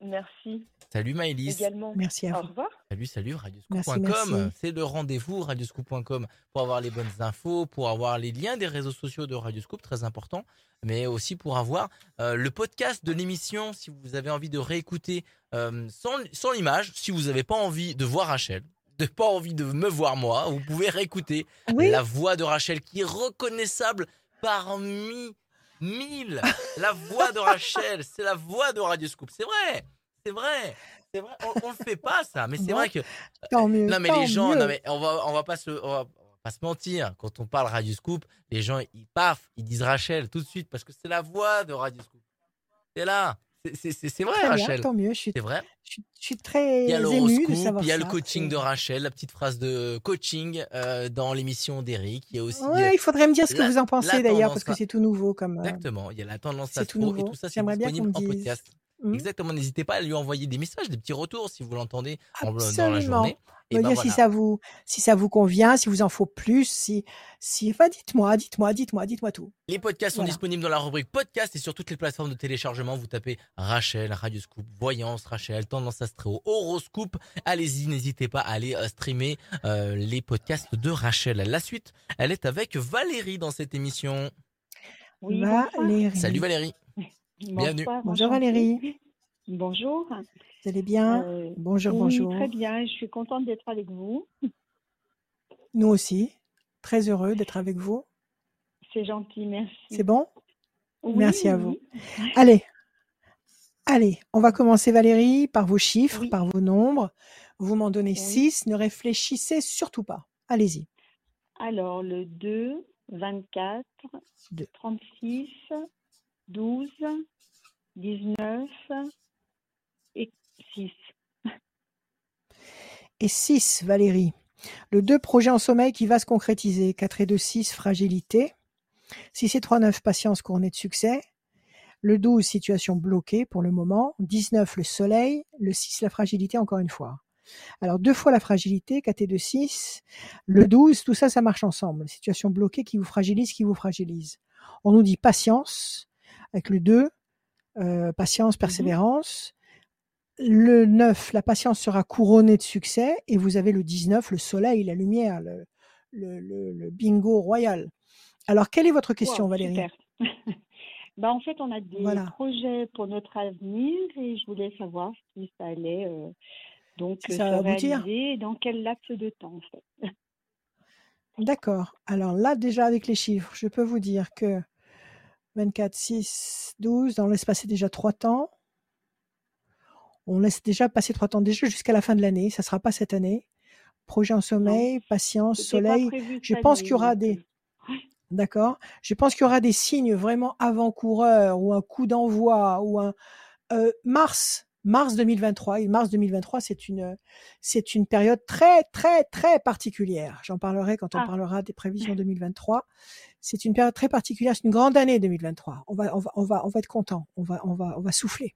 Merci Salut Maëlys. également. Merci à Au vous. revoir. Salut, salut, radioscoop.com. C'est le rendez-vous, radioscoop.com, pour avoir les bonnes infos, pour avoir les liens des réseaux sociaux de Radioscoop, très important, mais aussi pour avoir euh, le podcast de l'émission, si vous avez envie de réécouter euh, sans, sans l'image, si vous n'avez pas envie de voir Rachel, de pas envie de me voir moi, vous pouvez réécouter Oui, la voix de Rachel qui est reconnaissable parmi mille. La voix de Rachel, c'est la voix de Radioscoop. C'est vrai, c'est vrai, c'est vrai. On, le fait pas ça, mais c'est Bon, vrai que tant mieux. non mais tant les gens, mieux. non mais on va on va pas se on va pas se mentir. Quand on parle Radio Scoop, les gens ils paf, ils disent Rachel tout de suite parce que c'est la voix de Radio Scoop. C'est là, C'est- vrai bien, Rachel, tant mieux. Je suis, c'est vrai. je suis- je suis très Il y a émue de savoir il y a le coaching de Rachel, la petite phrase de coaching euh, dans l'émission d'Eric. Il y a aussi Ouais, euh, il faudrait me dire ce que vous en pensez d'ailleurs, parce que à- c'est tout nouveau comme. euh, exactement. Il y a la tendance c'est tout astro et nouveau. tout ça c'est J'aimerais bien qu'on disponible me en dise. podcast. Hmm Exactement. N'hésitez pas à lui envoyer des messages, des petits retours si vous l'entendez en- dans la Absolument. journée. Et Me ben dire si ça vous, si ça vous convient, si vous en faut plus, si, si, enfin, dites-moi, dites-moi, dites-moi, dites-moi tout. Les podcasts sont Voilà. disponibles dans la rubrique podcast et sur toutes les plateformes de téléchargement. Vous tapez Rachel, Radioscoop, Voyance, Rachel, Tendance Astro, Horoscope. Allez-y, n'hésitez pas à aller euh, streamer euh, les podcasts de Rachel. La suite, elle est avec Valérie dans cette émission. Oui. Valérie. Salut Valérie. Bienvenue. Bonsoir, Bonjour enchantée. Valérie. Bonjour. Vous allez bien? Euh, Bonjour, oui, bonjour. très bien. Je suis contente d'être avec vous. Nous aussi. Très heureux d'être avec vous. C'est gentil, merci. C'est bon? Oui, Merci à vous. oui. Allez. Allez, on va commencer Valérie par vos chiffres, Oui. par vos nombres. Vous m'en donnez Oui. 6, ne réfléchissez surtout pas. Allez-y. Alors, le 2, 24, Deux. 36, 12, 19 et 6. Et 6, Valérie. Le 2, projet en sommeil qui va se concrétiser. 4 et 2, 6, fragilité. 6 et 3, 9, patience couronnée de succès. Le 12, situation bloquée pour le moment. 19, le soleil. Le 6, la fragilité encore une fois. Alors, deux fois la fragilité, 4 et 2, 6. Le 12, tout ça, ça marche ensemble. Situation bloquée qui vous fragilise, qui vous fragilise. On nous dit patience avec le 2, euh, patience, persévérance. Le 9, la patience sera couronnée de succès. Et vous avez le 19, le soleil, la lumière, le, le, le- le bingo royal. Alors, quelle est votre question, Wow, Valérie? bah, en fait, on a des Voilà. projets pour notre avenir et je voulais savoir si ça allait euh, donc Si euh, ça se aboutir réaliser dans quel laps de temps, en fait. D'accord. Alors là, déjà avec les chiffres, je peux vous dire que 24, 6, 12, on laisse passer déjà trois temps. On laisse déjà passer trois temps déjà jusqu'à la fin de l'année. Ça sera pas cette année. Projet en sommeil, patience, soleil. Je pense qu'il y aura des, euh, D'accord. Je pense qu'il y aura des signes vraiment avant-coureurs ou un coup d'envoi ou un euh, mars, mars 2023. Et mars 2023, c'est une, c'est une période très, très, très particulière. J'en parlerai quand on Ah. parlera des prévisions 2023. C'est une période très particulière. C'est une grande année 2023. On va, on va, on va, on va être content. On va, on va, on va souffler.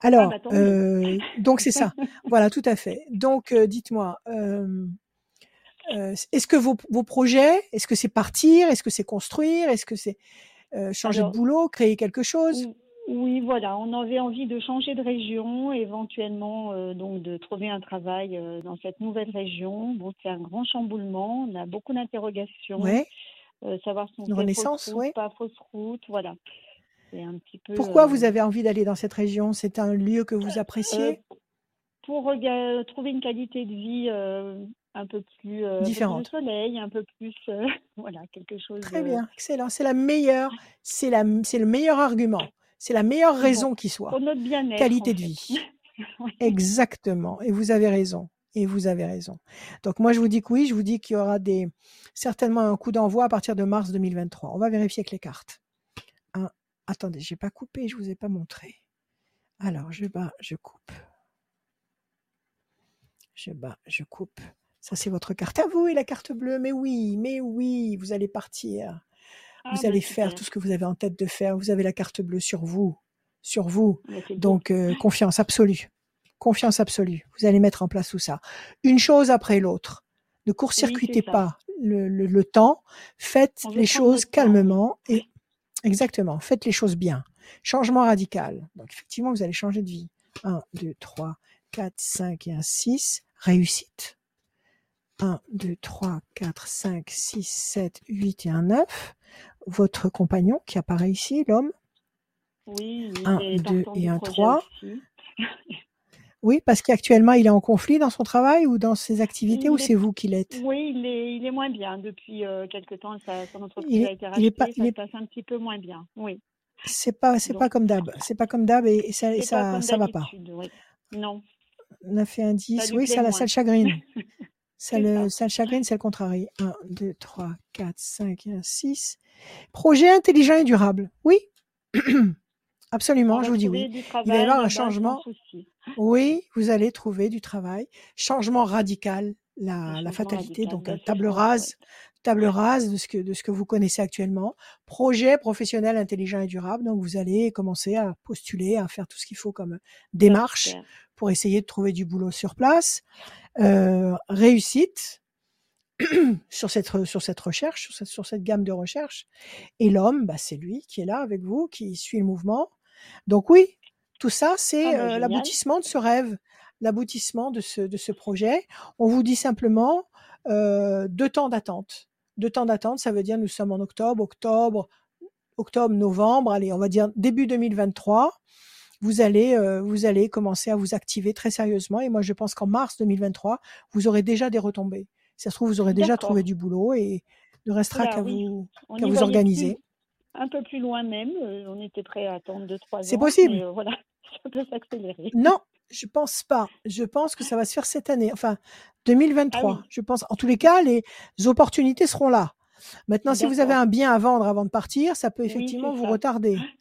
Alors, bah, euh, donc c'est ça. Voilà, tout à fait. Donc, euh, dites-moi. euh, euh, est-ce que vos, vos projets, est-ce que c'est partir, est-ce que c'est construire, est-ce que c'est changer Alors, de boulot, créer quelque chose? Ou- Oui, voilà, on avait envie de changer de région, éventuellement euh, donc de trouver un travail euh, dans cette nouvelle région. Bon, c'est un grand chamboulement, on a beaucoup d'interrogations, Ouais. Euh, savoir si on Une fait renaissance, fausse route, ouais. pas fausse route, voilà. C'est un petit peu Pourquoi euh, vous avez envie d'aller dans cette région? C'est un lieu que vous euh, appréciez? pour trouver une qualité de vie un peu plus, euh, un peu plus de Différente. soleil, un peu plus, voilà, quelque chose. Très bien, excellent. C'est la meilleure, c'est la, c'est le meilleur argument, c'est la meilleure raison bon, qui soit. pour notre bien-être, en Qualité de vie. Oui. Exactement. Et vous avez raison. Et vous avez raison. Donc moi je vous dis que oui, je vous dis qu'il y aura des certainement un coup d'envoi à partir de mars 2023. On va vérifier avec les cartes. Un- Attendez, j'ai pas coupé, je vous ai pas montré. Alors je bats, je coupe. Je bats, je coupe. Ça c'est votre carte à vous et la carte bleue. Mais oui, mais oui, vous allez partir. Ah, Vous bah, allez faire tout ce que vous avez en tête de faire. Vous avez la carte bleue sur vous, sur vous. Donc euh, confiance absolue. Confiance absolue. Vous allez mettre en place tout ça. Une chose après l'autre. Ne court-circuitez pas le, le- le temps. Faites On les choses calmement et exactement. Faites les choses bien. Changement radical. Donc effectivement, vous allez changer de vie. 1, 2, 3, 4, 5 et un 6. Réussite. 1, 2, 3, 4, 5, 6, 7, 8 et un 9. Votre compagnon qui apparaît ici, l'homme. Oui, il Un, est deux partant et du un projet trois. aussi. Oui, parce qu'actuellement, il est en conflit dans son travail ou dans ses activités, ou Il c'est est, vous qui l'êtes? Oui, il est, il est moins bien depuis euh, quelque temps. Sa, son entreprise Il a est, été il est pas, rachetée, il ça se passe un petit peu moins bien. Oui, c'est pas, c'est pas comme d'hab. C'est pas comme d'hab et, et ça, et c'est pas ça, ça va pas. Oui, non, 9 et un ça 10, lui oui, ça, la, ça chagrine. Ça C'est le, ça. ça le chagrine, c'est le contrarie. 1, 2, 3, 4, 5 et un 6. Projet intelligent et durable. Oui, absolument, je vous dis oui. Il va y avoir un sans changement. souci. Oui, vous allez trouver du travail. Changement radical, la, la fatalité. radical. Donc, table rase, table rase de ce que, de ce que vous connaissez actuellement. Projet professionnel intelligent et durable. Donc, vous allez commencer à postuler, à faire tout ce qu'il faut comme démarche pour essayer de trouver du boulot sur place. Euh, réussite sur cette, sur cette recherche, sur cette, sur cette gamme de recherche. Et l'homme, bah, c'est lui qui est là avec vous, qui suit le mouvement. Donc oui, tout ça, Ah c'est bah euh, génial. l'aboutissement de ce rêve, l'aboutissement de ce, de ce projet. On vous dit simplement deux temps d'attente. Deux temps d'attente, ça veut dire nous sommes en octobre, octobre, octobre, novembre, allez, on va dire début 2023. Vous allez, euh, vous allez commencer à vous activer très sérieusement. Et moi, je pense qu'en mars 2023, vous aurez déjà des retombées. Si ça se trouve, vous aurez déjà trouvé du boulot et il ne restera qu'à oui. vous, organiser. plus, un peu plus loin même. on était prêt à attendre deux, trois C'est ans, possible. mais euh, voilà, ça peut s'accélérer. Non, je pense pas. Je pense que ça va se faire cette année, enfin Ah 2023. oui, Je pense, en tous les cas, les opportunités seront là. Maintenant, si vous avez un bien à vendre avant de partir, ça peut effectivement vous ça. retarder.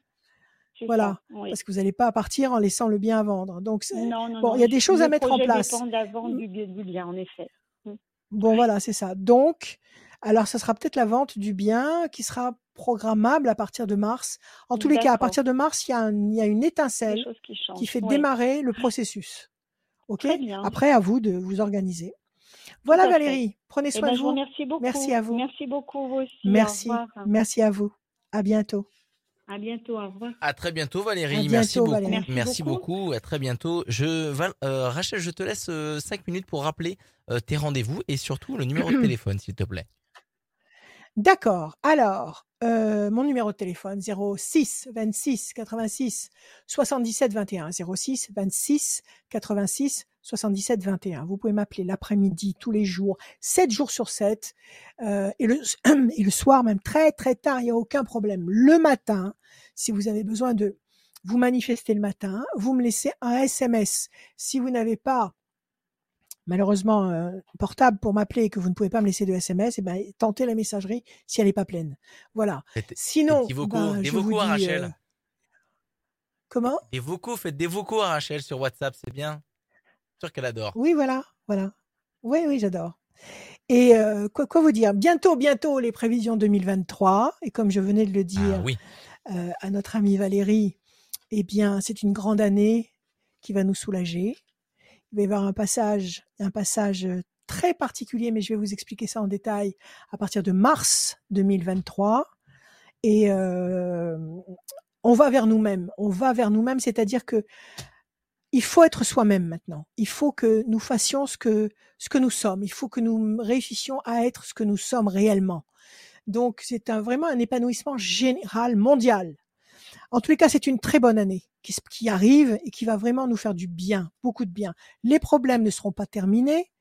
Voilà, ça, oui. parce que vous n'allez pas partir en laissant le bien à vendre. Donc, Non, non, bon, il y a des choses à mettre en place. dépend de la vente Mm. du, bien- du bien, en effet. Mm. Bon, voilà, c'est ça. Donc, alors, ça sera peut-être la vente du bien qui sera programmable à partir de mars. En tous les cas, à partir de mars, il y a, un- il y a une étincelle qui fait Oui, démarrer le processus. OK? Très bien. Après, à vous de vous organiser. Voilà. Valérie. Prenez Eh soin ben, de je vous remercie beaucoup. Merci à vous. Merci beaucoup, vous aussi. Au Merci. Merci à vous. À bientôt. À bientôt. Au revoir. À très bientôt Valérie, merci beaucoup. Valérie. Merci beaucoup. beaucoup. à très bientôt. Je, Val- euh, Rachel, je te laisse 5 minutes pour rappeler euh, tes rendez-vous et surtout le numéro de téléphone, s'il te plaît. D'accord. Alors, euh, mon numéro de téléphone 06 26 86 77 21 06 26 86 77 21. Vous pouvez m'appeler l'après-midi, tous les jours, 7 jours sur 7, euh, et, le, et le soir même très très tard, il n'y a aucun problème. Le matin, si vous avez besoin de vous manifester le matin, vous me laissez un SMS. Si vous n'avez pas malheureusement euh, portable pour m'appeler et que vous ne pouvez pas me laisser de SMS, eh ben, tentez la messagerie si elle n'est pas pleine. Voilà. Sinon, des vocaux, ben, des je vous à dis, Rachel. euh, comment? Des vocaux, faites des vocaux à Rachel sur WhatsApp, c'est bien. Sûr qu'elle adore. Oui, voilà, voilà. Oui, oui, j'adore. Et euh, quoi, quoi vous dire? Bientôt, bientôt les prévisions 2023. Et comme je venais de le dire Ah oui. euh, à notre amie Valérie, eh bien, c'est une grande année qui va nous soulager. Il va y avoir un passage, un passage très particulier, mais je vais vous expliquer ça en détail à partir de mars 2023. Et euh, on va vers nous-mêmes. On va vers nous-mêmes, c'est-à-dire que il faut être soi-même maintenant. Il faut que nous fassions ce que ce que nous sommes. Il faut que nous réussissions à être ce que nous sommes réellement. Donc c'est un, vraiment un épanouissement général mondial. En tous les cas, c'est une très bonne année qui, qui arrive et qui va vraiment nous faire du bien, beaucoup de bien. Les problèmes ne seront pas terminés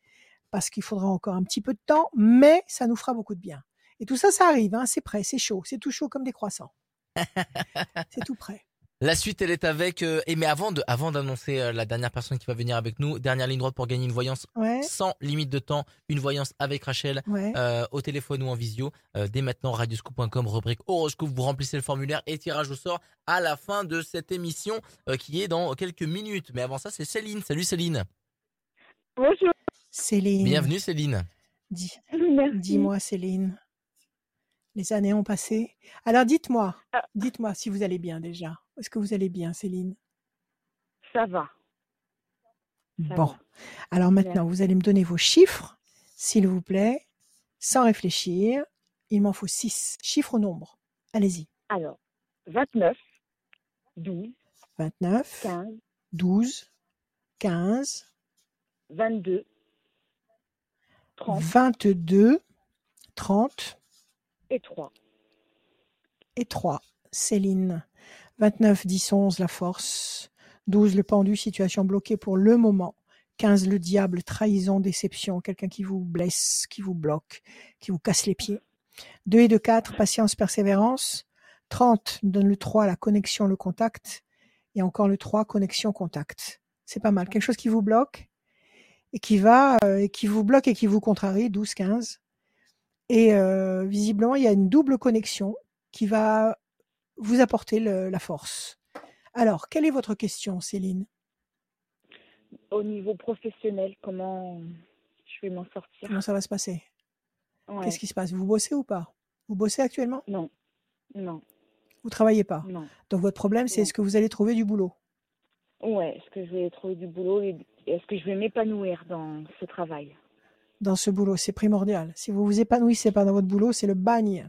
parce qu'il faudra encore un petit peu de temps, mais ça nous fera beaucoup de bien. Et tout ça, ça arrive, hein, c'est prêt, c'est chaud, c'est tout chaud comme des croissants. c'est tout prêt. La suite, elle est avec. euh, et mais avant de, avant d'annoncer euh, la dernière personne qui va venir avec nous, dernière ligne droite pour gagner une voyance Ouais, sans limite de temps, une voyance avec Rachel ouais. euh, au téléphone ou en visio. Euh, dès maintenant, radioscoop.com, rubrique horoscope, vous remplissez le formulaire et tirage au sort à la fin de cette émission euh, qui est dans quelques minutes. Mais avant ça, c'est Céline. Salut Céline. Bonjour. Céline. Bienvenue Céline. Dis, dis-moi, Céline. Les années ont passé. Alors dites-moi, Ah. dites-moi si vous allez bien déjà. Est-ce que vous allez bien, Céline? Ça va. Ça Bon. va. Alors maintenant, vous allez me donner vos chiffres, s'il vous plaît, sans réfléchir. Il m'en faut six. Chiffres ou nombres Allez-y. Alors, 29, 12, 29, 15, 12, 15, 22, 30 22, 30 et 3. et 3. Céline. 29, 10, 11, la force. 12, le pendu, situation bloquée pour le moment. 15, le diable, trahison, déception, quelqu'un qui vous blesse, qui vous bloque, qui vous casse les pieds. 2 et 2, 4, patience, persévérance. 30, nous donne le 3, la connexion, le contact. Et encore le 3, connexion, contact. C'est pas mal. Quelque chose qui vous bloque et qui va, euh, et qui vous bloque et qui vous contrarie, 12, 15. Et euh, visiblement, il y a une double connexion qui va vous apporter le- la force. Alors, quelle est votre question, Céline? Au niveau professionnel, comment je vais m'en sortir? Comment ça va se passer? Ouais. Qu'est-ce qui se passe? Vous bossez ou pas? Vous bossez actuellement? Non, non, Vous travaillez pas? Non. Donc votre problème, c'est est-ce que vous allez trouver du boulot? Ouais, est-ce que je vais trouver du boulot et est-ce que je vais m'épanouir dans ce travail? Dans ce boulot C'est primordial. Si vous vous épanouissez pas dans votre boulot, c'est le bagne.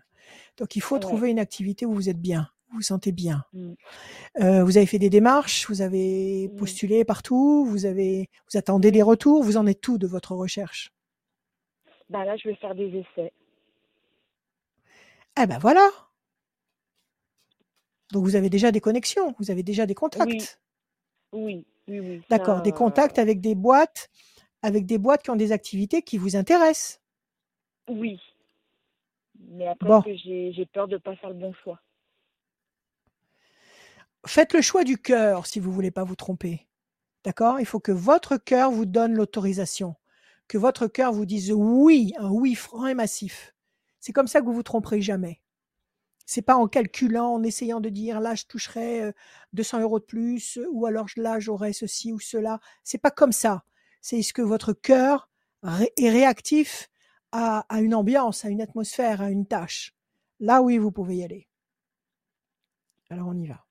Donc il faut Ouais. trouver une activité où vous êtes bien, où vous vous sentez bien. Mm. Euh, vous avez fait des démarches, vous avez Mm. postulé partout, vous avez, vous attendez des retours. Vous en êtes tout de votre recherche Bah là, je vais faire des essais. Eh ben voilà. Donc vous avez déjà des connexions, vous avez déjà des contacts. Oui, oui, oui. D'accord, des contacts euh, avec des boîtes, avec des boîtes qui ont des activités qui vous intéressent. Oui. Mais après, Bon. j'ai peur de pas faire le bon choix. Faites le choix du cœur si vous voulez pas vous tromper. D'accord? Il faut que votre cœur vous donne l'autorisation, que votre cœur vous dise oui, un oui franc et massif. C'est comme ça que vous vous tromperez jamais. C'est pas en calculant, en essayant de dire là je toucherai euh, 200 euros de plus ou alors là j'aurai ceci ou cela. C'est pas comme ça. C'est ce que votre cœur ré- est réactif à, à une ambiance, à une atmosphère, à une tâche. Là oui, vous pouvez y aller. Alors on y va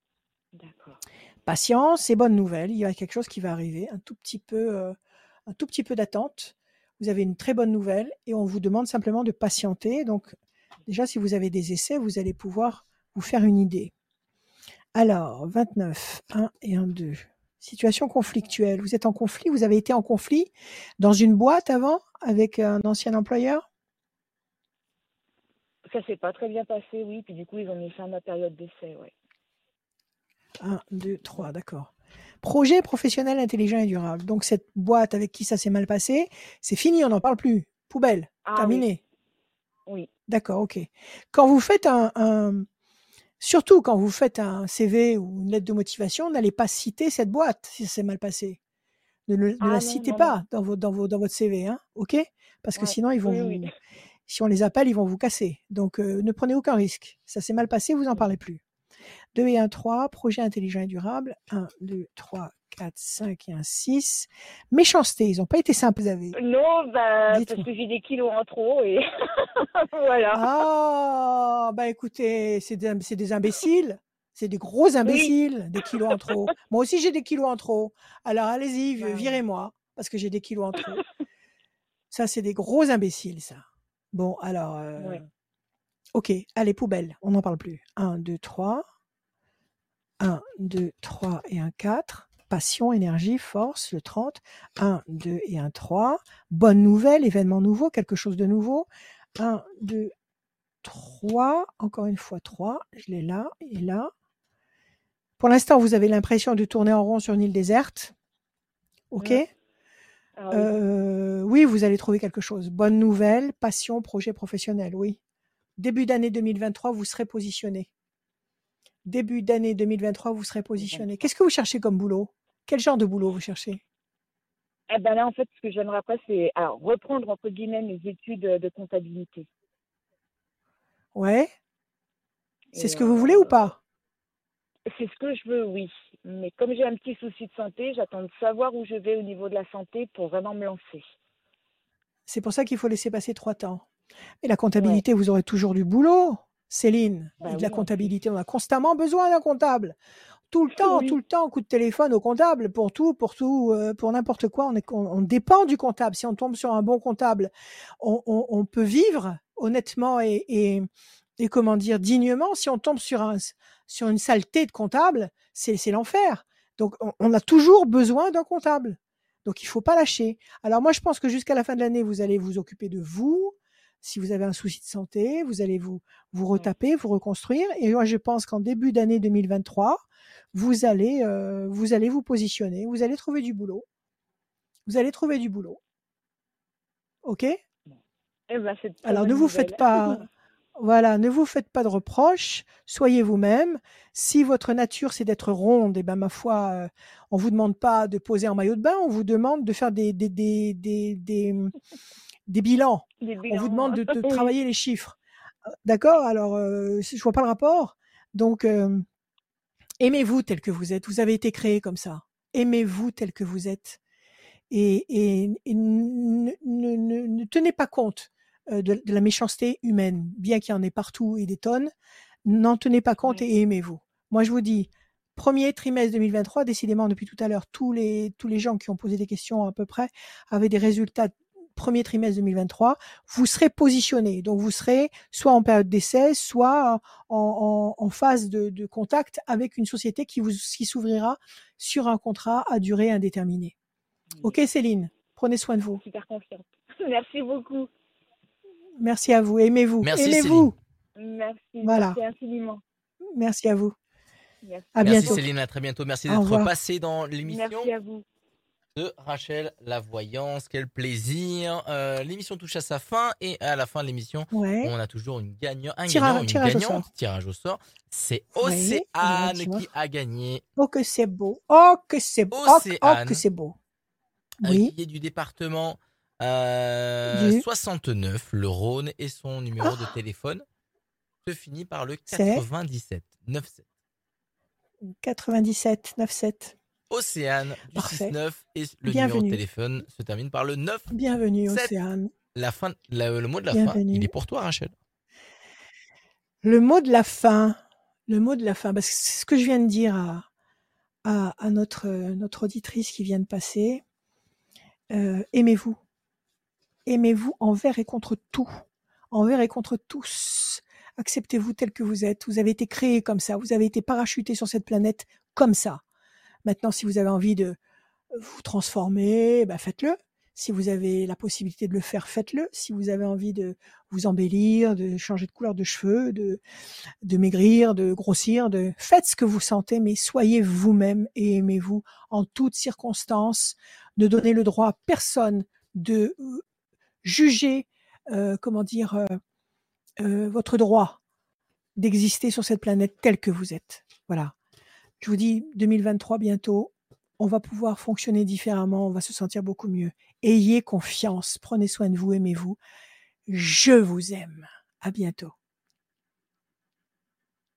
D'accord. patience et bonne nouvelle. Il y a quelque chose qui va arriver, un tout petit peu, euh, un tout petit peu d'attente. Vous avez une très bonne nouvelle et on vous demande simplement de patienter. Donc, déjà, si vous avez des essais, vous allez pouvoir vous faire une idée. Alors, 29, 1 et 1, 2. Situation conflictuelle. Vous êtes en conflit, vous avez été en conflit dans une boîte avant avec un ancien employeur? Ça s'est pas très bien passé, oui. Puis du coup, ils ont mis fin à ma période d'essai, ouais. 1, 2, 3, d'accord. Projet professionnel intelligent et durable. Donc cette boîte avec qui ça s'est mal passé, c'est fini, on n'en parle plus. Poubelle, Ah oui. terminé. Oui. D'accord, ok. Quand vous faites un, un- surtout quand vous faites un CV ou une lettre de motivation, n'allez pas citer cette boîte si ça s'est mal passé. Ne, Ah la non, citez non, pas dans, vos, dans, vos, dans votre CV, hein, ok? Parce que Ouais, sinon ils vont oui, vous, oui. si on les appelle, ils vont vous casser. Donc euh, ne prenez aucun risque. Ça s'est mal passé, vous en parlez plus. 2 et 1, 3, projet intelligent et durable. 1, 2, 3, 4, 5 et 1, 6. Méchanceté, ils n'ont pas été simples, vous avez. Non, bah, parce que j'ai des kilos en trop et voilà. Ah, bah écoutez, c'est des, des imbéciles. C'est des gros imbéciles, des kilos en trop. Moi aussi, j'ai des kilos en trop. Alors allez-y, Ouais. virez-moi, parce que j'ai des kilos en trop. Ça, c'est des gros imbéciles, ça. Bon, alors, euh, Ouais. ok, allez, poubelle, on n'en parle plus. 1, 2, 3. 1, 2, 3 et 1, 4. Passion, énergie, force, le 30. 1, 2 et 1, 3. Bonne nouvelle, événement nouveau, quelque chose de nouveau. 1, 2, 3. Encore une fois, 3. Je l'ai là et là. Pour l'instant, vous avez l'impression de tourner en rond sur une île déserte. OK. Ah oui. Euh, oui, vous allez trouver quelque chose. Bonne nouvelle, passion, projet professionnel, oui. Début d'année 2023, vous serez positionné. Début d'année 2023, vous serez positionné. Qu'est-ce que vous cherchez comme boulot? Quel genre de boulot vous cherchez? Eh ben là, en fait, ce que j'aimerais après, c'est reprendre entre guillemets mes études de comptabilité. Ouais C'est ce que vous voulez ou euh, pas? C'est ce que je veux, oui. Mais comme j'ai un petit souci de santé, j'attends de savoir où je vais au niveau de la santé pour vraiment me lancer. C'est pour ça qu'il faut laisser passer trois temps. Et la comptabilité, vous aurez toujours du boulot, Céline. Bah et de oui, la comptabilité, on a constamment besoin d'un comptable. Tout le temps, Oui. tout le temps, coup de téléphone au comptable pour tout, pour tout, euh, pour n'importe quoi. On, est, on, on dépend du comptable. Si on tombe sur un bon comptable, on, on- on peut vivre honnêtement et, et, et comment dire dignement. Si on tombe sur un sur une saleté de comptable, c'est l'enfer. Donc on, on a toujours besoin d'un comptable. Donc il faut pas lâcher. Alors moi je pense que jusqu'à la fin de l'année, vous allez vous occuper de vous. Si vous avez un souci de santé, vous allez vous vous retaper, vous reconstruire. Et moi je pense qu'en début d'année 2023, vous allez euh, vous allez vous positionner, vous allez trouver du boulot. Vous allez trouver du boulot. Ok? Eh ben, Alors ne vous nouvelle. faites pas voilà, ne vous faites pas de reproches, soyez vous-même. Si votre nature c'est d'être ronde, et ben ma foi, euh, on vous demande pas de poser en maillot de bain, on vous demande de faire des des des des, des, des bilans. On vous demande de, de oui. travailler les chiffres. D'accord? Alors, euh, je vois pas le rapport. Donc, euh, aimez-vous tel que vous êtes. Vous avez été créé comme ça. Aimez-vous tel que vous êtes. Et, et- et ne, ne- ne- ne tenez pas compte euh, de, de la méchanceté humaine, bien qu'il y en ait partout et des tonnes. N'en tenez pas compte Oui. et aimez-vous. Moi, je vous dis, premier trimestre 2023, décidément, depuis tout à l'heure, tous les, tous les gens qui ont posé des questions à peu près avaient des résultats premier trimestre 2023, vous serez positionné. Donc, vous serez soit en période d'essai, soit en, en- en phase de, de contact avec une société qui vous qui s'ouvrira sur un contrat à durée indéterminée. Ok, Céline, prenez soin de vous. Super confiante. Merci beaucoup. Merci à vous. Aimez-vous. Merci, Aimez-vous. Merci. Voilà. Merci infiniment. Merci à vous. Merci. À Merci bientôt. Céline, à très bientôt. Merci d'être passé dans l'émission Merci à vous. De Rachel La Voyance. Quel plaisir. Euh, l'émission touche à sa fin et à la fin de l'émission, Ouais. on a toujours une gagnante, un gagnant, une tirage au gagnante, tirage au sort. C'est Océane qui a gagné, Oh que c'est beau. Oh que c'est beau. Oh, oh, Océane. que c'est beau. euh, Oui. qui est du département euh, Du- 69, le Rhône, et son numéro Ah. de téléphone se finit par le C'est 97 97. 97 97. Océane Parfait. 69 et le Bienvenue. numéro de téléphone se termine par le 9. Bienvenue. Océane. La fin, la- le mot de la fin, Bienvenue. il est pour toi, Rachel. Le mot de la fin. Le mot de la fin. Parce que c'est ce que je viens de dire à, à, à notre, notre auditrice qui vient de passer. Euh, aimez-vous. Aimez-vous envers et contre tout. Envers et contre tous. Acceptez-vous tel que vous êtes. Vous avez été créé comme ça. Vous avez été parachuté sur cette planète comme ça. Maintenant, si vous avez envie de vous transformer, bah faites-le. Si vous avez la possibilité de le faire, faites-le. Si vous avez envie de vous embellir, de changer de couleur de cheveux, de, de maigrir, de grossir, de faites ce que vous sentez, mais soyez vous-même et aimez-vous en toutes circonstances. Ne donnez le droit à personne de euh, juger, euh, comment dire, euh, euh, votre droit d'exister sur cette planète telle que vous êtes. Voilà. Je vous dis 2023 bientôt, on va pouvoir fonctionner différemment, on va se sentir beaucoup mieux. Ayez confiance, prenez soin de vous, aimez-vous. Je vous aime. À bientôt.